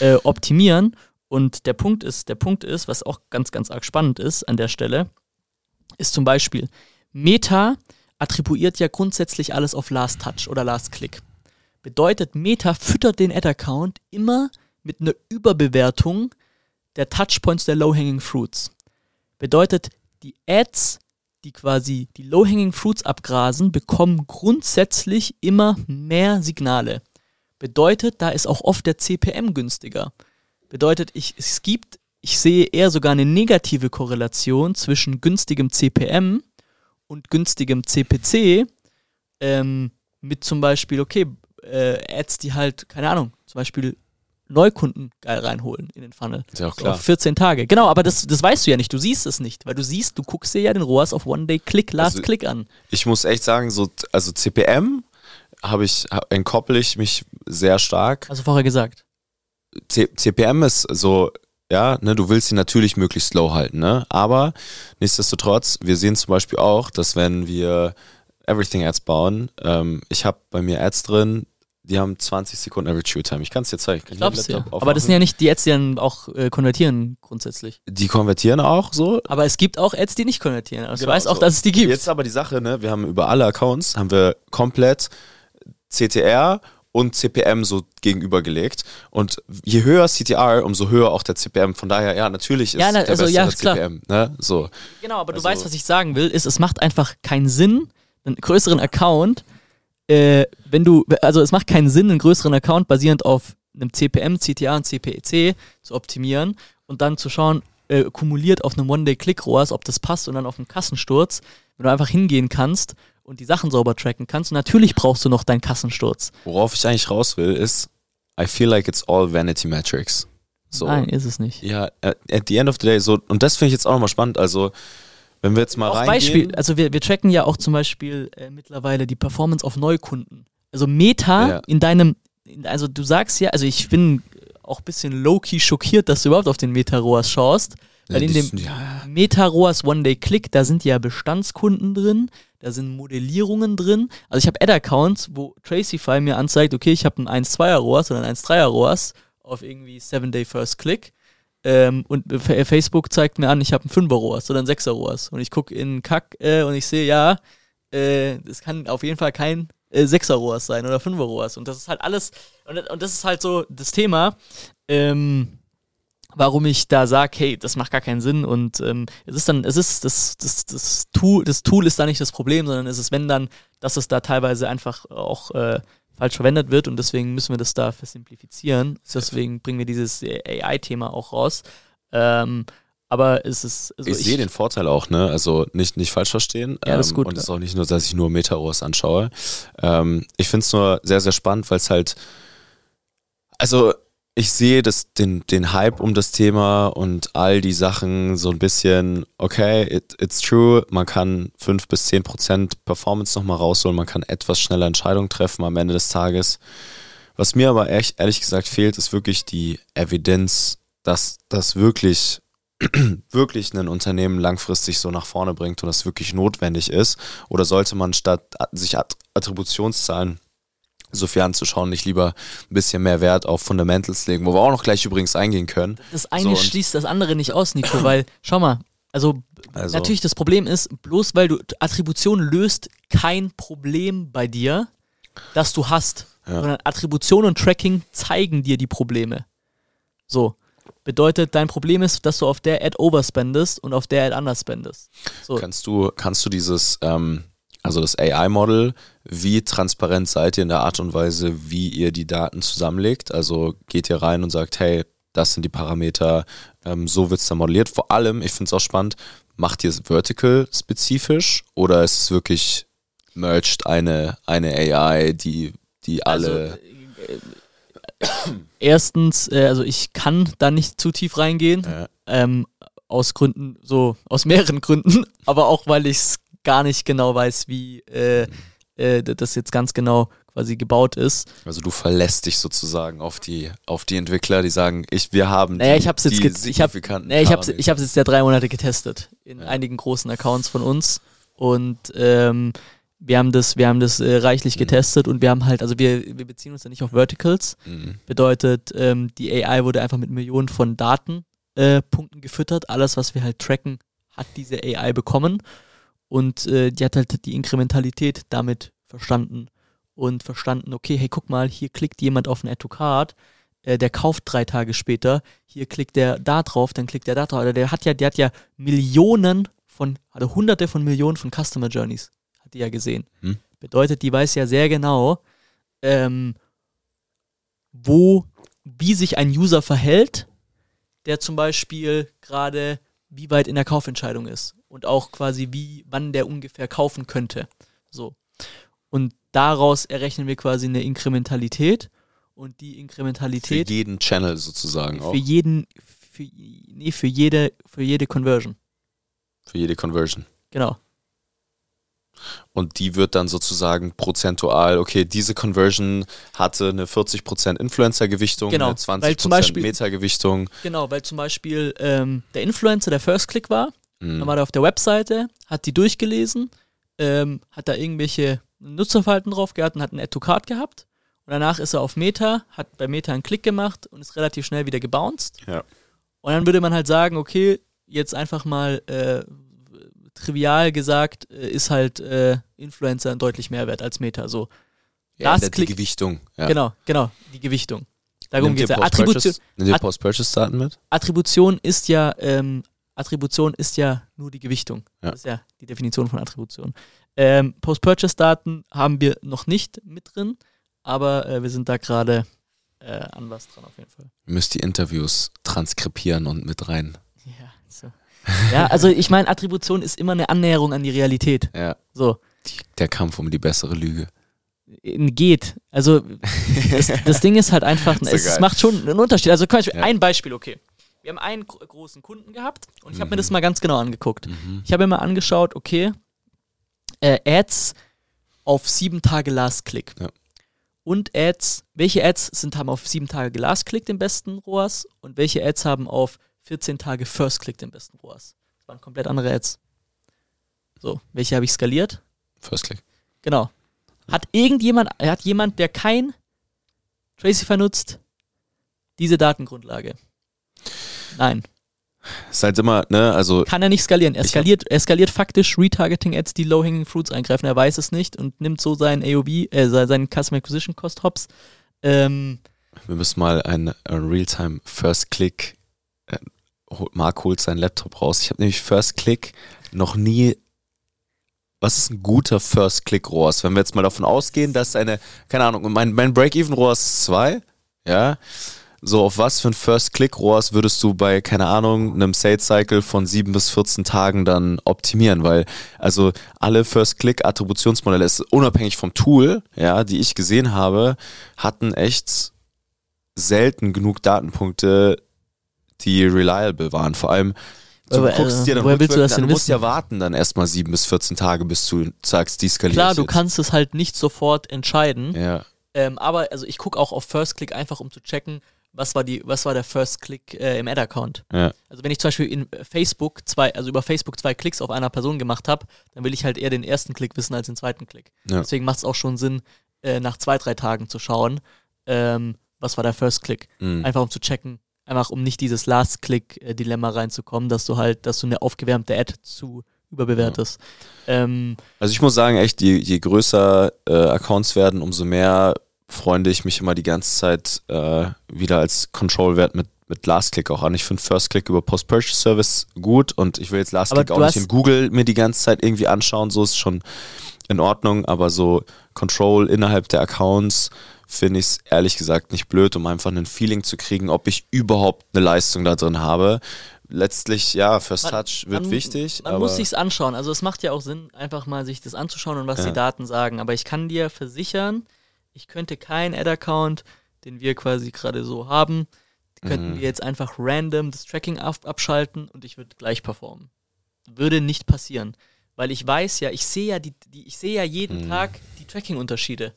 äh, optimieren. Und der Punkt ist, der Punkt ist, was auch ganz, ganz arg spannend ist an der Stelle, ist zum Beispiel, Meta attribuiert ja grundsätzlich alles auf Last Touch oder Last Click. Bedeutet, Meta füttert den Ad-Account immer mit einer Überbewertung der Touchpoints der Low-Hanging Fruits. Bedeutet, die Ads, die quasi die Low-Hanging Fruits abgrasen, bekommen grundsätzlich immer mehr Signale. Bedeutet, da ist auch oft der CPM günstiger. Bedeutet, ich, es gibt, ich sehe eher sogar eine negative Korrelation zwischen günstigem CPM und günstigem CPC ähm, mit zum Beispiel, okay, äh, Ads, die halt, keine Ahnung, zum Beispiel Neukunden geil reinholen in den Funnel. Ist ja auch klar. auf 14 Tage. Genau, aber das, das weißt du ja nicht. Du siehst es nicht, weil du siehst, du guckst dir ja den ROAS auf One-Day-Click, Last-Click also, an. Ich muss echt sagen, so, also CPM habe ich, entkoppel ich mich sehr stark. Hast du vorher gesagt. C CPM ist so, ja, ne, du willst sie natürlich möglichst low halten, ne? Aber nichtsdestotrotz, wir sehen zum Beispiel auch, dass wenn wir Everything Ads bauen, ähm, ich habe bei mir Ads drin, die haben 20 Sekunden Average View Time. Ich kann es dir zeigen. Ich glaub's ja. Aber das sind ja nicht die Ads, die dann auch äh, konvertieren grundsätzlich. Die konvertieren auch so. Aber es gibt auch Ads, die nicht konvertieren. Also genau, ich weiß auch, so. dass es die gibt. Jetzt aber die Sache, ne, wir haben über alle Accounts haben wir komplett CTR und CPM so gegenübergelegt. Und je höher CTR, umso höher auch der CPM. Von daher, ja, natürlich ist ja, na, der also, ja, CPM. Ne? So. Genau, aber also, du weißt, was ich sagen will, ist, es macht einfach keinen Sinn, einen größeren Account, äh, wenn du, also es macht keinen Sinn, einen größeren Account basierend auf einem CPM, CTA und CPEC zu optimieren und dann zu schauen, äh, kumuliert auf einem One-Day-Click-ROAS, ob das passt und dann auf einem Kassensturz, wenn du einfach hingehen kannst und die Sachen sauber tracken kannst. Und natürlich brauchst du noch deinen Kassensturz. Worauf ich eigentlich raus will, ist, I feel like it's all vanity metrics. So. Nein, ist es nicht. Ja, at the end of the day, so, und das finde ich jetzt auch nochmal spannend. Also, wenn wir jetzt mal rein. Beispiel, also wir, wir tracken ja auch zum Beispiel äh, mittlerweile die Performance auf Neukunden. Also Meta ja. in deinem, in, also du sagst ja, also ich bin auch ein bisschen low-key schockiert, dass du überhaupt auf den Meta-ROAS schaust. Weil ja, in dem ja. Meta-ROAS One-Day-Click, da sind ja Bestandskunden drin, da sind Modellierungen drin. Also ich habe Ad-Accounts, wo Tracify mir anzeigt, okay, ich habe ein 1-2er ROAS oder ein 1-3er ROAS auf irgendwie 7-Day First Click. Ähm, und Facebook zeigt mir an, ich habe ein 5er ROAS oder ein 6er ROAS. Und ich gucke in Kack äh, und ich sehe, ja, äh, das kann auf jeden Fall kein äh, 6er ROAS sein oder 5er ROAS. Und das ist halt alles, und, und das ist halt so das Thema. Ähm, warum ich da sage, hey, das macht gar keinen Sinn und ähm, es ist dann, es ist das, das, das Tool, das Tool ist da nicht das Problem, sondern es ist, wenn dann, dass es da teilweise einfach auch äh, falsch verwendet wird und deswegen müssen wir das da versimplifizieren. Deswegen bringen wir dieses AI-Thema auch raus. Ähm, aber es ist. Also ich, ich sehe den Vorteil auch, ne? Also nicht, nicht falsch verstehen. Ja, das ist ähm, gut. Und es ist auch nicht nur, dass ich nur Metaros anschaue. Ähm, ich finde es nur sehr, sehr spannend, weil es halt. Also ich sehe das, den, den Hype um das Thema und all die Sachen so ein bisschen, okay, it, it's true, man kann 5 bis 10 Prozent Performance nochmal rausholen, man kann etwas schneller Entscheidungen treffen am Ende des Tages. Was mir aber echt, ehrlich gesagt fehlt, ist wirklich die Evidenz, dass das wirklich, wirklich ein Unternehmen langfristig so nach vorne bringt und das wirklich notwendig ist. Oder sollte man statt sich Attributionszahlen so viel anzuschauen, nicht lieber ein bisschen mehr Wert auf Fundamentals legen, wo wir auch noch gleich übrigens eingehen können. Das eine so, schließt das andere nicht aus, Nico, weil, schau mal, also, also, natürlich das Problem ist, bloß weil du Attribution löst kein Problem bei dir, das du hast. Ja. Sondern Attribution und Tracking zeigen dir die Probleme. So. Bedeutet, dein Problem ist, dass du auf der Ad overspendest und auf der Ad underspendest. So. Kannst du, kannst du dieses, ähm, also das AI-Model, wie transparent seid ihr in der Art und Weise, wie ihr die Daten zusammenlegt? Also geht ihr rein und sagt, hey, das sind die Parameter, ähm, so wird es dann modelliert. Vor allem, ich finde es auch spannend, macht ihr es vertical-spezifisch oder ist es wirklich merged eine, eine AI, die, die alle. Also, erstens, äh, also ich kann da nicht zu tief reingehen. Ja. Ähm, aus Gründen, so aus mehreren Gründen, aber auch weil ich es gar nicht genau weiß, wie äh, äh, das jetzt ganz genau quasi gebaut ist. Also du verlässt dich sozusagen auf die auf die Entwickler, die sagen, ich wir haben naja, die, ich hab's jetzt die ich habe naja, ich habe ich habe jetzt ja drei Monate getestet in ja. einigen großen Accounts von uns und ähm, wir haben das, wir haben das äh, reichlich mhm. getestet und wir haben halt, also wir, wir beziehen uns ja nicht auf Verticals. Mhm. Bedeutet, ähm, die AI wurde einfach mit Millionen von Datenpunkten äh, gefüttert. Alles, was wir halt tracken, hat diese AI bekommen. Und äh, die hat halt die Inkrementalität damit verstanden und verstanden, okay, hey, guck mal, hier klickt jemand auf ein Add to Card, äh, der kauft drei Tage später, hier klickt der da drauf, dann klickt der da drauf. Der hat ja, der hat ja Millionen von, also hunderte von Millionen von Customer Journeys, hat die ja gesehen. Hm. Bedeutet, die weiß ja sehr genau, ähm, wo, wie sich ein User verhält, der zum Beispiel gerade wie weit in der Kaufentscheidung ist und auch quasi wie, wann der ungefähr kaufen könnte. So. Und daraus errechnen wir quasi eine Inkrementalität und die Inkrementalität. Für jeden Channel sozusagen für auch. Für jeden, für, nee, für jede, für jede Conversion. Für jede Conversion. Genau. Und die wird dann sozusagen prozentual, okay, diese Conversion hatte eine 40% Influencer-Gewichtung, genau, eine 20% Meta-Gewichtung. Genau, weil zum Beispiel ähm, der Influencer der First Click war, mhm. dann war er auf der Webseite, hat die durchgelesen, ähm, hat da irgendwelche Nutzerverhalten drauf gehabt und hat ein Add-to-Card gehabt. Und danach ist er auf Meta, hat bei Meta einen Klick gemacht und ist relativ schnell wieder gebounced. Ja. Und dann würde man halt sagen, okay, jetzt einfach mal äh, trivial gesagt, äh, ist halt äh, Influencer ein deutlich mehr wert als Meta. So. Ja, das die Gewichtung. Ja. Genau, genau, die Gewichtung. Darum geht es ja. Attribution. Post-Purchase-Daten mit? Attribution ist ja, ähm, Attribution ist ja nur die Gewichtung. Ja. Das ist ja die Definition von Attribution. Ähm, Post-Purchase-Daten haben wir noch nicht mit drin, aber äh, wir sind da gerade äh, an was dran auf jeden Fall. Ihr müsst die Interviews transkribieren und mit rein. Ja, so. Ja, also ich meine, Attribution ist immer eine Annäherung an die Realität. Ja. So. Der Kampf um die bessere Lüge. Geht. Also das, das Ding ist halt einfach, ist es, es macht schon einen Unterschied. Also Beispiel, ja. ein Beispiel, okay. Wir haben einen großen Kunden gehabt und ich habe mhm. mir das mal ganz genau angeguckt. Mhm. Ich habe mir mal angeschaut, okay, äh, Ads auf sieben Tage Last Click. Ja. Und Ads, welche Ads sind, haben auf sieben Tage Last Click den besten ROAS und welche Ads haben auf 14 Tage First Click den besten ROAS. Das waren komplett andere Ads. So, welche habe ich skaliert? First Click. Genau. Hat irgendjemand, hat jemand, der kein Tracify nutzt, diese Datengrundlage? Nein. Ist halt immer, ne, also. Kann er nicht skalieren. Er skaliert, er skaliert faktisch Retargeting-Ads, die Low-Hanging Fruits eingreifen. Er weiß es nicht und nimmt so seinen AOB, äh, seinen Customer Acquisition Cost Hops. Ähm, Wir müssen mal ein Realtime First Click Marc holt seinen Laptop raus. Ich habe nämlich First Click noch nie. Was ist ein guter First Click ROAS? Wenn wir jetzt mal davon ausgehen, dass eine, keine Ahnung, mein, mein Break-Even ROAS ist 2, ja. So, auf was für ein First Click ROAS würdest du bei, keine Ahnung, einem Sales Cycle von 7 bis 14 Tagen dann optimieren? Weil, also alle First Click Attributionsmodelle, unabhängig vom Tool, ja, die ich gesehen habe, hatten echt selten genug Datenpunkte, die reliable waren. Vor allem, du Aber, guckst äh, dir dann woher willst du das denn musst wissen? ja warten dann erstmal sieben bis 14 Tage, bis du sagst, die skaliert Klar, du jetzt. kannst es halt nicht sofort entscheiden. Ja, Ähm, aber also ich gucke auch auf First Click einfach, um zu checken, was war die, was war der First Click äh, im Ad-Account. ja, Also wenn ich zum Beispiel in Facebook zwei, also über Facebook zwei Klicks auf einer Person gemacht habe, dann will ich halt eher den ersten Klick wissen als den zweiten Klick. Ja. Deswegen macht es auch schon Sinn, äh, nach zwei, drei Tagen zu schauen, ähm, was war der First Click. mhm. Einfach um zu checken, einfach um nicht dieses Last-Click-Dilemma reinzukommen, dass du halt, dass du eine aufgewärmte Ad zu überbewertest. Ähm, Also ich muss sagen, echt, je, je größer äh, Accounts werden, umso mehr freunde ich mich immer die ganze Zeit äh, wieder als Control-Wert mit, mit Last-Click auch an. Ich finde First-Click über Post-Purchase-Service gut und ich will jetzt Last-Click Aber auch nicht in Google mir die ganze Zeit irgendwie anschauen, so ist schon in Ordnung, aber so Control innerhalb der Accounts finde ich es ehrlich gesagt nicht blöd, um einfach ein Feeling zu kriegen, ob ich überhaupt eine Leistung da drin habe. Letztlich, ja, First Man- Touch wird man, wichtig. Man muss sich's anschauen. Also es macht ja auch Sinn, einfach mal sich das anzuschauen und was Ja. die Daten sagen. Aber ich kann dir versichern, ich könnte keinen Ad-Account, den wir quasi gerade so haben, könnten Mhm. wir jetzt einfach random das Tracking ab abschalten und ich würde gleich performen. Würde nicht passieren. Weil ich weiß ja, ich sehe ja die, die ich sehe ja jeden Mhm. Tag die Tracking-Unterschiede.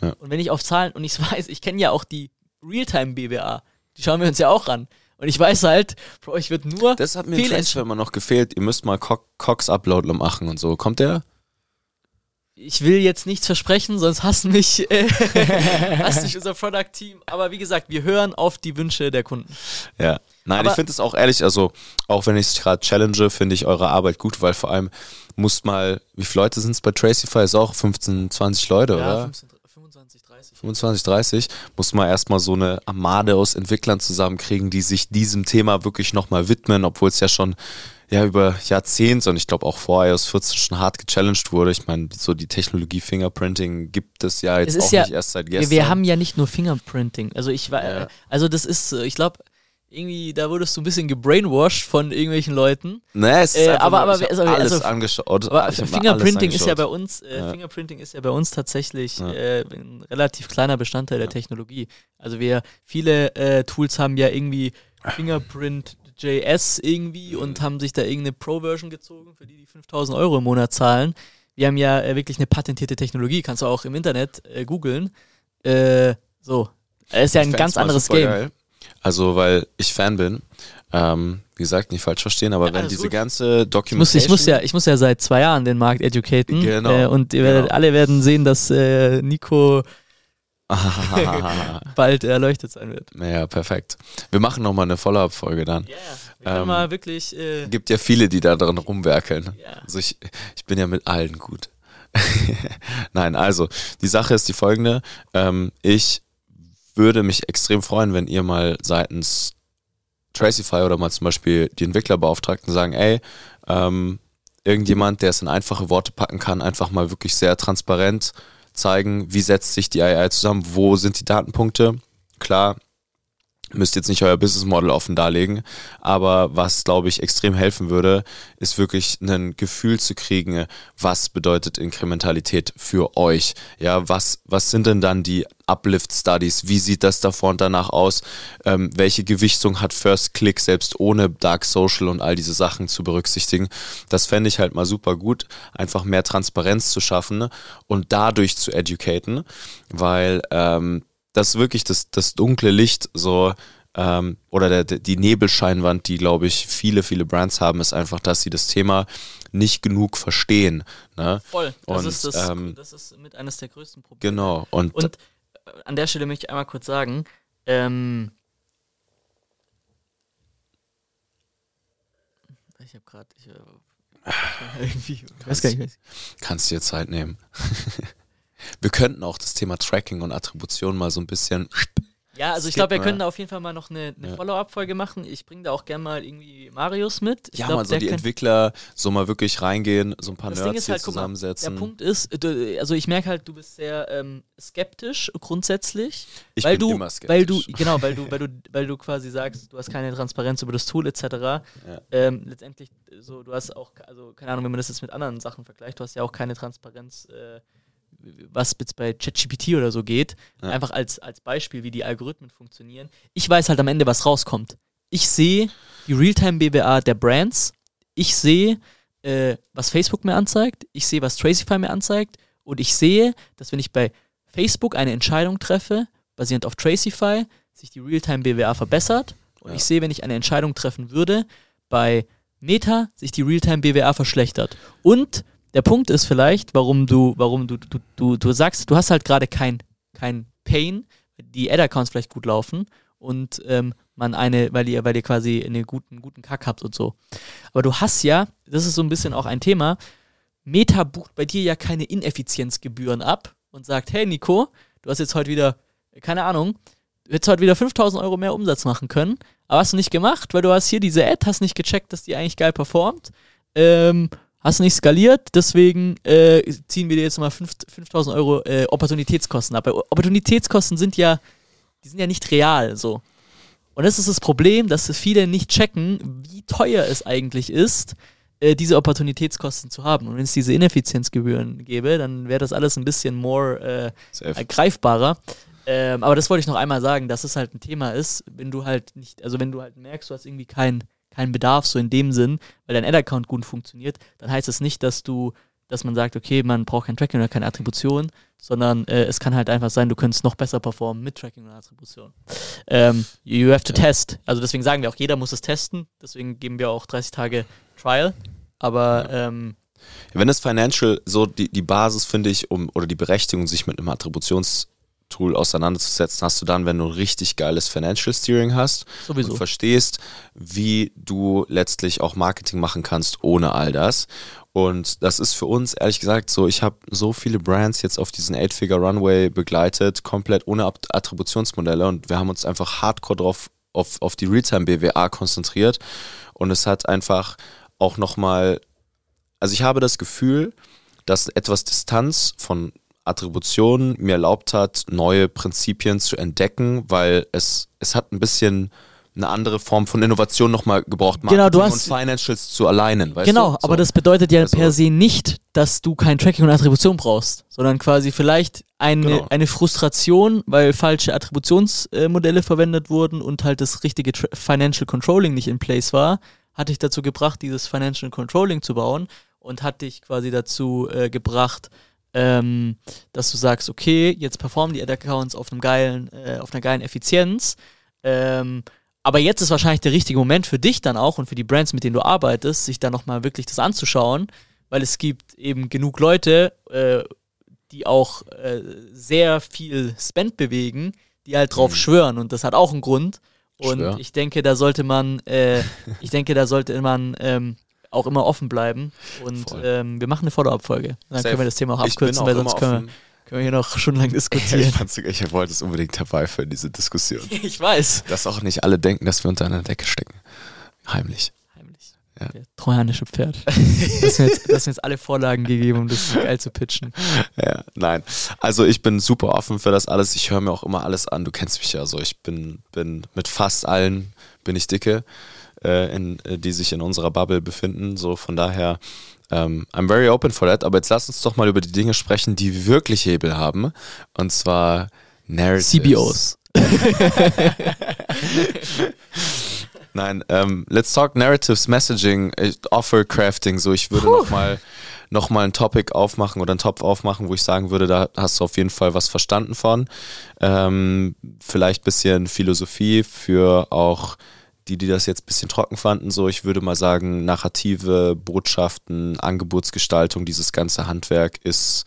Ja. Und wenn ich auf Zahlen, und ich weiß, ich kenne ja auch die Realtime-BWA, die schauen wir uns ja auch an. Und ich weiß halt, Bro, ich würde nur Das hat mir Transfer immer noch gefehlt. Ihr müsst mal Co Cox-Upload machen und so. Kommt der? Ich will jetzt nichts versprechen, sonst hassen mich, äh, hasst mich unser Product Team. Aber wie gesagt, wir hören auf die Wünsche der Kunden. Ja. Nein, Aber- ich finde es auch ehrlich, also auch wenn ich es gerade challenge, finde ich eure Arbeit gut, weil vor allem muss mal, wie viele Leute sind es bei Tracify? Ist auch 15, 20 Leute, oder? 15, 25, 30. 25, 30, muss man erstmal so eine Armade aus Entwicklern zusammenkriegen, die sich diesem Thema wirklich nochmal widmen, obwohl es ja schon ja über Jahrzehnte und ich glaube auch vor iOS 14 schon hart gechallenged wurde. Ich meine, so die Technologie Fingerprinting gibt es ja jetzt Es ist auch ja- nicht erst seit Wir, gestern. wir haben ja nicht nur Fingerprinting. Also ich war, Ja. also das ist, äh, ich glaube, irgendwie, da wurdest du ein bisschen gebrainwashed von irgendwelchen Leuten. Nee, es ist Äh, aber- aber also- alles also- angeschaut. Aber Fingerprinting ist ja bei uns, äh, Ja. Fingerprinting ist ja bei uns tatsächlich Ja. äh, ein relativ kleiner Bestandteil der Technologie. Also wir, viele äh, Tools haben ja irgendwie Fingerprint JS irgendwie Mhm. und haben sich da irgendeine Pro-Version gezogen, für die die 5000 Euro im Monat zahlen. Wir haben ja äh, wirklich eine patentierte Technologie, kannst du auch im Internet äh, googeln. Äh, so, das ist ja ein ganz anderes Game. geil. Also, weil ich Fan bin. Ähm, wie gesagt, nicht falsch verstehen, aber Ja, wenn diese gut. ganze Ich muss, Documentation... ich, muss ja, ich muss ja seit zwei Jahren den Markt educaten. Genau, Äh, und ihr werdet, genau. alle werden sehen, dass äh, Nico bald erleuchtet sein wird. naja, perfekt. Wir machen nochmal eine Follow-up-Folge dann. Ja, wir Ähm, mal wirklich. Äh, Gibt ja viele, die da drin rumwerkeln. ja. Also ich, ich bin ja mit allen gut. Nein, also die Sache ist die folgende. Ähm, ich würde mich extrem freuen, wenn ihr mal seitens Tracify oder mal zum Beispiel die Entwicklerbeauftragten sagen, ey, ähm, irgendjemand, der es in einfache Worte packen kann, einfach mal wirklich sehr transparent zeigen, wie setzt sich die AI zusammen, wo sind die Datenpunkte. Klar, müsst jetzt nicht euer Business Model offen darlegen, aber was, glaube ich, extrem helfen würde, ist wirklich ein Gefühl zu kriegen, was bedeutet Inkrementalität für euch. Ja, was, was sind denn dann die Uplift Studies? Wie sieht das davor und danach aus? Ähm, welche Gewichtung hat First Click selbst ohne Dark Social und all diese Sachen zu berücksichtigen? Das fände ich halt mal super gut, einfach mehr Transparenz zu schaffen und dadurch zu educaten, weil ähm, das ist wirklich das, das dunkle Licht so ähm, oder der, der, die Nebelscheinwand, die, glaube ich, viele, viele Brands haben, ist einfach, dass sie das Thema nicht genug verstehen. Ne? Voll. Das, Und, ist das, ähm, das ist mit eines der größten Probleme. Genau. Und, Und äh, an der Stelle möchte ich einmal kurz sagen, ähm, ich habe gerade, ich, äh, irgendwie, ich weiß gar nicht, kannst dir Zeit nehmen. Wir könnten auch das Thema Tracking und Attribution mal so ein bisschen. Ja, also ich glaube, wir können da auf jeden Fall mal noch eine, eine Ja. Follow-up-Folge machen. Ich bringe da auch gerne mal irgendwie Marius mit. Ich ja, glaub, mal so die Entwickler so mal wirklich reingehen, so ein paar Das Ding Nerds ist hier halt, guck mal, Der zusammensetzen. Punkt ist, du, also ich merke halt, du bist sehr ähm, skeptisch grundsätzlich, ich weil bin du, immer skeptisch. weil du, genau, weil du, weil du, weil du quasi sagst, du hast keine Transparenz über das Tool etc. Ähm, letztendlich, so, du hast auch, also keine Ahnung, wenn man das jetzt mit anderen Sachen vergleicht, du hast ja auch keine Transparenz, äh, was jetzt bei ChatGPT oder so geht, ja. einfach als, als Beispiel, wie die Algorithmen funktionieren. Ich weiß halt am Ende, was rauskommt. Ich sehe die Realtime-BWA der Brands, ich sehe, äh, was Facebook mir anzeigt, ich sehe, was Tracify mir anzeigt und ich sehe, dass wenn ich bei Facebook eine Entscheidung treffe, basierend auf Tracify, sich die Realtime-BWA verbessert und ja. ich sehe, wenn ich eine Entscheidung treffen würde, bei Meta sich die Realtime-BWA verschlechtert. Und der Punkt ist vielleicht, warum du, warum du, du, du, du sagst, du hast halt gerade kein, kein Pain, die Ad-Accounts vielleicht gut laufen und ähm, man eine, weil ihr, weil ihr quasi einen guten, guten Kack habt und so. Aber du hast ja, das ist so ein bisschen auch ein Thema, Meta bucht bei dir ja keine Ineffizienzgebühren ab und sagt, hey Nico, du hast jetzt heute wieder, keine Ahnung, du hättest heute wieder 5000 Euro mehr Umsatz machen können, aber hast du nicht gemacht, weil du hast hier diese Ad, hast nicht gecheckt, dass die eigentlich geil performt. Ähm, hast nicht skaliert, deswegen äh, ziehen wir dir jetzt mal 5000 Euro äh, Opportunitätskosten ab. Opportunitätskosten sind ja, die sind ja nicht real so. Und das ist das Problem, dass viele nicht checken, wie teuer es eigentlich ist, äh, diese Opportunitätskosten zu haben. Und wenn es diese Ineffizienzgebühren gäbe, dann wäre das alles ein bisschen more äh, greifbarer. Ähm, aber das wollte ich noch einmal sagen, dass es halt ein Thema ist, wenn du halt nicht, also wenn du halt merkst, du hast irgendwie keinen keinen Bedarf, so in dem Sinn, weil dein Ad-Account gut funktioniert, dann heißt das nicht, dass du, dass man sagt, okay, man braucht kein Tracking oder keine Attribution, sondern äh, es kann halt einfach sein, du könntest noch besser performen mit Tracking und Attribution. Ähm, you have to ja. test. Also deswegen sagen wir auch, jeder muss es testen, deswegen geben wir auch 30 Tage Trial, aber ja. ähm, wenn das Financial so die, die Basis, finde ich, um oder die Berechtigung, sich mit einem Attributions- Tool auseinanderzusetzen, hast du dann, wenn du ein richtig geiles Financial Steering hast Sowieso. und verstehst, wie du letztlich auch Marketing machen kannst ohne all das. Und das ist für uns ehrlich gesagt so, ich habe so viele Brands jetzt auf diesen Eight-Figure Runway begleitet, komplett ohne Attributionsmodelle und wir haben uns einfach hardcore drauf auf, auf die Realtime BWA konzentriert und es hat einfach auch nochmal, also ich habe das Gefühl, dass etwas Distanz von Attribution mir erlaubt hat, neue Prinzipien zu entdecken, weil es, es hat ein bisschen eine andere Form von Innovation nochmal gebraucht, Marketing genau, du hast, und Financials zu alleinen. genau, du? aber das bedeutet ja also, per se nicht, dass du kein Tracking und Attribution brauchst, sondern quasi vielleicht eine, genau. eine Frustration, weil falsche Attributionsmodelle verwendet wurden und halt das richtige Tra Financial Controlling nicht in place war, hat dich dazu gebracht, dieses Financial Controlling zu bauen und hat dich quasi dazu äh, gebracht, ähm, dass du sagst, okay, jetzt performen die Ad-Accounts auf einem geilen, äh, auf einer geilen Effizienz. Ähm, aber jetzt ist wahrscheinlich der richtige Moment für dich dann auch und für die Brands, mit denen du arbeitest, sich da nochmal wirklich das anzuschauen, weil es gibt eben genug Leute, äh, die auch äh, sehr viel Spend bewegen, die halt drauf mhm. schwören und das hat auch einen Grund. Und Schwör. ich denke, da sollte man, äh, ich denke, da sollte man ähm, auch immer offen bleiben. Und ähm, wir machen eine Follow-up-Folge. Dann Safe. können wir das Thema auch abkürzen, auch weil sonst können wir, können wir hier noch stundenlang diskutieren. ich, ich wollte es unbedingt herbeiführen, diese Diskussion. ich weiß. Dass auch nicht alle denken, dass wir unter einer Decke stecken. Heimlich. Heimlich. Ja. Der trojanische Pferd. das sind, jetzt, das sind jetzt alle Vorlagen gegeben, um das geil zu pitchen. Ja, nein. Also ich bin super offen für das alles. Ich höre mir auch immer alles an. Du kennst mich ja so. Ich bin, bin mit fast allen bin ich dicke äh, in, äh, die sich in unserer Bubble befinden. So von daher, ähm, I'm very open for that. Aber jetzt lass uns doch mal über die Dinge sprechen, die wirklich Hebel haben. Und zwar Narratives. CBOs. Nein, ähm, let's talk Narratives, Messaging, Offer Crafting. So, ich würde nochmal noch mal ein Topic aufmachen oder einen Topf aufmachen, wo ich sagen würde, da hast du auf jeden Fall was verstanden von. Ähm, vielleicht bisschen Philosophie für auch die, die das jetzt ein bisschen trocken fanden, so ich würde mal sagen, Narrative, Botschaften, Angebotsgestaltung, dieses ganze Handwerk ist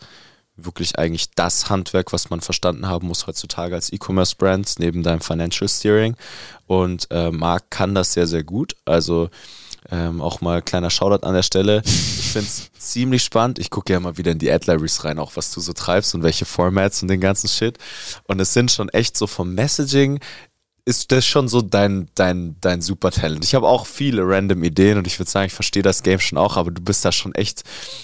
wirklich eigentlich das Handwerk, was man verstanden haben muss heutzutage als E-Commerce-Brand, neben deinem Financial Steering. Und äh, Marc kann das sehr, sehr gut. Also ähm, auch mal kleiner Shoutout an der Stelle. Ich finde es ziemlich spannend. Ich gucke ja mal wieder in die Ad-Libraries rein, auch was du so treibst und welche Formats und den ganzen Shit. Und es sind schon echt so vom Messaging ist das schon so dein, dein, dein Supertalent. Ich habe auch viele random Ideen und ich würde sagen, ich verstehe das Game schon auch, aber du bist da schon echt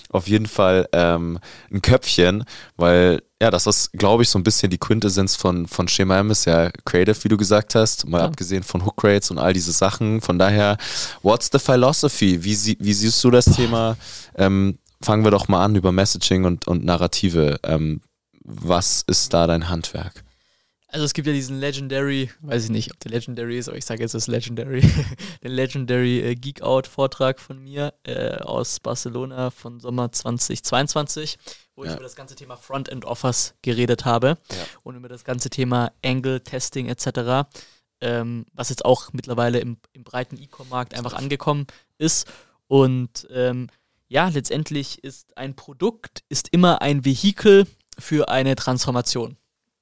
auf jeden Fall ähm, ein Köpfchen, weil ja, das ist, glaube ich, so ein bisschen die Quintessenz von, von Schema M ist ja creative, wie du gesagt hast, mal ja. abgesehen von Hook Rates und all diese Sachen. Von daher, what's the philosophy? Wie, wie siehst du das Boah. Thema? Ähm, fangen wir doch mal an über Messaging und, und Narrative. Ähm, was ist da dein Handwerk? Also es gibt ja diesen Legendary, weiß ich nicht, ob der Legendary ist, aber ich sage jetzt das Legendary, den Legendary äh, Geek Out Vortrag von mir äh, aus Barcelona von Sommer 2022, wo ja. ich über das ganze Thema Frontend Offers geredet habe ja. und über das ganze Thema Angle Testing etc. Ähm, was jetzt auch mittlerweile im, im breiten E-Com-Markt einfach angekommen ist und ähm, ja, letztendlich ist ein Produkt ist immer ein Vehikel für eine Transformation.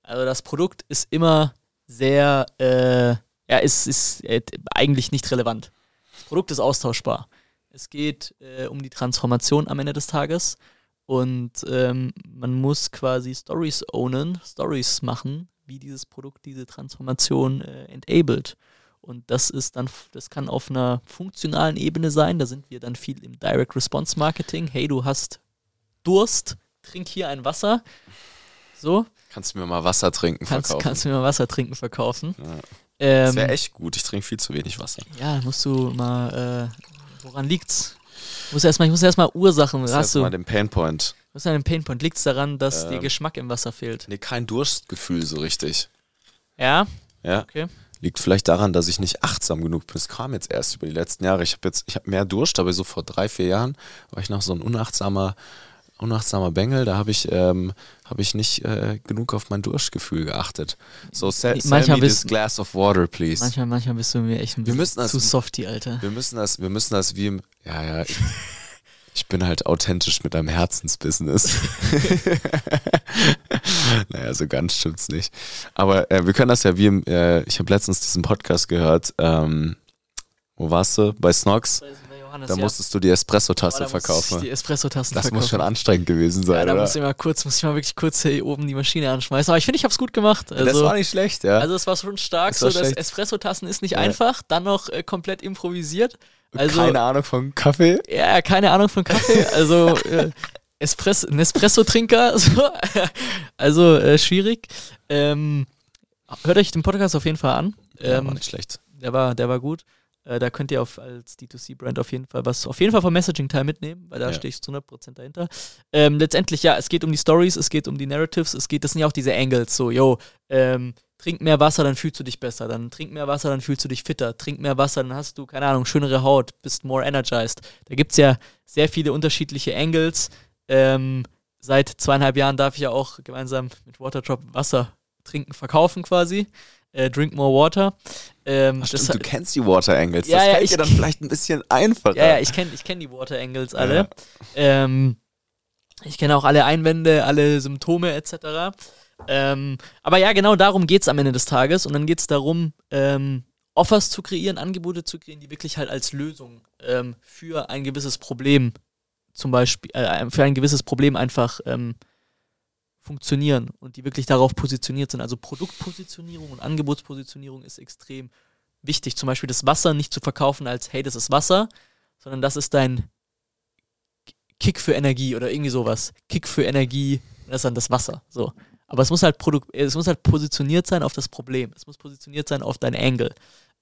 Also das Produkt ist immer sehr, äh, ja, ist, ist äh, eigentlich nicht relevant. Das Produkt ist austauschbar. Es geht äh, um die Transformation am Ende des Tages und ähm, man muss quasi Stories ownen, Stories machen, wie dieses Produkt diese Transformation äh, enabled. Und das ist dann, das kann auf einer funktionalen Ebene sein. Da sind wir dann viel im Direct Response Marketing. Hey, du hast Durst, trink hier ein Wasser. So. Kannst du mir mal Wasser trinken kannst, verkaufen? Kannst du mir mal Wasser trinken verkaufen? Ja. Ähm, das wäre echt gut. Ich trinke viel zu wenig Wasser. Ja, musst du mal, äh, woran liegt's? Ich muss erstmal, ich muss erstmal Ursachen. Das hast du mal den Painpoint. Was ist denn ein Painpoint? Liegt es daran, dass ähm, dir Geschmack im Wasser fehlt? Nee, kein Durstgefühl so richtig. Ja? Ja. Okay. Liegt vielleicht daran, dass ich nicht achtsam genug bin. Es kam jetzt erst über die letzten Jahre. Ich habe jetzt, ich habe mehr Durst, aber so vor drei, vier Jahren war ich noch so ein unachtsamer unachtsamer Bengel, da habe ich, ähm, hab ich nicht äh, genug auf mein Durstgefühl geachtet. So, sell, sell me this glass of water, please. Manchmal, manchmal bist du mir echt ein bisschen das, zu softy, Alter. Wir müssen das, wir müssen das wie im, ja, ja, ich, ich bin halt authentisch mit einem Herzensbusiness. naja, so ganz stimmt's nicht. Aber äh, wir können das ja wie im, äh, ich habe letztens diesen Podcast gehört, ähm, wo warst du? Bei Snox? Johannes, da ja. musstest du die Espresso-Tasse oh, verkaufen. Die Espresso-Tassen Das muss schon anstrengend gewesen sein. Ja, da oder? muss ich mal kurz, muss ich mal wirklich kurz hier oben die Maschine anschmeißen. Aber ich finde, ich habe es gut gemacht. Also, das war nicht schlecht, ja. Also es war schon stark. Das so, das Espresso-Tassen ist nicht ja. einfach. Dann noch äh, komplett improvisiert. Also, keine Ahnung von Kaffee? Ja, keine Ahnung von Kaffee. Also äh, Espresso, ein Espresso-Trinker. So. Also äh, schwierig. Ähm, hört euch den Podcast auf jeden Fall an. Ähm, ja, war nicht schlecht. Der war, der war gut. Äh, da könnt ihr auf, als D2C-Brand auf jeden Fall was, auf jeden Fall vom Messaging-Teil mitnehmen, weil da ja. stehe ich zu 100% dahinter. Ähm, letztendlich, ja, es geht um die Stories, es geht um die Narratives, es geht, das sind ja auch diese Angles, so, yo, ähm, trink mehr Wasser, dann fühlst du dich besser, dann trink mehr Wasser, dann fühlst du dich fitter, trink mehr Wasser, dann hast du, keine Ahnung, schönere Haut, bist more energized. Da gibt es ja sehr viele unterschiedliche Angles. Ähm, seit zweieinhalb Jahren darf ich ja auch gemeinsam mit Waterdrop Wasser trinken, verkaufen quasi äh, Drink More Water. Ähm, Ach, stimmt, du kennst die Water Angles. Ja, das ja, fällt dir dann vielleicht ein bisschen einfacher. Ja, ja ich kenne ich kenn die Water Angles alle. Ja. Ähm, ich kenne auch alle Einwände, alle Symptome etc. Ähm, aber ja, genau darum geht es am Ende des Tages. Und dann geht es darum, ähm, Offers zu kreieren, Angebote zu kreieren, die wirklich halt als Lösung ähm, für ein gewisses Problem zum Beispiel, äh, für ein gewisses Problem einfach ähm, funktionieren und die wirklich darauf positioniert sind. Also Produktpositionierung und Angebotspositionierung ist extrem wichtig. Zum Beispiel das Wasser nicht zu verkaufen als, hey, das ist Wasser, sondern das ist dein Kick für Energie oder irgendwie sowas. Kick für Energie, das ist dann das Wasser. So. Aber es muss halt Produkt, es muss halt positioniert sein auf das Problem. Es muss positioniert sein auf dein Angle.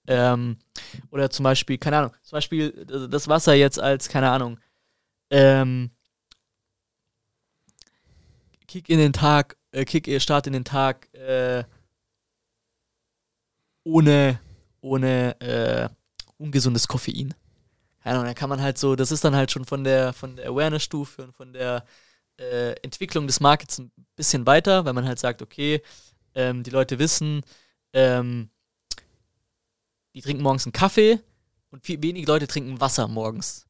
Ähm, oder zum Beispiel, keine Ahnung, zum Beispiel das Wasser jetzt als, keine Ahnung, ähm, Kick in den Tag, äh, Kick, Start in den Tag äh, ohne, ohne äh, ungesundes Koffein. Keine Ahnung, da kann man halt so, das ist dann halt schon von der, von der Awareness-Stufe und von der äh, Entwicklung des Markets ein bisschen weiter, weil man halt sagt, okay, ähm, die Leute wissen, ähm, die trinken morgens einen Kaffee und viel, wenige Leute trinken Wasser morgens.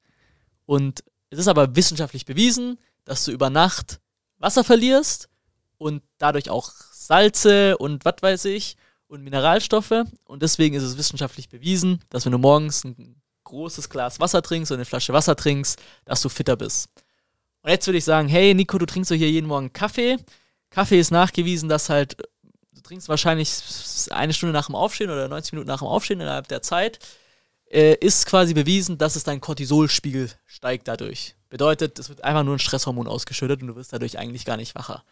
Und es ist aber wissenschaftlich bewiesen, dass du über Nacht Wasser verlierst und dadurch auch Salze und was weiß ich und Mineralstoffe. Und deswegen ist es wissenschaftlich bewiesen, dass wenn du morgens ein großes Glas Wasser trinkst oder eine Flasche Wasser trinkst, dass du fitter bist. Und jetzt würde ich sagen, hey Nico, du trinkst doch hier jeden Morgen Kaffee. Kaffee ist nachgewiesen, dass halt, du trinkst wahrscheinlich eine Stunde nach dem Aufstehen oder 90 Minuten nach dem Aufstehen innerhalb der Zeit, äh, ist quasi bewiesen, dass es dein Cortisolspiegel steigt dadurch. Bedeutet, es wird einfach nur ein Stresshormon ausgeschüttet und du wirst dadurch eigentlich gar nicht wacher.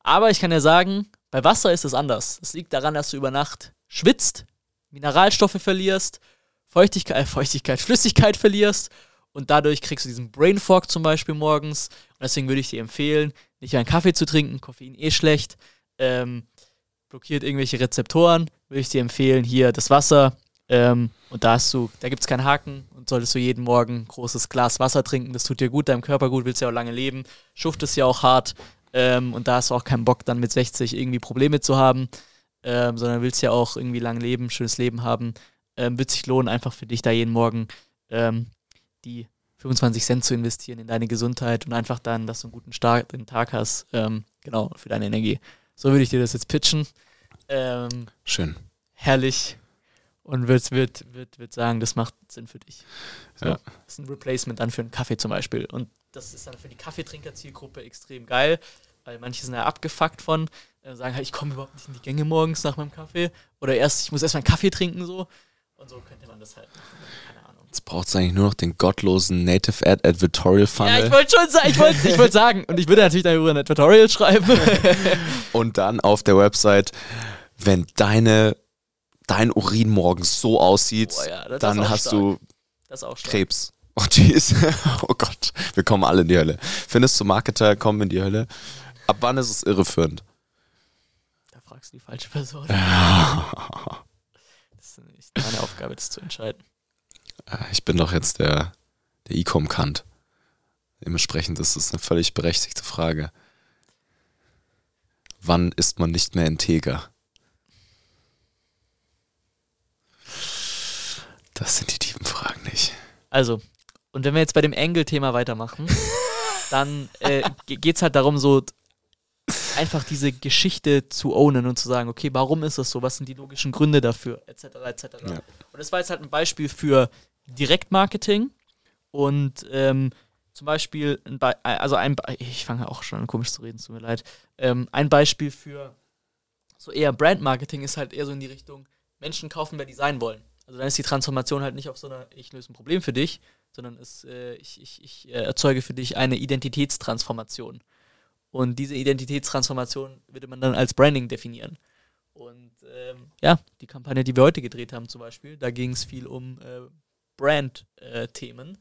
Aber ich kann dir sagen, bei Wasser ist es anders. Es liegt daran, dass du über Nacht schwitzt, Mineralstoffe verlierst, Feuchtigkeit, äh, Feuchtigkeit, Flüssigkeit verlierst und dadurch kriegst du diesen Brain Fog zum Beispiel morgens. Und deswegen würde ich dir empfehlen, nicht einen Kaffee zu trinken, Koffein eh schlecht, ähm, blockiert irgendwelche Rezeptoren, würde ich dir empfehlen, hier das Wasser. Ähm, und da hast du, da gibt es keinen Haken und solltest du jeden Morgen ein großes Glas Wasser trinken. Das tut dir gut, deinem Körper gut, willst ja auch lange leben, schuftest ja auch hart. Ähm, und da hast du auch keinen Bock, dann mit 60 irgendwie Probleme zu haben, ähm, sondern willst ja auch irgendwie lang leben, schönes Leben haben. Ähm, wird sich lohnen, einfach für dich da jeden Morgen ähm, die 25 Cent zu investieren in deine Gesundheit und einfach dann, dass du einen guten Start in den Tag hast, ähm, genau, für deine Energie. So würde ich dir das jetzt pitchen. Schön. Herrlich. Und wird, wird, wird, wird sagen, das macht Sinn für dich. So, Ja. Das ist ein Replacement dann für einen Kaffee zum Beispiel. Und das ist dann für die Kaffeetrinker-Zielgruppe extrem geil, weil manche sind ja abgefuckt von, äh, sagen halt, ich komme überhaupt nicht in die Gänge morgens nach meinem Kaffee. Oder erst, ich muss erst mal einen Kaffee trinken so. Und so könnte man das halt machen. Keine Ahnung. Jetzt braucht es eigentlich nur noch den gottlosen Native Ad Advertorial Ja, Funnel ich wollte schon sagen, ich wollte ich wollte sagen. Und ich würde natürlich darüber ein Tutorial schreiben. und dann auf der Website, wenn deine dein Urin morgens so aussieht, Boah, ja, dann hast stark. du Das ist auch stark. Krebs. Oh jeez. Oh Gott, wir kommen alle in die Hölle. Findest du Marketer kommen in die Hölle? Ab wann ist es irreführend? Da fragst du die falsche Person. Das ist nicht meine Aufgabe, das zu entscheiden. Ich bin doch jetzt der, der E-Com-Kant. Dementsprechend ist es eine völlig berechtigte Frage. Wann ist man nicht mehr integer? Das sind die tiefen Fragen nicht. Also, und wenn wir jetzt bei dem Angle-Thema weitermachen, dann äh, geht es halt darum, so einfach diese Geschichte zu ownen und zu sagen, okay, warum ist das so? Was sind die logischen Gründe dafür? Etc. etc. Ja. Und das war jetzt halt ein Beispiel für Direktmarketing und ähm, zum Beispiel, ein Be also ein, Be ich fange auch schon an komisch zu reden, tut mir leid. Ähm, ein Beispiel für so eher Brandmarketing ist halt eher so in die Richtung, Menschen kaufen, wer die sein wollen. Also dann ist die Transformation halt nicht auf so einer, ich löse ein Problem für dich, sondern es, äh, ich, ich, ich äh, erzeuge für dich eine Identitätstransformation. Und diese Identitätstransformation würde man dann als Branding definieren. Und ähm, ja, die Kampagne, die wir heute gedreht haben zum Beispiel, da ging es viel um äh, Brand-Themen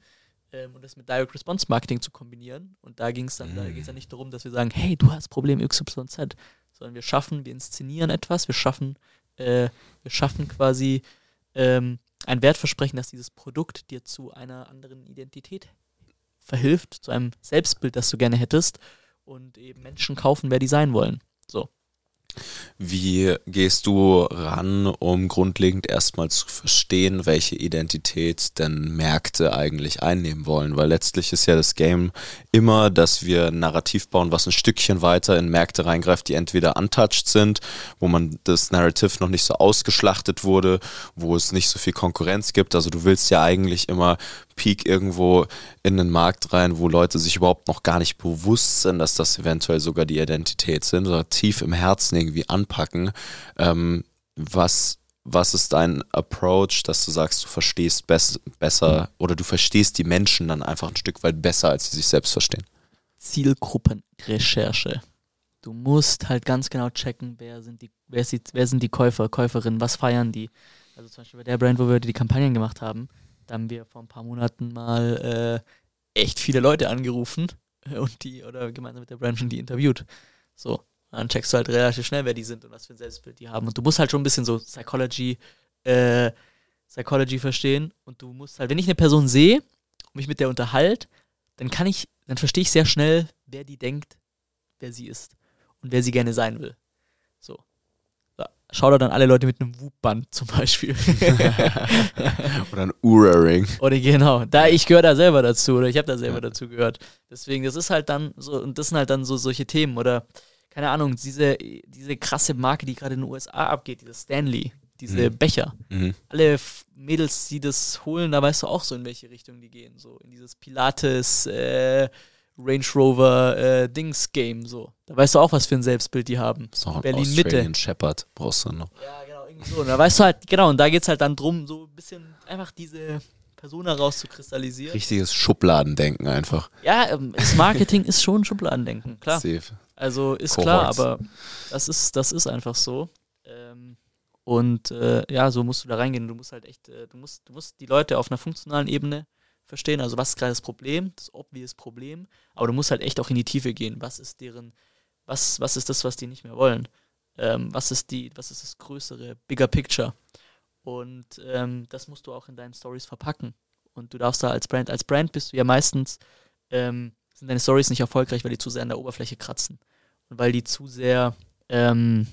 ähm, und das mit Direct Response Marketing zu kombinieren. Und da ging es dann, da Mm. geht es nicht darum, dass wir sagen, hey, du hast Problem XYZ, sondern wir schaffen, wir inszenieren etwas, wir schaffen, äh, wir schaffen quasi ähm, ein Wertversprechen, dass dieses Produkt dir zu einer anderen Identität verhilft, zu einem Selbstbild, das du gerne hättest und eben Menschen kaufen, wer die sein wollen. So. Wie gehst du ran, um grundlegend erstmal zu verstehen, welche Identität denn Märkte eigentlich einnehmen wollen? Weil letztlich ist ja das Game immer, dass wir ein Narrativ bauen, was ein Stückchen weiter in Märkte reingreift, die entweder untouched sind, wo man das Narrative noch nicht so ausgeschlachtet wurde, wo es nicht so viel Konkurrenz gibt. Also du willst ja eigentlich immer Peak irgendwo in den Markt rein, wo Leute sich überhaupt noch gar nicht bewusst sind, dass das eventuell sogar die Identität sind oder tief im Herzen irgendwie anpacken. Ähm, was, was ist dein Approach, dass du sagst, du verstehst bess besser oder du verstehst die Menschen dann einfach ein Stück weit besser, als sie sich selbst verstehen? Zielgruppenrecherche. Du musst halt ganz genau checken, wer sind die, wer, ist die, wer sind die Käufer, Käuferinnen, was feiern die. Also zum Beispiel bei der Brand, wo wir die Kampagnen gemacht haben, da haben wir vor ein paar Monaten mal äh, echt viele Leute angerufen äh, und die, oder gemeinsam mit der Brand schon die interviewt. So, dann checkst du halt relativ schnell, wer die sind und was für ein Selbstbild die haben. Und du musst halt schon ein bisschen so Psychology, äh, Psychology verstehen. Und du musst halt, wenn ich eine Person sehe und mich mit der unterhalte, dann kann ich, dann verstehe ich sehr schnell, wer die denkt, wer sie ist und wer sie gerne sein will. Da dann alle Leute mit einem Whoop-Band zum Beispiel. Oder ein Ura-Ring. Oder genau, da ich gehöre da selber dazu oder ich habe da selber dazu gehört. Deswegen, das ist halt dann so, und das sind halt dann so solche Themen oder keine Ahnung, diese, diese krasse Marke, die gerade in den USA abgeht, diese Stanley, diese Mhm. Becher. Mhm. Alle Mädels, die das holen, da weißt du auch so, in welche Richtung die gehen. So in dieses Pilates, äh, Range Rover äh, Dings Game. So. Da weißt du auch, was für ein Selbstbild die haben. So ein Berlin Mitte. Australian Shepherd brauchst du noch. Ja, genau, irgendwie so. Und da weißt du halt, genau, und da geht es halt dann drum, so ein bisschen einfach diese Persona rauszukristallisieren. Richtiges Schubladendenken einfach. Ja, ähm, das Marketing ist schon Schubladendenken, klar. Safe. Also ist Cohorts. klar, aber das ist, das ist einfach so. Ähm, und äh, ja, so musst du da reingehen. Du musst halt echt, äh, du musst, du musst die Leute auf einer funktionalen Ebene verstehen, also was ist gerade das Problem, das obvious Problem, aber du musst halt echt auch in die Tiefe gehen. Was ist deren, was, was ist das, was die nicht mehr wollen? Ähm, was ist die, was ist das größere, bigger picture? Und ähm, das musst du auch in deinen Stories verpacken. Und du darfst da als Brand, als Brand bist du ja meistens, ähm, sind deine Stories nicht erfolgreich, weil die zu sehr an der Oberfläche kratzen. Und weil die zu sehr ähm,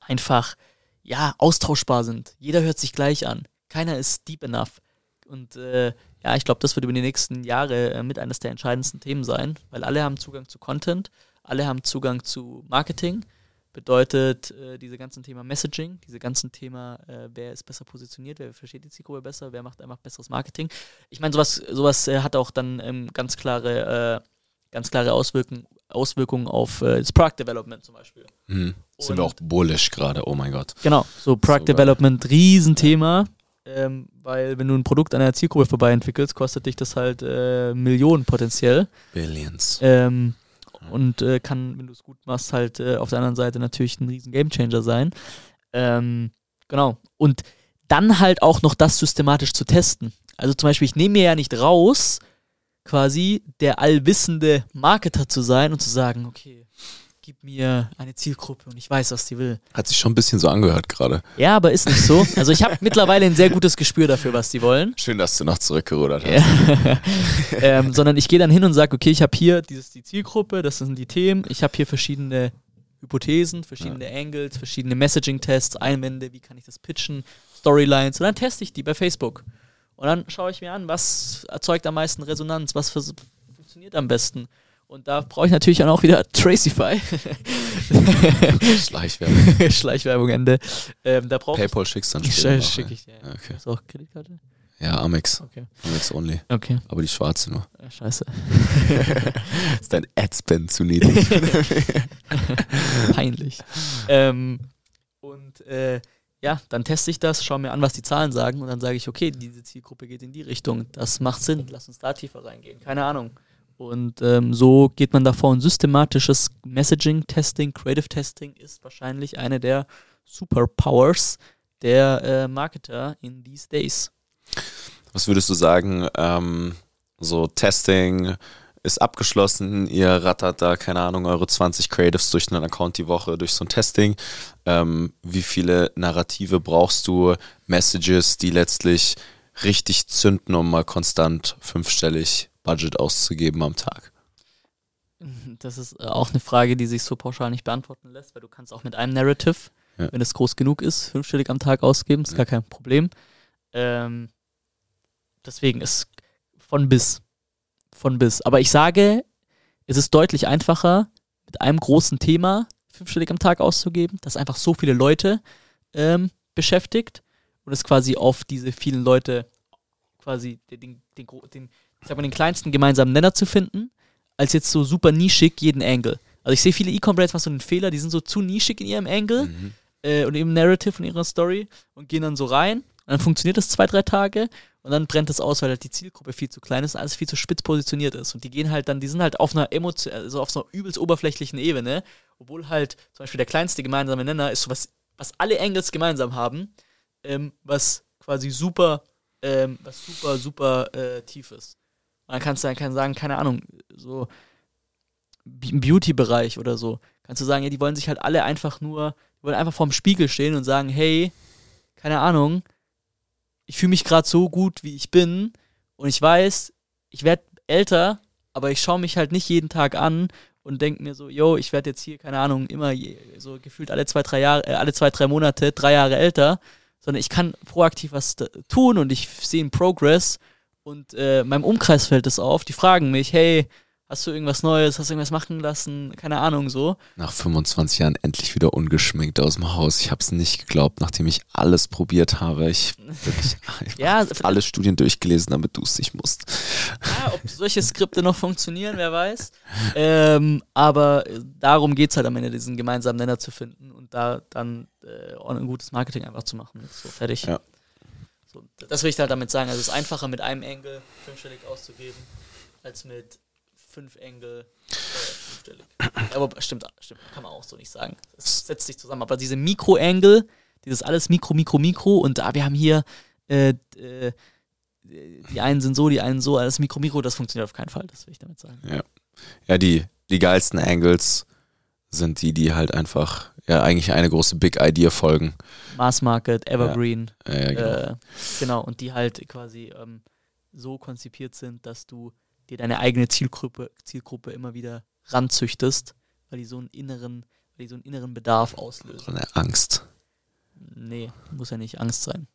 einfach, ja, austauschbar sind. Jeder hört sich gleich an. Keiner ist deep enough. Und äh, ja, ich glaube, das wird über die nächsten Jahre äh, mit eines der entscheidendsten Themen sein, weil alle haben Zugang zu Content, alle haben Zugang zu Marketing. Bedeutet, äh, diese ganzen Thema Messaging, diese ganzen Thema, äh, wer ist besser positioniert, wer versteht die Zielgruppe besser, wer macht einfach besseres Marketing. Ich meine, sowas, sowas äh, hat auch dann ähm, ganz klare, äh, ganz klare Auswirkungen, Auswirkungen auf äh, das Product Development zum Beispiel. Mhm. Sind wir auch bullish gerade, oh mein Gott. Genau, so Product so Development, Riesenthema. Ähm, weil wenn du ein Produkt an einer Zielgruppe vorbei entwickelst, kostet dich das halt äh, Millionen potenziell. Billions. Ähm, und äh, kann, wenn du es gut machst, halt äh, auf der anderen Seite natürlich ein riesen Gamechanger sein. Ähm, genau. Und dann halt auch noch das systematisch zu testen. Also zum Beispiel, ich nehme mir ja nicht raus, quasi der allwissende Marketer zu sein und zu sagen, okay, gib mir eine Zielgruppe und ich weiß, was die will. Hat sich schon ein bisschen so angehört gerade. Ja, aber ist nicht so. Also ich habe mittlerweile ein sehr gutes Gespür dafür, was die wollen. Schön, dass du noch zurückgerudert hast. ähm, sondern ich gehe dann hin und sage, okay, ich habe hier dieses, die Zielgruppe, das sind die Themen, ich habe hier verschiedene Hypothesen, verschiedene ja. Angles, verschiedene Messaging-Tests, Einwände, wie kann ich das pitchen, Storylines und dann teste ich die bei Facebook. Und dann schaue ich mir an, was erzeugt am meisten Resonanz, was funktioniert am besten. Und da brauche ich natürlich dann auch wieder Tracify. Schleichwerbung. Schleichwerbung Ende. Ähm, da PayPal schickst dann später. Schicke ich, ja. Okay. Du auch Kreditkarte? Ja, Amex. Okay. Amex only. Okay. Aber die schwarze nur. Ja, scheiße. ist dein Adspend zu niedrig? Peinlich. Ähm, und äh, ja, dann teste ich das, schaue mir an, was die Zahlen sagen und dann sage ich, okay, diese Zielgruppe geht in die Richtung. Das macht Sinn. Lass uns da tiefer reingehen. Keine Ahnung. Und ähm, so geht man davor. Und systematisches Messaging-Testing, Creative Testing ist wahrscheinlich eine der Superpowers der äh, Marketer in these days. Was würdest du sagen? Ähm, so Testing ist abgeschlossen, ihr rattert da, keine Ahnung, eure 20 Creatives durch einen Account die Woche, durch so ein Testing. Ähm, wie viele Narrative brauchst du, Messages, die letztlich richtig zünden, um mal konstant fünfstellig Budget auszugeben am Tag? Das ist äh, auch eine Frage, die sich so pauschal nicht beantworten lässt, weil du kannst auch mit einem Narrative, ja. wenn es groß genug ist, fünfstellig am Tag ausgeben, ist ja. gar kein Problem. Ähm, deswegen ist von bis. Von bis. Aber ich sage, es ist deutlich einfacher, mit einem großen Thema fünfstellig am Tag auszugeben, das einfach so viele Leute ähm, beschäftigt und es quasi auf diese vielen Leute quasi den, den, den, den ich sag mal, den kleinsten gemeinsamen Nenner zu finden, als jetzt so super nischig jeden Angle. Also ich sehe viele E-Com-Brands machen so einen Fehler, die sind so zu nischig in ihrem Angle mhm. äh, und im Narrative von ihrer Story und gehen dann so rein und dann funktioniert das zwei, drei Tage und dann brennt das aus, weil halt die Zielgruppe viel zu klein ist und alles viel zu spitz positioniert ist. Und die gehen halt dann, die sind halt auf einer Emotion, also auf so einer übelst oberflächlichen Ebene, obwohl halt zum Beispiel der kleinste gemeinsame Nenner ist so was, was alle Angles gemeinsam haben, ähm, was quasi super, ähm, was super, super äh, tief ist. Dann kannst du dann sagen, keine Ahnung, so im Beauty-Bereich oder so, kannst du sagen, ja, die wollen sich halt alle einfach nur, die wollen einfach vorm Spiegel stehen und sagen, hey, keine Ahnung, ich fühle mich gerade so gut, wie ich bin und ich weiß, ich werde älter, aber ich schaue mich halt nicht jeden Tag an und denke mir so, yo, ich werde jetzt hier, keine Ahnung, immer so gefühlt alle zwei, drei Jahre, äh, alle zwei, drei Monate, drei Jahre älter, sondern ich kann proaktiv was tun und ich sehe einen Progress und äh, meinem Umkreis fällt es auf. Die fragen mich, hey, hast du irgendwas Neues, hast du irgendwas machen lassen? Keine Ahnung, so. Nach 25 Jahren endlich wieder ungeschminkt aus dem Haus. Ich habe es nicht geglaubt, nachdem ich alles probiert habe. Ich wirklich ich ja, alle Studien durchgelesen, damit du es nicht musst. Ja, ob solche Skripte noch funktionieren, wer weiß. Ähm, aber darum geht es halt am Ende, diesen gemeinsamen Nenner zu finden und da dann äh, ein gutes Marketing einfach zu machen. So, fertig. Ja. Das will ich halt damit sagen. Also es ist einfacher mit einem Angle fünfstellig auszugeben, als mit fünf Angle äh, fünfstellig. Aber stimmt, stimmt, kann man auch so nicht sagen. Es setzt sich zusammen. Aber diese Mikro-Angle, dieses alles Mikro, Mikro, Mikro und da wir haben hier äh, äh, die einen sind so, die einen so, das Mikro, Mikro, das funktioniert auf keinen Fall, das will ich damit sagen. Ja, ja die, die geilsten Angles sind die, die halt einfach ja eigentlich eine große Big Idea folgen. Mass Market, Evergreen. Ja, ja, genau. Äh, genau, und die halt quasi ähm, so konzipiert sind, dass du dir deine eigene Zielgruppe, Zielgruppe immer wieder ranzüchtest, weil die so einen inneren, weil die so einen inneren Bedarf auslösen. So eine Angst. Nee, muss ja nicht Angst sein.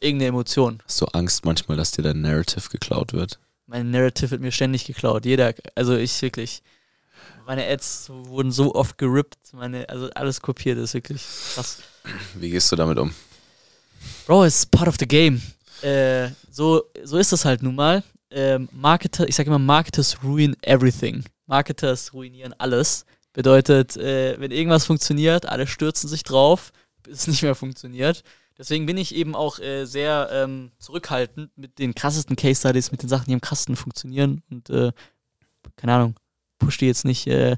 Irgendeine Emotion. Hast du Angst manchmal, dass dir dein Narrative geklaut wird? Mein Narrative wird mir ständig geklaut. Jeder, also ich wirklich, meine Ads wurden so oft gerippt, meine, also alles kopiert, ist wirklich krass. Wie gehst du damit um? Bro, it's part of the game. Äh, so, so ist das halt nun mal. Ähm, Marketer, ich sage immer, Marketers ruin everything. Marketers ruinieren alles. Bedeutet, äh, wenn irgendwas funktioniert, alle stürzen sich drauf, bis es nicht mehr funktioniert. Deswegen bin ich eben auch äh, sehr ähm, zurückhaltend mit den krassesten Case Studies, mit den Sachen, die am krassesten funktionieren. Und äh, keine Ahnung, push die jetzt nicht äh,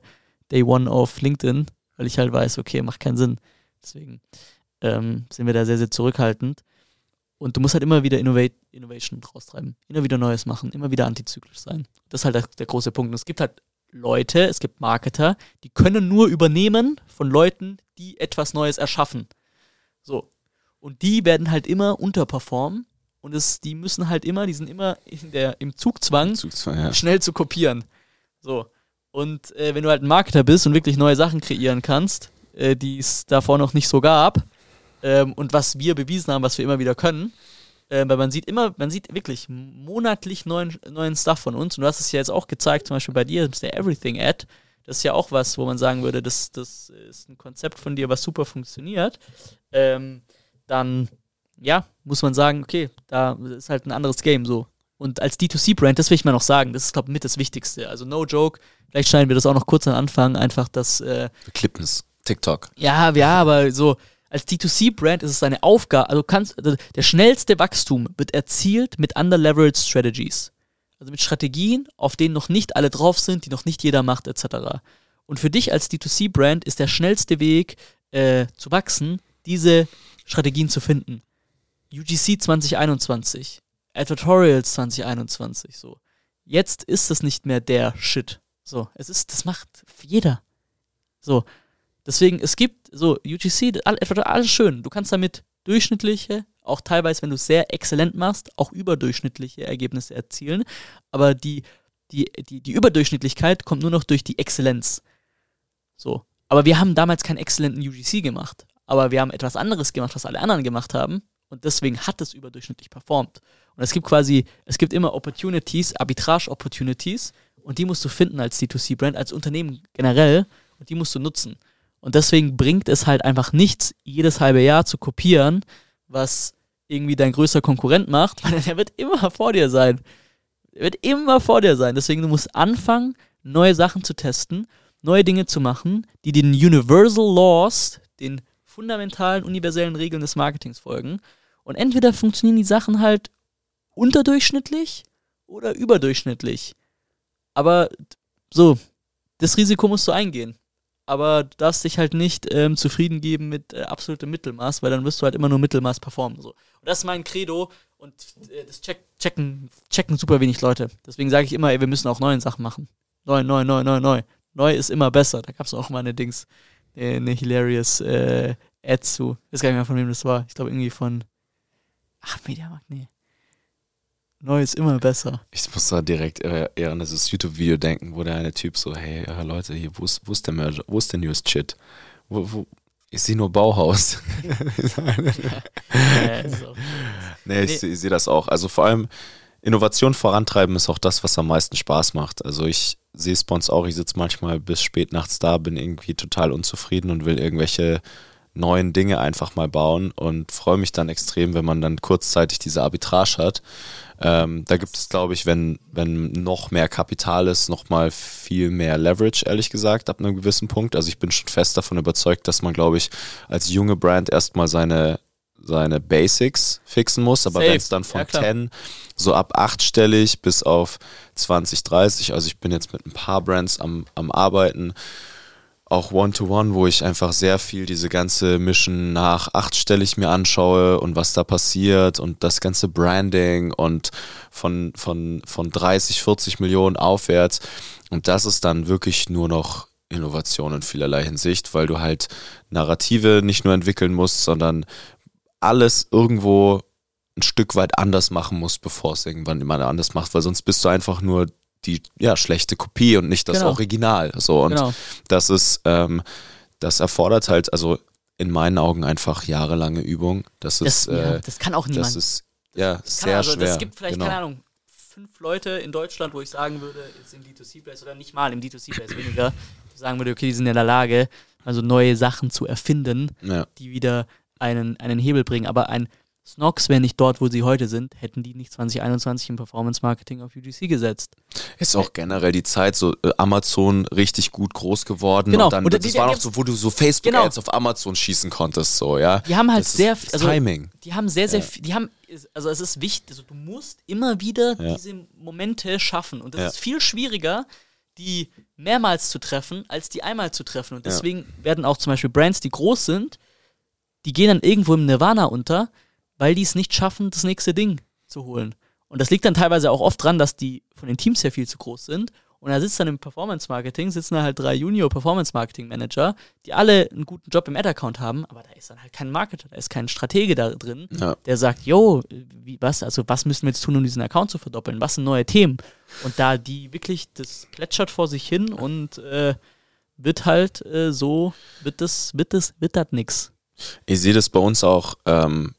Day One auf LinkedIn, weil ich halt weiß, okay, macht keinen Sinn. Deswegen ähm, sind wir da sehr, sehr zurückhaltend. Und du musst halt immer wieder Innovate, Innovation raustreiben. Immer wieder Neues machen, immer wieder antizyklisch sein. Das ist halt der, der große Punkt. Und es gibt halt Leute, es gibt Marketer, die können nur übernehmen von Leuten, die etwas Neues erschaffen. So. Und die werden halt immer unterperformen. Und es, die müssen halt immer, die sind immer in der, im Zugzwang, Zugzwang, ja. schnell zu kopieren. So. Und äh, wenn du halt ein Marketer bist und wirklich neue Sachen kreieren kannst, äh, die es davor noch nicht so gab, ähm, und was wir bewiesen haben, was wir immer wieder können, äh, weil man sieht immer, man sieht wirklich monatlich neuen, neuen Stuff von uns. Und du hast es ja jetzt auch gezeigt, zum Beispiel bei dir, der Everything Ad. Das ist ja auch was, wo man sagen würde, das, das ist ein Konzept von dir, was super funktioniert. Ähm, dann, ja, muss man sagen, okay, da ist halt ein anderes Game so. Und als D2C-Brand, das will ich mal noch sagen, das ist, glaube ich, mit das Wichtigste. Also, no joke, vielleicht schneiden wir das auch noch kurz am Anfang, einfach das. Äh, Clipness, TikTok. ja, ja, aber so, als D2C-Brand ist es deine Aufgabe, also kannst, also der schnellste Wachstum wird erzielt mit under-leveraged Strategies. Also mit Strategien, auf denen noch nicht alle drauf sind, die noch nicht jeder macht, etc. Und für dich als D2C-Brand ist der schnellste Weg äh, zu wachsen, diese Strategien zu finden. UGC 2021, Advertorials 2021, so. Jetzt ist es nicht mehr der Shit. So, es ist, das macht jeder. So, deswegen, es gibt so UGC, all- alles schön. Du kannst damit durchschnittliche, auch teilweise, wenn du es sehr exzellent machst, auch überdurchschnittliche Ergebnisse erzielen. Aber die, die, die, die Überdurchschnittlichkeit kommt nur noch durch die Exzellenz. So. Aber wir haben damals keinen exzellenten UGC gemacht. Aber wir haben etwas anderes gemacht, was alle anderen gemacht haben. Und deswegen hat es überdurchschnittlich performt. Und es gibt quasi, es gibt immer Opportunities, Arbitrage-Opportunities. Und die musst du finden als D2C-Brand, als Unternehmen generell. Und die musst du nutzen. Und deswegen bringt es halt einfach nichts, jedes halbe Jahr zu kopieren, was irgendwie dein größter Konkurrent macht, weil der wird immer vor dir sein. Der wird immer vor dir sein. Deswegen, du musst anfangen, neue Sachen zu testen, neue Dinge zu machen, die den Universal Laws, den fundamentalen, universellen Regeln des Marketings folgen. Und entweder funktionieren die Sachen halt unterdurchschnittlich oder überdurchschnittlich. Aber so, das Risiko musst du eingehen. Aber du darfst dich halt nicht ähm, zufrieden geben mit äh, absolutem Mittelmaß, weil dann wirst du halt immer nur Mittelmaß performen. So. Und das ist mein Credo und äh, das check, checken, checken super wenig Leute. Deswegen sage ich immer, ey, wir müssen auch neue Sachen machen. Neu, neu, neu, neu, neu. Neu ist immer besser. Da gab es auch mal eine Dings, äh, eine hilarious äh, Ad zu. Ich weiß gar nicht mehr, von wem das war. Ich glaube irgendwie von. Ach, Mediamarkt, nee. Neu ist immer besser. Ich muss da direkt eher eher an dieses YouTube-Video denken, wo der eine Typ so, hey ja, Leute, hier, wo ist, wo ist der Merger, wo ist der Newest Shit? Wo, wo, ich sehe nur Bauhaus. Ja, nee, ich, Nee. ich sehe das auch. Also vor allem Innovation vorantreiben ist auch das, was am meisten Spaß macht. Also ich sehe uns auch, ich sitze manchmal bis spät nachts da, bin irgendwie total unzufrieden und will irgendwelche neuen Dinge einfach mal bauen und freue mich dann extrem, wenn man dann kurzzeitig diese Arbitrage hat. Ähm, da gibt es, glaube ich, wenn, wenn noch mehr Kapital ist, noch mal viel mehr Leverage, ehrlich gesagt, ab einem gewissen Punkt. Also ich bin schon fest davon überzeugt, dass man, glaube ich, als junge Brand erstmal seine, seine Basics fixen muss. Aber wenn es dann von Ja, klar. 10 so ab achtstellig bis auf 20, 30, also ich bin jetzt mit ein paar Brands am, am Arbeiten, auch One-to-One, wo ich einfach sehr viel diese ganze Mission nach achtstellig mir anschaue und was da passiert und das ganze Branding und von, von, von 30, 40 Millionen aufwärts. Und das ist dann wirklich nur noch Innovation in vielerlei Hinsicht, weil du halt Narrative nicht nur entwickeln musst, sondern alles irgendwo ein Stück weit anders machen musst, bevor es irgendwann jemand anders macht, weil sonst bist du einfach nur die ja, schlechte Kopie und nicht das Genau. Original. So und Genau. das ist, ähm, das erfordert halt, also in meinen Augen einfach jahrelange Übung. Das Das, ist, ja, äh, das kann auch niemand. das ist ja Das sehr also, schwer. Es gibt vielleicht, genau. keine Ahnung, fünf Leute in Deutschland, wo ich sagen würde, jetzt im D2C-Place oder nicht mal im D2C-Place weniger, die sagen würde, okay, die sind in der Lage, also neue Sachen zu erfinden, Ja. die wieder einen, einen Hebel bringen. Aber ein Snox wäre nicht dort, wo sie heute sind, hätten die nicht 2021 im Performance Marketing auf UGC gesetzt. Ist auch generell die Zeit so äh, Amazon richtig gut groß geworden Genau. und dann Und das die- war noch so, wo du so Facebook Genau. Ads auf Amazon schießen konntest, so ja. Die haben halt Das sehr, das also Timing. die haben sehr, sehr Ja. viel, die haben, also es ist wichtig, also du musst immer wieder Ja. diese Momente schaffen und das Ja. ist viel schwieriger, die mehrmals zu treffen, als die einmal zu treffen und deswegen werden auch zum Beispiel Brands, die groß sind, die gehen dann irgendwo im Nirvana unter, weil die es nicht schaffen, das nächste Ding zu holen. Und das liegt dann teilweise auch oft dran, dass die von den Teams her viel zu groß sind. Und da sitzt dann im Performance Marketing, sitzen da halt drei Junior Performance Marketing Manager, die alle einen guten Job im Ad-Account haben, aber da ist dann halt kein Marketer, da ist kein Stratege da drin, Ja. der sagt, yo, wie, was, also was müssen wir jetzt tun, um diesen Account zu verdoppeln? Was sind neue Themen? Und da die wirklich, das plätschert vor sich hin und äh, wird halt äh, so, wird das, wird das, wird das nix. Ich sehe das bei uns auch, ähm,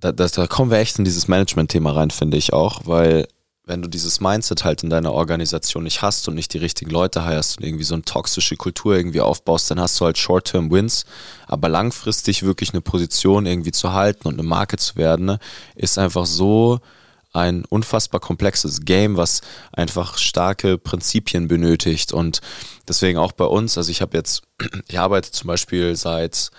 da, das, da kommen wir echt in dieses Management-Thema rein, finde ich auch, weil wenn du dieses Mindset halt in deiner Organisation nicht hast und nicht die richtigen Leute heierst und irgendwie so eine toxische Kultur irgendwie aufbaust, dann hast du halt Short-Term-Wins, aber langfristig wirklich eine Position irgendwie zu halten und eine Marke zu werden, ne, ist einfach so ein unfassbar komplexes Game, was einfach starke Prinzipien benötigt. Und deswegen auch bei uns, also ich habe jetzt, ich arbeite zum Beispiel seit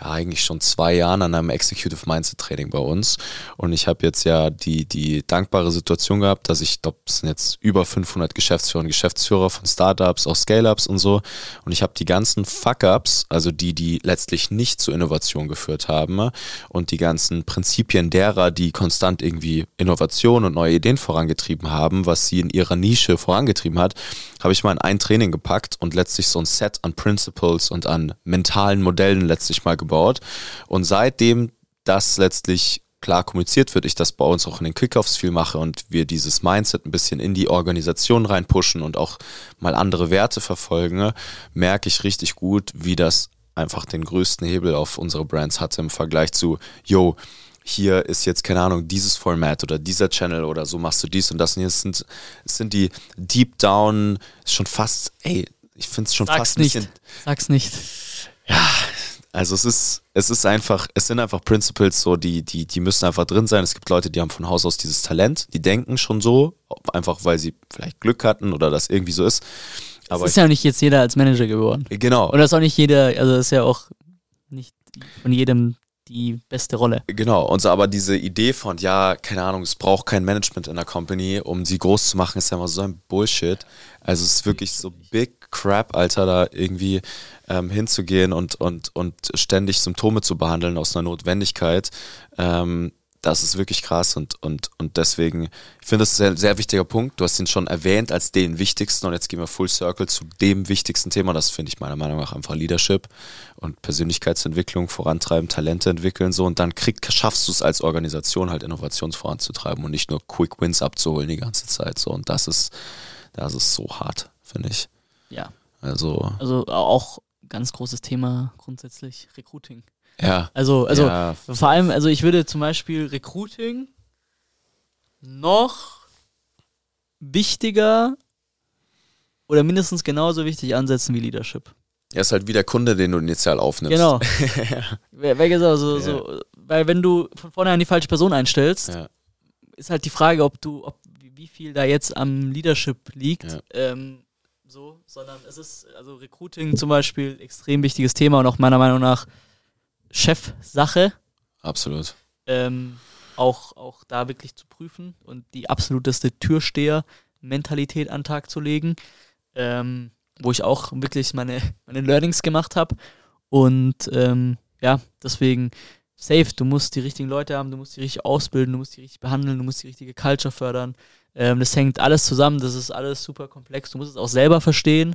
ja eigentlich schon zwei Jahren an einem Executive Mindset Training bei uns. Und ich habe jetzt ja die die dankbare Situation gehabt, dass ich glaube, es sind jetzt über 500 Geschäftsführer und Geschäftsführer von Startups, auch Scale-ups und so. Und ich habe die ganzen Fuck-ups, also die die letztlich nicht zur Innovation geführt haben und die ganzen Prinzipien derer, die konstant irgendwie Innovation und neue Ideen vorangetrieben haben, was sie in ihrer Nische vorangetrieben hat, habe ich mal in ein Training gepackt und letztlich so ein Set an Principles und an mentalen Modellen letztlich mal gebaut. Und seitdem das letztlich klar kommuniziert wird, ich das bei uns auch in den Kickoffs viel mache und wir dieses Mindset ein bisschen in die Organisation reinpushen und auch mal andere Werte verfolgen, merke ich richtig gut, wie das einfach den größten Hebel auf unsere Brands hatte im Vergleich zu, yo, hier ist jetzt, keine Ahnung, dieses Format oder dieser Channel oder so machst du dies und das. Und hier sind, es sind die Deep Down, schon fast, ey, ich finde es schon Sag's fast ein nicht. bisschen. Sag's nicht. Also es ist, es ist einfach, es sind einfach Principles so, die, die, die müssen einfach drin sein. Es gibt Leute, die haben von Haus aus dieses Talent, die denken schon so, einfach weil sie vielleicht Glück hatten oder das irgendwie so ist. Aber Aber ist ja nicht jetzt jeder als Manager geworden. genau, Und das ist auch nicht jeder, also das ist ja auch nicht von jedem die beste Rolle. Genau, und so aber diese Idee von, ja, keine Ahnung, es braucht kein Management in der Company, um sie groß zu machen, ist ja immer so ein Bullshit. Also es ist wirklich so big crap, Alter, da irgendwie ähm, hinzugehen und, und, und ständig Symptome zu behandeln aus einer Notwendigkeit. Ähm, das ist wirklich krass und, und, und deswegen, ich finde das ist ein sehr, wichtiger Punkt. Du hast ihn schon erwähnt als den wichtigsten und jetzt gehen wir full circle zu dem wichtigsten Thema. Das finde ich meiner Meinung nach einfach Leadership und Persönlichkeitsentwicklung vorantreiben, Talente entwickeln so und dann krieg, schaffst du es als Organisation halt Innovations voranzutreiben und nicht nur Quick Wins abzuholen die ganze Zeit so und das ist, das ist so hart, finde ich. Ja. Also, Also auch ganz großes Thema grundsätzlich Recruiting. Ja. Also, also ja, vor allem, also ich würde zum Beispiel Recruiting noch wichtiger oder mindestens genauso wichtig ansetzen wie Leadership. er ist halt wie der Kunde, den du initial aufnimmst. Genau. Wer- wer gesagt, so, weil wenn du von vornherein die falsche Person einstellst, Ja. ist halt die Frage, ob du, ob wie wie viel da jetzt am Leadership liegt. Ja. Ähm, so, sondern es ist also Recruiting zum Beispiel extrem wichtiges Thema und auch meiner Meinung nach Chefsache. Absolut. ähm, auch, auch da wirklich zu prüfen und die absoluteste Türsteher-Mentalität an den Tag zu legen. Ähm, wo ich auch wirklich meine, meine Learnings gemacht habe. Und ähm, ja, deswegen safe, du musst die richtigen Leute haben, du musst die richtig ausbilden, du musst die richtig behandeln, du musst die richtige Culture fördern. Ähm, das hängt alles zusammen, das ist alles super komplex. Du musst es auch selber verstehen.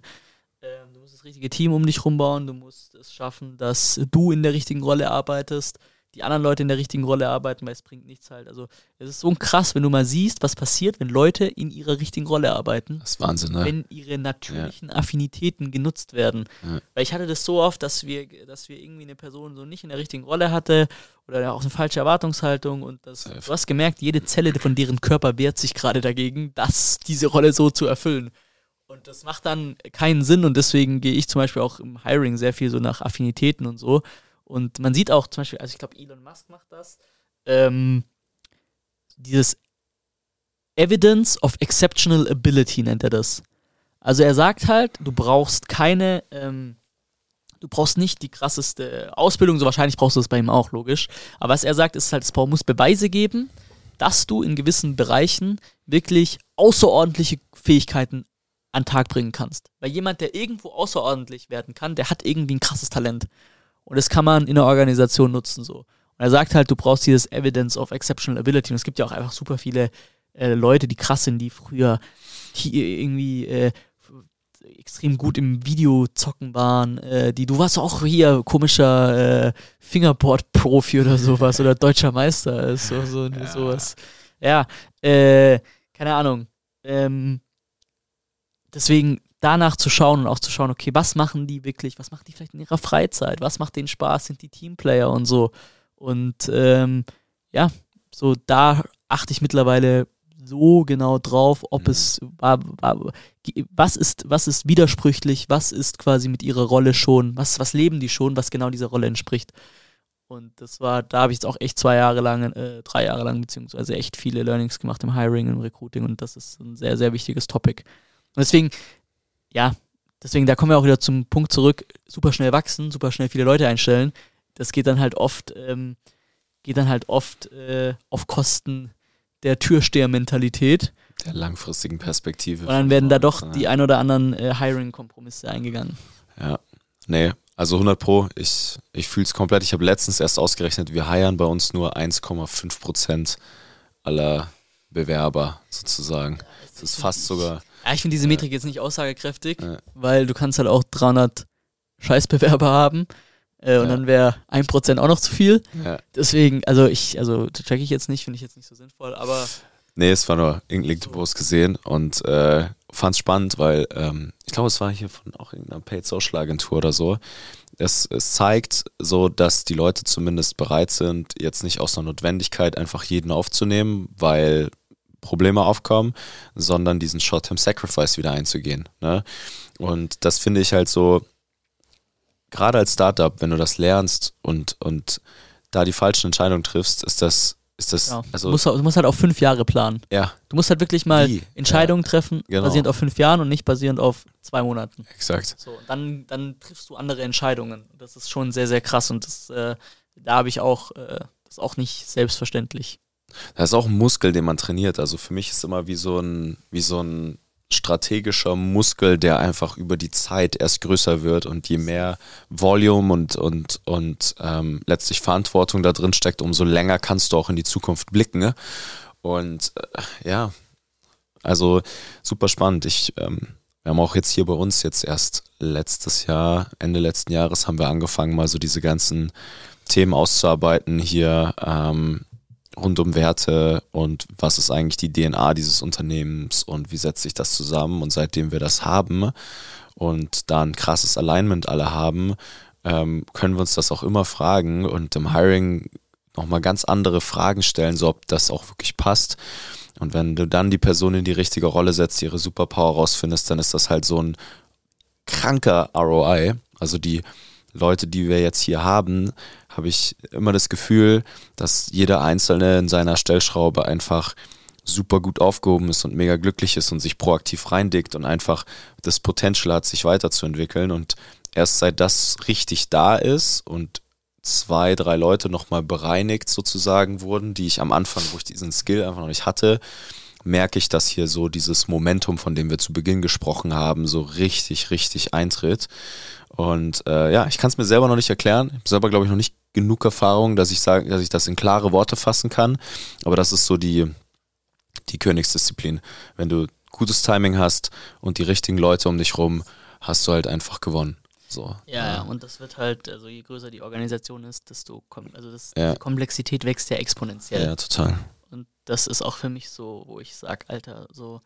Das richtige Team um dich rumbauen, du musst es schaffen, dass du in der richtigen Rolle arbeitest die anderen Leute in der richtigen Rolle arbeiten, weil es bringt nichts halt. Also es ist so krass, wenn du mal siehst, was passiert, wenn Leute in ihrer richtigen Rolle arbeiten. Das ist Wahnsinn, ne? Wenn ihre natürlichen ja. Affinitäten genutzt werden. Ja. Weil ich hatte das so oft, dass wir, dass wir irgendwie eine Person so nicht in der richtigen Rolle hatte oder auch eine falsche Erwartungshaltung und das, du hast gemerkt, jede Zelle von deren Körper wehrt sich gerade dagegen, das, diese Rolle so zu erfüllen. Und das macht dann keinen Sinn und deswegen gehe ich zum Beispiel auch im Hiring sehr viel so nach Affinitäten und so. Und man sieht auch zum Beispiel, also ich glaube, Elon Musk macht das, ähm, dieses Evidence of Exceptional Ability nennt er das. Also er sagt halt, du brauchst keine, ähm, du brauchst nicht die krasseste Ausbildung, so wahrscheinlich brauchst du das bei ihm auch, logisch. Aber was er sagt, ist halt, es muss Beweise geben, dass du in gewissen Bereichen wirklich außerordentliche Fähigkeiten an Tag bringen kannst. Weil jemand, der irgendwo außerordentlich werden kann, der hat irgendwie ein krasses Talent. Und das kann man in der Organisation nutzen so. Und er sagt halt, du brauchst dieses Evidence of Exceptional Ability. Und es gibt ja auch einfach super viele äh, Leute, die krass sind, die früher die irgendwie äh, extrem gut im Videozocken waren. Äh, die, du warst auch hier komischer äh, Fingerboard-Profi oder sowas oder deutscher Meister ist so, so ja. sowas. Ja, äh, keine Ahnung. Ähm, deswegen danach zu schauen und auch zu schauen, okay, was machen die wirklich, was machen die vielleicht in ihrer Freizeit, was macht denen Spaß, sind die Teamplayer und so. Und ähm, ja, so da achte ich mittlerweile so genau drauf, ob mhm. es was ist, was ist widersprüchlich, was ist quasi mit ihrer Rolle schon, was, was leben die schon, was genau dieser Rolle entspricht. Und das war, da habe ich jetzt auch echt zwei Jahre lang, äh, drei Jahre lang, beziehungsweise echt viele Learnings gemacht im Hiring, im Recruiting und das ist ein sehr, sehr wichtiges Topic. Und deswegen ja, deswegen, da kommen wir auch wieder zum Punkt zurück, super schnell wachsen, super schnell viele Leute einstellen. Das geht dann halt oft, ähm, geht dann halt oft äh, auf Kosten der Türsteher-Mentalität. Der langfristigen Perspektive. Und dann werden da doch die ein oder anderen äh, Hiring-Kompromisse eingegangen. Ja, nee, also 100 Pro, ich, ich fühle es komplett. Ich habe letztens erst ausgerechnet, wir heiern bei uns nur 1,5 Prozent aller Bewerber sozusagen. Das ist fast sogar ja, ich finde diese Metrik jetzt nicht aussagekräftig, ja. weil du kannst halt auch 300 Scheißbewerber haben äh, und ja. dann wäre 1% auch noch zu viel. Ja. Deswegen, also ich, also check ich jetzt nicht, finde ich jetzt nicht so sinnvoll, aber. Nee, es war nur irgendein LinkedIn-Post gesehen und äh, fand es spannend, weil ähm, ich glaube, es war hier von auch irgendeiner Paid Social Agentur oder so. Es, es zeigt so, dass die Leute zumindest bereit sind, jetzt nicht aus einer Notwendigkeit einfach jeden aufzunehmen, weil Probleme aufkommen, sondern diesen Short-Term Sacrifice wieder einzugehen. Ne? Und das finde ich halt so, gerade als Startup, wenn du das lernst und, und da die falschen Entscheidungen triffst, ist das, ist das, ja. also. Du musst, du musst, halt auf fünf Jahre planen. Ja. Du musst halt wirklich mal Wie? Entscheidungen ja. treffen, genau. basierend auf fünf Jahren und nicht basierend auf zwei Monaten. Exakt. So, dann, dann triffst du andere Entscheidungen. Das ist schon sehr, sehr krass und das, äh, da habe ich auch, äh, das ist auch nicht selbstverständlich. Das ist auch ein Muskel, den man trainiert. Also für mich ist immer wie so ein, wie so ein strategischer Muskel, der einfach über die Zeit erst größer wird und je mehr Volume und, und, und ähm, letztlich Verantwortung da drin steckt, umso länger kannst du auch in die Zukunft blicken. Ne? Und äh, ja, also super spannend. Ich, ähm, wir haben auch jetzt hier bei uns jetzt erst letztes Jahr, Ende letzten Jahres, haben wir angefangen, mal so diese ganzen Themen auszuarbeiten hier. Ähm, rund um Werte und was ist eigentlich die DNA dieses Unternehmens und wie setzt sich das zusammen. Und seitdem wir das haben und da ein krasses Alignment alle haben, ähm, können wir uns das auch immer fragen und im Hiring nochmal ganz andere Fragen stellen, so ob das auch wirklich passt. Und wenn du dann die Person in die richtige Rolle setzt, ihre Superpower rausfindest, dann ist das halt so ein kranker ROI. Also die Leute, die wir jetzt hier haben, habe ich immer das Gefühl, dass jeder Einzelne in seiner Stellschraube einfach super gut aufgehoben ist und mega glücklich ist und sich proaktiv reindickt und einfach das Potenzial hat, sich weiterzuentwickeln. Und erst seit das richtig da ist und zwei, drei Leute nochmal bereinigt sozusagen wurden, die ich am Anfang, wo ich diesen Skill einfach noch nicht hatte, merke ich, dass hier so dieses Momentum, von dem wir zu Beginn gesprochen haben, so richtig, richtig eintritt. Und äh, ja, ich kann es mir selber noch nicht erklären. Ich habe selber, glaube ich, noch nicht genug Erfahrung, dass ich sage, dass ich das in klare Worte fassen kann. Aber das ist so die, die Königsdisziplin. Wenn du gutes Timing hast und die richtigen Leute um dich rum, hast du halt einfach gewonnen. So. Ja, ja, und das wird halt, also je größer die Organisation ist, desto, also das, ja. die Komplexität wächst ja exponentiell. Ja, total. Und das ist auch für mich so, wo ich sage, Alter, so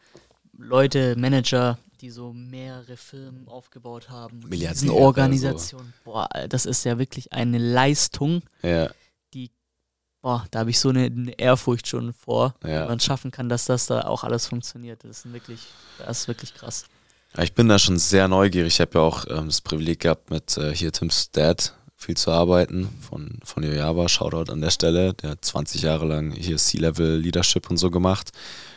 Leute, Manager, die so mehrere Firmen aufgebaut haben. Milliarden Organisationen. So. Boah, das ist ja wirklich eine Leistung, ja. die, boah, da habe ich so eine, eine, Ehrfurcht schon vor, ja. wie man schaffen kann, dass das da auch alles funktioniert. Das ist wirklich, das ist wirklich krass. Ich bin da schon sehr neugierig. Ich habe ja auch ähm, das Privileg gehabt, mit äh, hier Tim's Dad viel zu arbeiten von, von Yojava. Shoutout an der Stelle. Der hat 20 Jahre lang hier C-Level Leadership und so gemacht.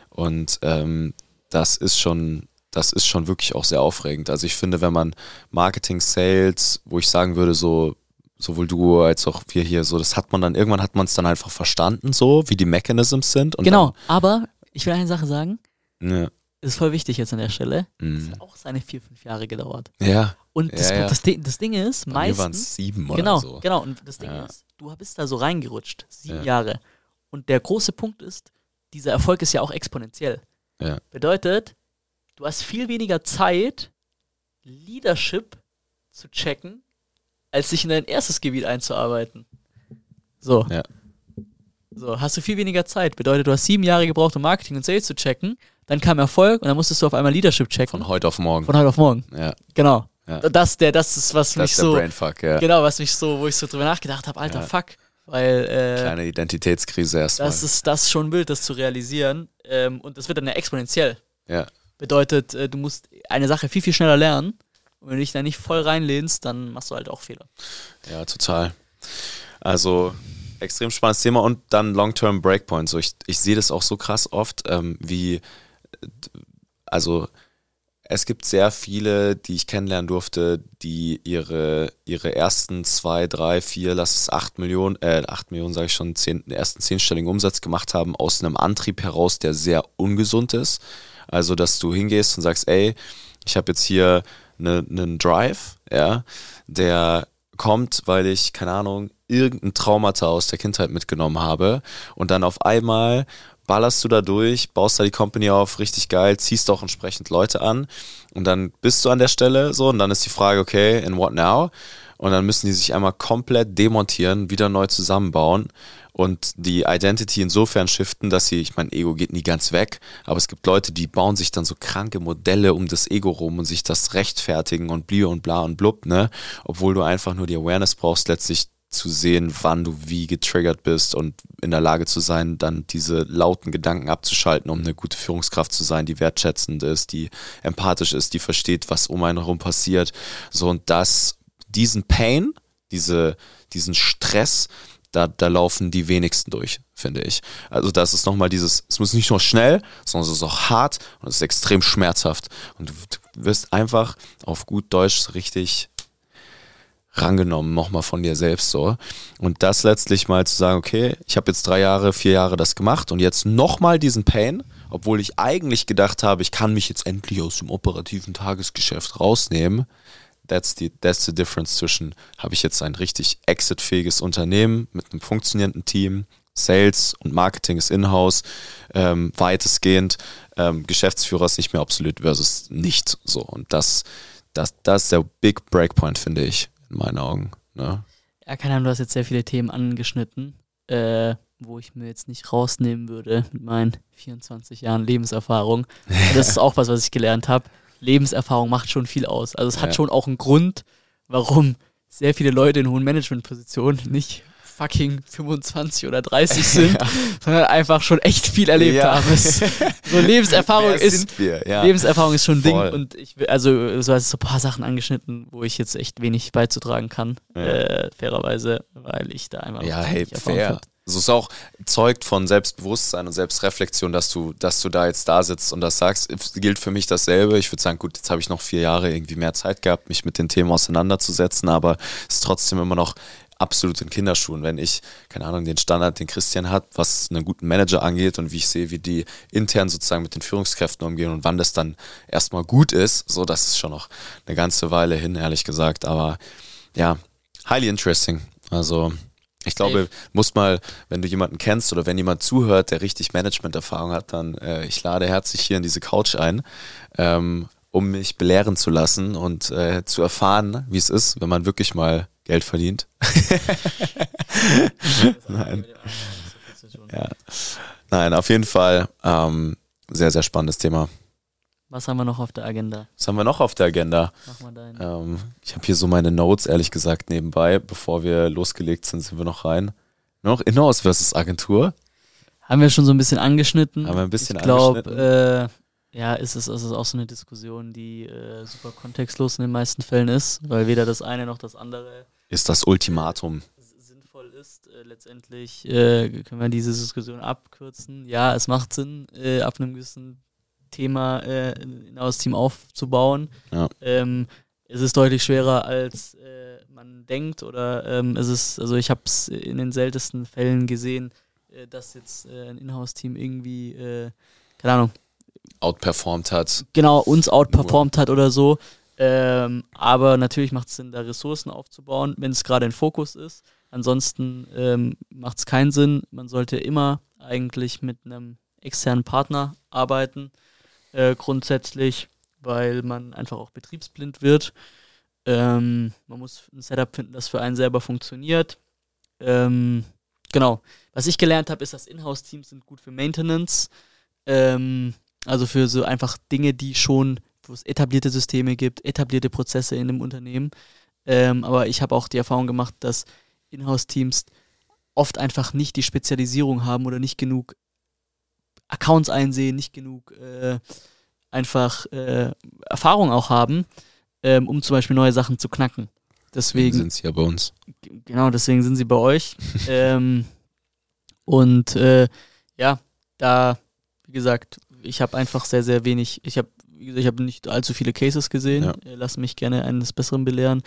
Und ähm, das ist schon, das ist schon wirklich auch sehr aufregend. Also ich finde, wenn man Marketing, Sales, wo ich sagen würde, so sowohl du als auch wir hier, so das hat man dann, irgendwann hat man es dann einfach verstanden, so wie die Mechanisms sind. genau, dann, aber ich will eine Sache sagen. Ja. Das ist voll wichtig jetzt an der Stelle. Mhm. Das hat auch seine vier, fünf Jahre gedauert. Ja. Und das, ja, ja. Das, das, Ding ist, Bei meistens. waren es sieben oder genau, so. Genau, und das Ding ja. ist, du bist da so reingerutscht. Sieben Jahre. Und der große Punkt ist, dieser Erfolg ist ja auch exponentiell. Ja. Bedeutet, du hast viel weniger Zeit, Leadership zu checken, als sich in dein erstes Gebiet einzuarbeiten. So. Ja. So, hast du viel weniger Zeit. Bedeutet, du hast sieben Jahre gebraucht, um Marketing und Sales zu checken. Dann kam Erfolg und dann musstest du auf einmal Leadership checken. Von heute auf morgen. Von heute auf morgen. Ja. Genau. Ja. Das, der, das ist, was das mich ist so. Brainfuck, ja. Genau, was mich so, wo ich so drüber nachgedacht habe, alter Ja. Fuck. Weil, äh, Kleine Identitätskrise erstmal. das ist das ist schon wild, das zu realisieren. Ähm, und das wird dann ja exponentiell. Ja. Bedeutet, äh, du musst eine Sache viel, viel schneller lernen. Und wenn du dich da nicht voll reinlehnst, dann machst du halt auch Fehler. Ja, total. Also extrem spannendes Thema und dann Long-Term Breakpoint. So, ich, ich sehe das auch so krass oft, ähm, wie, also es gibt sehr viele, die ich kennenlernen durfte, die ihre, ihre ersten zwei, drei, vier, lass es acht Millionen, äh, acht Millionen sage ich schon, zehn, ersten zehnstelligen Umsatz gemacht haben aus einem Antrieb heraus, der sehr ungesund ist. Also, dass du hingehst und sagst, ey, ich habe jetzt hier einen ne, Drive, ja, der kommt, weil ich, keine Ahnung, irgendein Traumata aus der Kindheit mitgenommen habe und dann auf einmal ballerst du da durch, baust da die Company auf, richtig geil, ziehst auch entsprechend Leute an und dann bist du an der Stelle so und dann ist die Frage, okay, in what now? Und dann müssen die sich einmal komplett demontieren, wieder neu zusammenbauen und die Identity insofern shiften, dass sie, ich mein Ego geht nie ganz weg, aber es gibt Leute, die bauen sich dann so kranke Modelle um das Ego rum und sich das rechtfertigen und blie und bla und blub, ne? Obwohl du einfach nur die Awareness brauchst, letztlich zu sehen, wann du wie getriggert bist und in der Lage zu sein, dann diese lauten Gedanken abzuschalten, um eine gute Führungskraft zu sein, die wertschätzend ist, die empathisch ist, die versteht, was um einen herum passiert. So und das, diesen Pain, diese, diesen Stress, da, da laufen die wenigsten durch, finde ich. Also das ist nochmal dieses, es muss nicht nur schnell, sondern es ist auch hart und es ist extrem schmerzhaft. Und du wirst einfach auf gut Deutsch richtig rangenommen, nochmal von dir selbst so. Und das letztlich mal zu sagen, okay, ich habe jetzt drei Jahre, vier Jahre das gemacht und jetzt nochmal diesen Pain, obwohl ich eigentlich gedacht habe, ich kann mich jetzt endlich aus dem operativen Tagesgeschäft rausnehmen. That's the, that's the difference zwischen, habe ich jetzt ein richtig exitfähiges Unternehmen mit einem funktionierenden Team, Sales und Marketing ist in-house, ähm, weitestgehend, ähm, Geschäftsführer ist nicht mehr absolut versus nicht so. Und das, das, das ist der Big Breakpoint, finde ich in meinen Augen. Ne? Ja, keine Ahnung, du hast jetzt sehr viele Themen angeschnitten, äh, wo ich mir jetzt nicht rausnehmen würde mit meinen 24 Jahren Lebenserfahrung. das ist auch was, was ich gelernt habe. Lebenserfahrung macht schon viel aus. Also es ja. hat schon auch einen Grund, warum sehr viele Leute in hohen Managementpositionen nicht fucking 25 oder 30 sind, ja. sondern einfach schon echt viel erlebt ja. haben. Es, so Lebenserfahrung ist ja. Lebenserfahrung ist schon ein Ding und ich also so hast so ein paar Sachen angeschnitten, wo ich jetzt echt wenig beizutragen kann, äh, fairerweise, weil ich da einfach ja hey fair. Hab. Also es ist auch zeugt von Selbstbewusstsein und Selbstreflexion, dass du, dass du da jetzt da sitzt und das sagst. Es gilt für mich dasselbe. Ich würde sagen, gut, jetzt habe ich noch vier Jahre irgendwie mehr Zeit gehabt, mich mit den Themen auseinanderzusetzen, aber es ist trotzdem immer noch absolut in Kinderschuhen. Wenn ich, keine Ahnung, den Standard, den Christian hat, was einen guten Manager angeht und wie ich sehe, wie die intern sozusagen mit den Führungskräften umgehen und wann das dann erstmal gut ist, so das ist schon noch eine ganze Weile hin, ehrlich gesagt. Aber ja, highly interesting. Also ich glaube, muss mal, wenn du jemanden kennst oder wenn jemand zuhört, der richtig Management-Erfahrung hat, dann äh, ich lade herzlich hier in diese Couch ein, ähm, um mich belehren zu lassen und äh, zu erfahren, wie es ist, wenn man wirklich mal Geld verdient. Nein. Ja. Nein, auf jeden Fall ähm, sehr, sehr spannendes Thema. Was haben wir noch auf der Agenda? Was haben wir noch auf der Agenda? Ähm, ich habe hier so meine Notes, ehrlich gesagt, nebenbei. Bevor wir losgelegt sind, sind wir noch rein. Noch Inhouse versus Agentur. Haben wir schon so ein bisschen angeschnitten. Haben wir ein bisschen ich glaub, angeschnitten. Äh, ja, ist es, ist es auch so eine Diskussion, die äh, super kontextlos in den meisten Fällen ist, weil weder das eine noch das andere ist das Ultimatum sinnvoll ist. Äh, letztendlich äh, können wir diese Diskussion abkürzen. Ja, es macht Sinn, äh, ab einem gewissen Thema äh, ein Team aufzubauen. Ja. Ähm, es ist deutlich schwerer, als äh, man denkt, oder ähm, es ist, also ich habe es in den seltensten Fällen gesehen, äh, dass jetzt ein Inhouse-Team irgendwie, keine Ahnung, outperformed hat. Genau, uns outperformed Nur. hat oder so. Ähm, aber natürlich macht es Sinn, da Ressourcen aufzubauen, wenn es gerade ein Fokus ist. Ansonsten ähm, macht es keinen Sinn. Man sollte immer eigentlich mit einem externen Partner arbeiten, äh, grundsätzlich, weil man einfach auch betriebsblind wird. Ähm, man muss ein Setup finden, das für einen selber funktioniert. Ähm, genau. Was ich gelernt habe, ist, dass Inhouse-Teams sind gut für Maintenance. Ähm, also für so einfach Dinge, die schon wo es etablierte Systeme gibt, etablierte Prozesse in einem Unternehmen. Ähm, aber ich habe auch die Erfahrung gemacht, dass Inhouse-Teams oft einfach nicht die Spezialisierung haben oder nicht genug Accounts einsehen, nicht genug äh, einfach äh, Erfahrung auch haben, ähm, um zum Beispiel neue Sachen zu knacken. Deswegen sind sie ja bei uns. Genau, deswegen sind sie bei euch. ähm, und äh, ja, da, wie gesagt, ich habe einfach sehr, sehr wenig, ich habe wie gesagt, ich habe nicht allzu viele Cases gesehen. Ja. Äh, lass mich gerne eines Besseren belehren.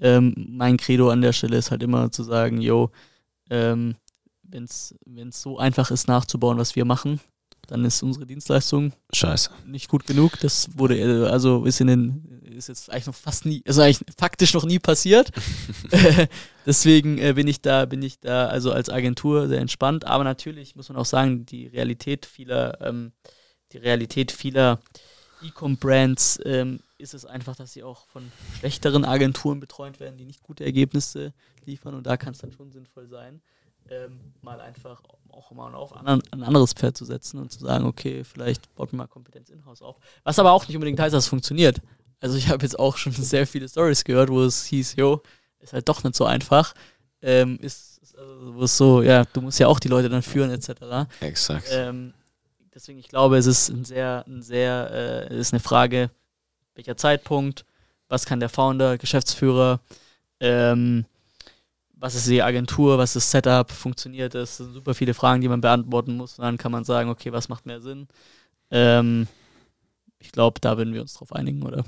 Ähm, mein Credo an der Stelle ist halt immer zu sagen, yo, ähm, wenn es so einfach ist nachzubauen, was wir machen, dann ist unsere Dienstleistung Scheiße. nicht gut genug. Das wurde, äh, also ist in den, ist jetzt eigentlich noch fast nie, also eigentlich faktisch noch nie passiert. Deswegen äh, bin ich da, bin ich da also als Agentur sehr entspannt. Aber natürlich muss man auch sagen, die Realität vieler, ähm, die Realität vieler E-Com-Brands ähm, ist es einfach, dass sie auch von schlechteren Agenturen betreut werden, die nicht gute Ergebnisse liefern. Und da kann es dann schon sinnvoll sein, ähm, mal einfach auch mal auf ein anderes Pferd zu setzen und zu sagen, okay, vielleicht baut man mal Kompetenz in-house auf. Was aber auch nicht unbedingt heißt, dass es funktioniert. Also ich habe jetzt auch schon sehr viele Stories gehört, wo es hieß, jo, ist halt doch nicht so einfach. Ähm, ist, ist also, wo es so, ja, du musst ja auch die Leute dann führen, etc. Exakt. Ähm, Deswegen, ich glaube, es ist ein sehr, ein sehr, äh, ist eine Frage, welcher Zeitpunkt, was kann der Founder, Geschäftsführer, ähm, was ist die Agentur, was ist das Setup, funktioniert das? Das sind super viele Fragen, die man beantworten muss. Und dann kann man sagen, okay, was macht mehr Sinn? Ähm, ich glaube, da würden wir uns drauf einigen, oder?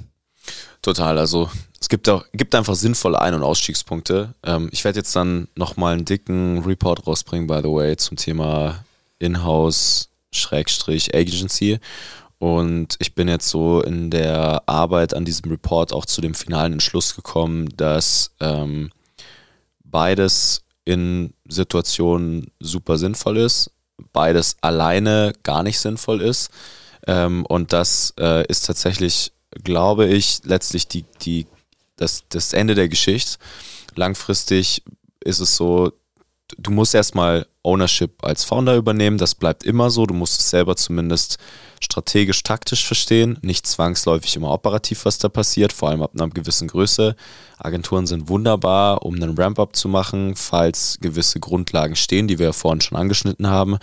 Total, also es gibt auch gibt einfach sinnvolle Ein- und Ausstiegspunkte. Ähm, ich werde jetzt dann nochmal einen dicken Report rausbringen, by the way, zum Thema Inhouse Schrägstrich Agency. Und ich bin jetzt so in der Arbeit an diesem Report auch zu dem finalen Entschluss gekommen, dass ähm, beides in Situationen super sinnvoll ist, beides alleine gar nicht sinnvoll ist. Ähm, und das äh, ist tatsächlich, glaube ich, letztlich die, die, das, das Ende der Geschichte. Langfristig ist es so, du musst erstmal Ownership als Founder übernehmen, das bleibt immer so. Du musst es selber zumindest strategisch, taktisch verstehen, nicht zwangsläufig immer operativ, was da passiert, vor allem ab einer gewissen Größe. Agenturen sind wunderbar, um einen Ramp-up zu machen, falls gewisse Grundlagen stehen, die wir ja vorhin schon angeschnitten haben.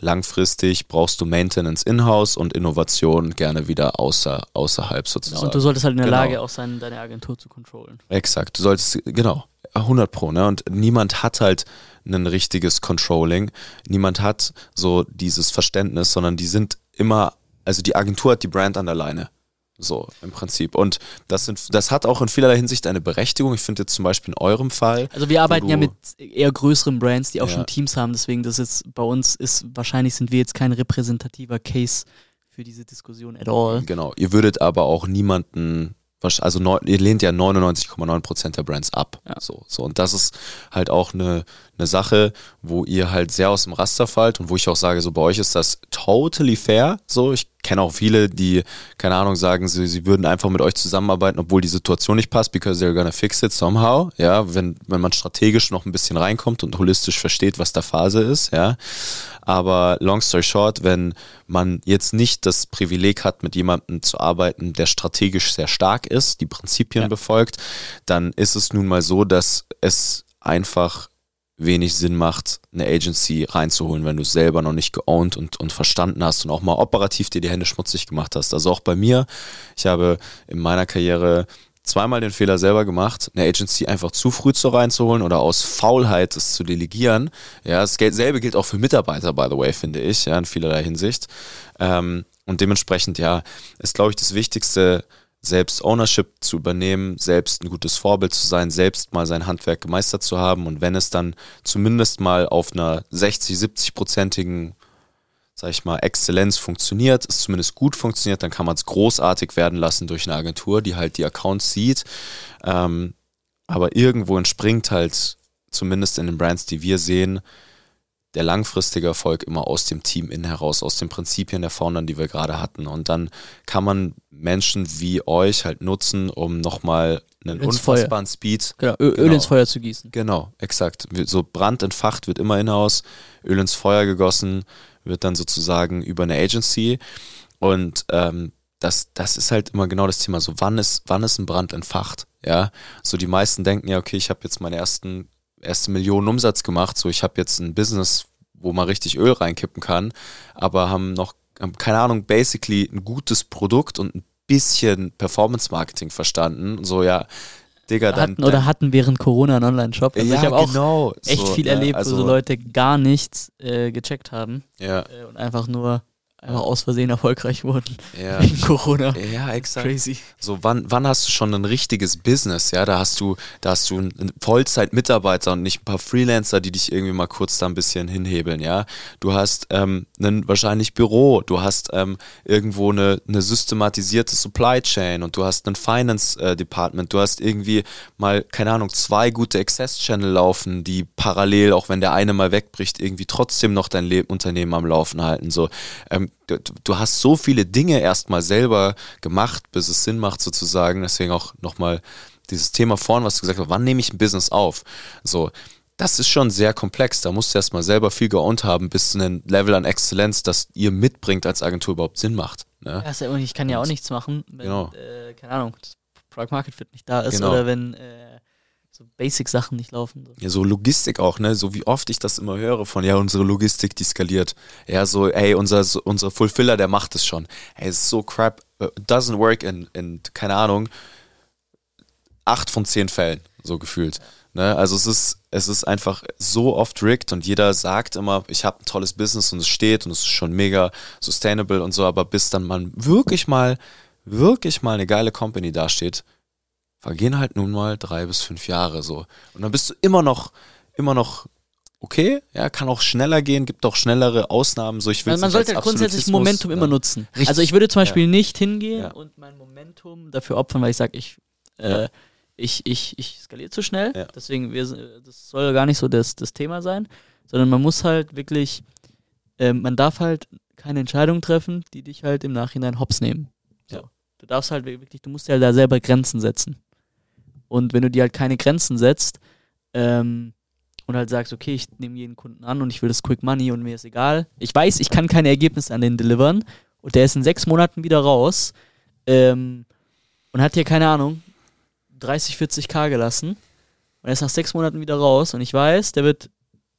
Langfristig brauchst du Maintenance in-house und Innovation gerne wieder außer, außerhalb sozusagen. und du solltest halt in der genau. Lage auch sein, deine Agentur zu controllen. Exakt. Du solltest, genau, 100 Pro, ne? Und niemand hat halt ein richtiges Controlling. Niemand hat so dieses Verständnis, sondern die sind immer, also die Agentur hat die Brand an der Leine. So, im Prinzip. Und das, sind, das hat auch in vielerlei Hinsicht eine Berechtigung. Ich finde jetzt zum Beispiel in eurem Fall. Also wir arbeiten ja mit eher größeren Brands, die auch Ja. schon Teams haben. Deswegen, das ist bei uns ist, wahrscheinlich sind wir jetzt kein repräsentativer Case für diese Diskussion at all. Genau. Ihr würdet aber auch niemanden, also ihr lehnt ja 99,9% der Brands ab. Ja. So, so. Und das ist halt auch eine, eine Sache, wo ihr halt sehr aus dem Raster fallt und wo ich auch sage, so bei euch ist das totally fair. So, ich kenne auch viele, die, keine Ahnung, sagen, sie, sie würden einfach mit euch zusammenarbeiten, obwohl die Situation nicht passt, because they're gonna fix it somehow. Ja, wenn, wenn man strategisch noch ein bisschen reinkommt und holistisch versteht, was da Phase ist, ja. Aber long story short, wenn man jetzt nicht das Privileg hat, mit jemandem zu arbeiten, der strategisch sehr stark ist, die Prinzipien Ja. befolgt, dann ist es nun mal so, dass es einfach wenig Sinn macht, eine Agency reinzuholen, wenn du es selber noch nicht geowned und, und verstanden hast und auch mal operativ dir die Hände schmutzig gemacht hast. Also auch bei mir, ich habe in meiner Karriere zweimal den Fehler selber gemacht, eine Agency einfach zu früh zu reinzuholen oder aus Faulheit es zu delegieren. Ja, dasselbe gilt auch für Mitarbeiter, by the way, finde ich, ja, in vielerlei Hinsicht. Ähm, und dementsprechend, ja, ist, glaube ich, das Wichtigste, selbst Ownership zu übernehmen, selbst ein gutes Vorbild zu sein, selbst mal sein Handwerk gemeistert zu haben und wenn es dann zumindest mal auf einer 60, 70-prozentigen, sag ich mal, Exzellenz funktioniert, es zumindest gut funktioniert, dann kann man es großartig werden lassen durch eine Agentur, die halt die Accounts sieht. Ähm, aber irgendwo entspringt halt, zumindest in den Brands, die wir sehen, der langfristige Erfolg immer aus dem Team innen heraus, aus den Prinzipien der Foundern, die wir gerade hatten. Und dann kann man Menschen wie euch halt nutzen, um nochmal einen Ins Feuer. unfassbaren Speed. Genau, Ö Öl Genau. ins Feuer zu gießen. Genau, exakt. So Brand entfacht wird immer in-house, Öl ins Feuer gegossen, wird dann sozusagen über eine Agency. Und ähm, das, das ist halt immer genau das Thema. So, wann ist, wann ist ein Brand entfacht? Ja, so die meisten denken ja, okay, ich habe jetzt meine ersten erste Millionen Umsatz gemacht, so ich habe jetzt ein Business, wo man richtig Öl reinkippen kann, aber haben noch, haben, keine Ahnung, basically ein gutes Produkt und ein bisschen Performance-Marketing verstanden. So, ja, Digga, dann. hatten, oder hatten während Corona einen Online-Shop. Also ja, ich habe auch genau. echt So, viel ne, erlebt, also, wo so Leute gar nichts äh, gecheckt haben Ja, äh, und einfach nur einfach aus Versehen erfolgreich wurden ja. wegen Corona. Ja, exakt. Crazy. So, wann, wann hast du schon ein richtiges Business? Ja, da hast du, da hast du einen Vollzeit-Mitarbeiter und nicht ein paar Freelancer, die dich irgendwie mal kurz da ein bisschen hinhebeln, ja. Du hast ähm, ein wahrscheinlich Büro, du hast ähm, irgendwo eine, eine systematisierte Supply Chain und du hast ein Finance äh, Department, du hast irgendwie mal, keine Ahnung, zwei gute Access-Channel laufen, die parallel, auch wenn der eine mal wegbricht, irgendwie trotzdem noch dein Le Unternehmen am Laufen halten. So, ähm, du, du hast so viele Dinge erstmal selber gemacht, bis es Sinn macht sozusagen. Deswegen auch nochmal dieses Thema vorhin, was du gesagt hast, wann nehme ich ein Business auf? So, das ist schon sehr komplex. Da musst du erstmal selber viel geowned haben, bis zu einem Level an Exzellenz, das ihr mitbringt als Agentur überhaupt Sinn macht. Ne? Ja, ich kann ja auch nichts machen, wenn, Genau. äh, keine Ahnung, das Product Market Fit nicht da ist Genau. oder wenn äh, so Basic-Sachen nicht laufen. So. Ja, so Logistik auch, ne? So wie oft ich das immer höre von, ja, unsere Logistik, die skaliert. Ja, so, ey, unser, so, unser Fulfiller, der macht es schon. Ey, ist so crap. äh, Doesn't work in, in, keine Ahnung, acht von zehn Fällen, so gefühlt. Ne? Also es ist, es ist einfach so oft rigged und jeder sagt immer, ich habe ein tolles Business und es steht und es ist schon mega sustainable und so, aber bis dann man wirklich mal, wirklich mal eine geile Company dasteht, vergehen halt nun mal drei bis fünf Jahre so. Und dann bist du immer noch, immer noch okay, ja, kann auch schneller gehen, gibt auch schnellere Ausnahmen, so ich will Man, man sollte grundsätzlich Momentum immer nutzen. Richtig. Also ich würde zum Beispiel nicht hingehen Ja. und mein Momentum dafür opfern, weil ich sage, ich, äh, Ja. ich, ich, ich skaliere zu schnell. Ja. Deswegen, wir, das soll gar nicht so das, das Thema sein, sondern man muss halt wirklich, ähm, man darf halt keine Entscheidung treffen, die dich halt im Nachhinein hops nehmen. So. Ja. Du darfst halt wirklich, du musst dir halt da selber Grenzen setzen. Und wenn du dir halt keine Grenzen setzt, ähm, und halt sagst, okay, ich nehme jeden Kunden an und ich will das Quick Money und mir ist egal. Ich weiß, ich kann keine Ergebnisse an den delivern. Und der ist in sechs Monaten wieder raus ähm, und hat hier, keine Ahnung, 30, 40k gelassen. Und er ist nach sechs Monaten wieder raus. Und ich weiß, der wird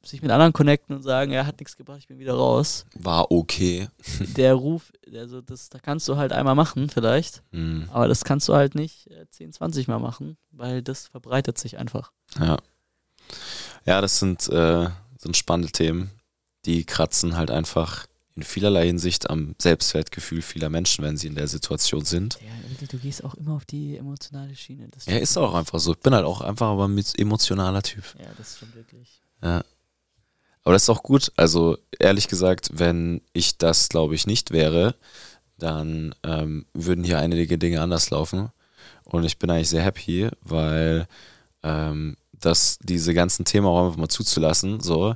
sich mit anderen connecten und sagen, er hat nichts gebracht, ich bin wieder raus. War okay. Der Ruf, also das, da kannst du halt einmal machen vielleicht, Hm, aber das kannst du halt nicht äh, 10, 20 Mal machen, weil das verbreitet sich einfach. ja. Ja, das sind, äh, sind spannende Themen. Die kratzen halt einfach in vielerlei Hinsicht am Selbstwertgefühl vieler Menschen, wenn sie in der Situation sind. Ja, du gehst auch immer auf die emotionale Schiene. Das Ja, ist auch einfach so. Ich bin halt auch einfach aber mit emotionaler Typ. Ja, das stimmt wirklich. Ja. Aber das ist auch gut. Also ehrlich gesagt, wenn ich das, glaube ich, nicht wäre, dann ähm, würden hier einige Dinge anders laufen. Und ich bin eigentlich sehr happy, weil ähm, das diese ganzen Themen auch einfach mal zuzulassen, so.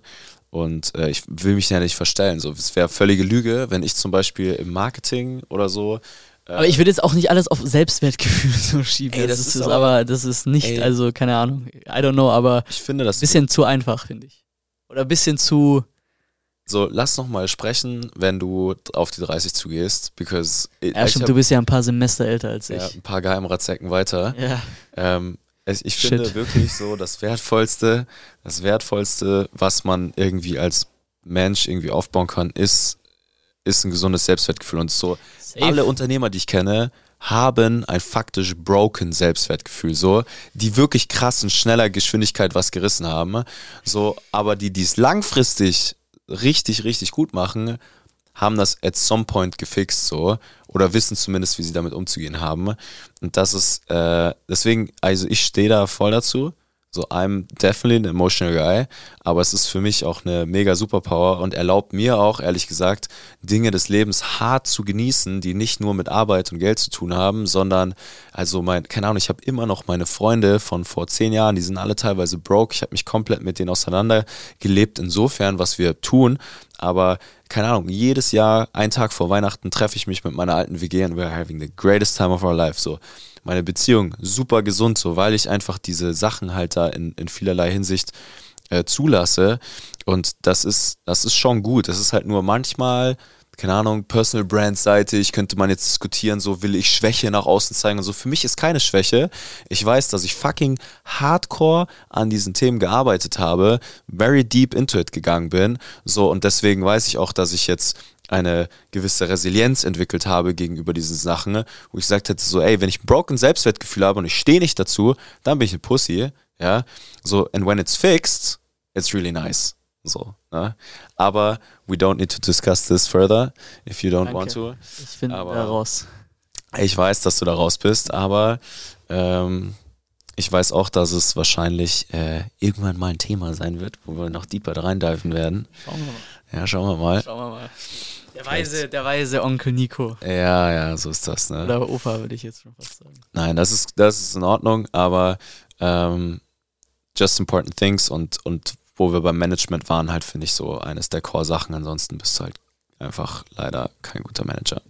Und äh, ich will mich ja nicht verstellen. So, es wäre völlige Lüge, wenn ich zum Beispiel im Marketing oder so. äh, Aber ich würde jetzt auch nicht alles auf Selbstwertgefühl so schieben. Ey, das, das ist, ist aber, aber- das ist nicht, Ey. also keine Ahnung, I don't know, aber ich finde das ein bisschen zu einfach, finde ich. Oder ein bisschen zu, so. Lass noch mal sprechen, wenn du auf die 30 zugehst, because ja ich stimmt, hab- du bist ja ein paar Semester älter als ja, ich. ein paar Geheimratsecken weiter. Ja. Ähm, ich Shit. finde wirklich so, das Wertvollste, das Wertvollste, was man irgendwie als Mensch irgendwie aufbauen kann, ist, ist ein gesundes Selbstwertgefühl. Und so, Safe. alle Unternehmer, die ich kenne, haben ein faktisch broken Selbstwertgefühl, so, die wirklich krass in schneller Geschwindigkeit was gerissen haben, so, aber die dies langfristig richtig, richtig gut machen, haben das at some point gefixt, so, oder wissen zumindest, wie sie damit umzugehen haben. Und das ist, äh, deswegen, also ich stehe da voll dazu. So, I'm definitely an emotional guy, aber es ist für mich auch eine mega Superpower und erlaubt mir auch, ehrlich gesagt, Dinge des Lebens hart zu genießen, die nicht nur mit Arbeit und Geld zu tun haben, sondern, also mein, keine Ahnung, ich habe immer noch meine Freunde von vor zehn Jahren, die sind alle teilweise broke, ich habe mich komplett mit denen auseinandergelebt, insofern, was wir tun, aber keine Ahnung, jedes Jahr, einen Tag vor Weihnachten, treffe ich mich mit meiner alten WG und we're having the greatest time of our life. So, meine Beziehung super gesund, so, weil ich einfach diese Sachen halt da in, in vielerlei Hinsicht äh, zulasse. Und das ist, das ist schon gut. Das ist halt nur manchmal, keine Ahnung, Personal Brand seitig könnte man jetzt diskutieren, so will ich Schwäche nach außen zeigen und so. Für mich ist keine Schwäche. Ich weiß, dass ich fucking hardcore an diesen Themen gearbeitet habe, very deep into it gegangen bin, so und deswegen weiß ich auch, dass ich jetzt eine gewisse Resilienz entwickelt habe gegenüber diesen Sachen, wo ich gesagt hätte, so, ey, wenn ich ein broken Selbstwertgefühl habe und ich stehe nicht dazu, dann bin ich eine Pussy, ja, so, and when it's fixed, it's really nice, so, ne? aber we don't need to discuss this further, if you don't Danke. want to. Ich finde da raus. Ich weiß, dass du da raus bist, aber ähm, ich weiß auch, dass es wahrscheinlich äh, irgendwann mal ein Thema sein wird, wo wir noch deeper reindiven werden. Schauen wir mal. Ja, schauen wir mal. Schauen wir mal. Der weise, der weise Onkel Nico. Ja, ja, so ist das. Ne? Oder Opa, würde ich jetzt schon fast sagen. Nein, das ist, das ist in Ordnung, aber ähm, just important things und, und wo wir beim Management waren, halt finde ich so eines der Core-Sachen. Ansonsten bist du halt einfach leider kein guter Manager.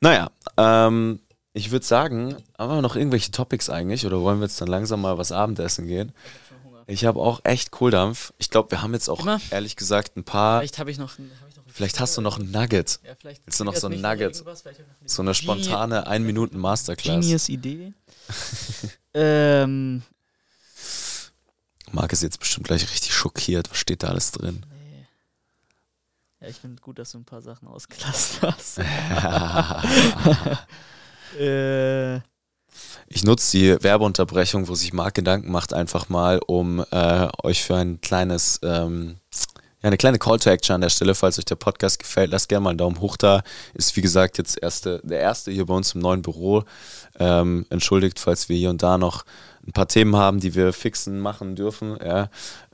Naja, ähm, ich würde sagen, haben wir noch irgendwelche Topics eigentlich oder wollen wir jetzt dann langsam mal was Abendessen gehen? Ich habe auch echt Kohldampf. Ich glaube, wir haben jetzt auch Immer? ehrlich gesagt ein paar. Vielleicht habe ich noch hab Vielleicht hast du noch ein Nugget. Ja, vielleicht Willst du noch so ein Nugget? So eine spontane 1 Minuten Masterclass. Genius Idee. ähm, Marc ist jetzt bestimmt gleich richtig schockiert. Was steht da alles drin? nee. Ja, ich finde gut, dass du ein paar Sachen ausgelassen hast. äh, Ich nutze die Werbeunterbrechung, wo sich Marc Gedanken macht, einfach mal, um äh, euch für ein kleines, ähm, ja, eine kleine Call to Action an der Stelle, falls euch der Podcast gefällt, lasst gerne mal einen Daumen hoch da. Ist wie gesagt jetzt erste, der erste hier bei uns im neuen Büro. Ähm, entschuldigt, falls wir hier und da noch ein paar Themen haben, die wir fixen, machen dürfen. Ja.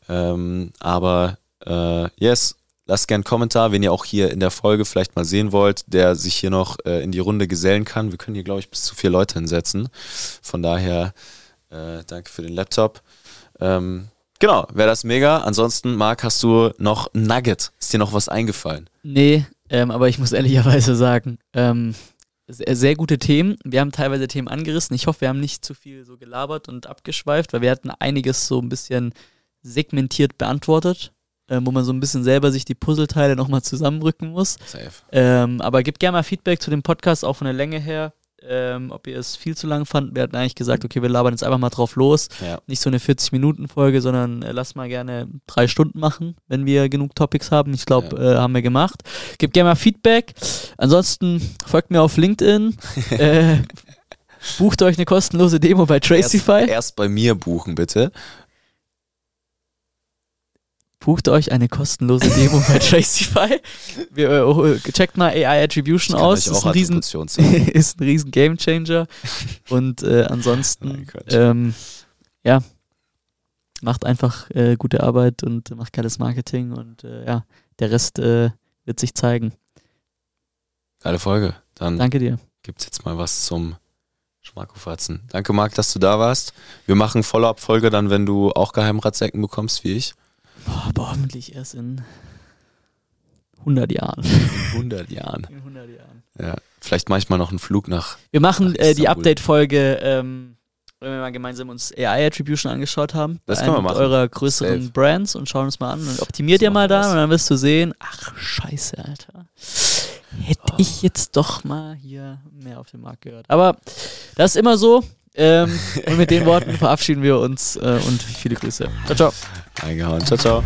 Ähm, aber äh, yes, lasst gerne einen Kommentar, wenn ihr auch hier in der Folge vielleicht mal sehen wollt, der sich hier noch äh, in die Runde gesellen kann. Wir können hier, glaube ich, bis zu vier Leute hinsetzen. Von daher, äh, danke für den Laptop. Ähm, genau, wäre das mega. Ansonsten, Marc, hast du noch ein Nugget? Ist dir noch was eingefallen? nee, ähm, aber ich muss ehrlicherweise sagen, ähm, sehr, sehr gute Themen. Wir haben teilweise Themen angerissen. Ich hoffe, wir haben nicht zu viel so gelabert und abgeschweift, weil wir hatten einiges so ein bisschen segmentiert beantwortet, ähm, wo man so ein bisschen selber sich die Puzzleteile nochmal zusammenrücken muss. Safe. Ähm, aber gebt gerne mal Feedback zu dem Podcast, auch von der Länge her. Ähm, ob ihr es viel zu lang fandet. Wir hatten eigentlich gesagt, okay, wir labern jetzt einfach mal drauf los. Ja. Nicht so eine 40-Minuten-Folge, sondern äh, lasst mal gerne drei Stunden machen, wenn wir genug Topics haben. Ich glaube, äh, haben wir gemacht. Gebt gerne mal Feedback. Ansonsten folgt mir auf LinkedIn. äh, bucht euch eine kostenlose Demo bei Erst, Tracify. erst bei mir buchen, bitte. Bucht euch eine kostenlose Demo bei Tracify. Wir, äh, checkt mal AI Attribution aus. Ist ein, riesen, ist ein riesen Game Changer. Und äh, ansonsten, ähm, ja, macht einfach äh, gute Arbeit und macht geiles Marketing und äh, ja, der Rest äh, wird sich zeigen. Geile Folge. Dann Danke dir. Gibt's jetzt mal was zum Schmackofatzen. Danke, Marc, dass du da warst. Wir machen Follow-up-Folge dann, wenn du auch Geheimratsecken bekommst, wie ich. Boah, aber hoffentlich erst in 100 Jahren. In 100 Jahren. In 100 Jahren. Ja, vielleicht manchmal noch einen Flug nach. Wir machen äh, die Update-Folge, ähm, wenn wir mal gemeinsam uns AI-Attribution angeschaut haben. Das können wir machen. eurer größeren Safe. Brands und schauen uns mal an. Und optimiert ihr mal da und dann wirst du sehen, ach, scheiße, Alter. Hätte oh. ich jetzt doch mal hier mehr auf den Markt gehört. Aber das ist immer so. Ähm, und mit den Worten verabschieden wir uns äh, und viele Grüße. Ciao, ciao. Eingehauen. Ciao, ciao.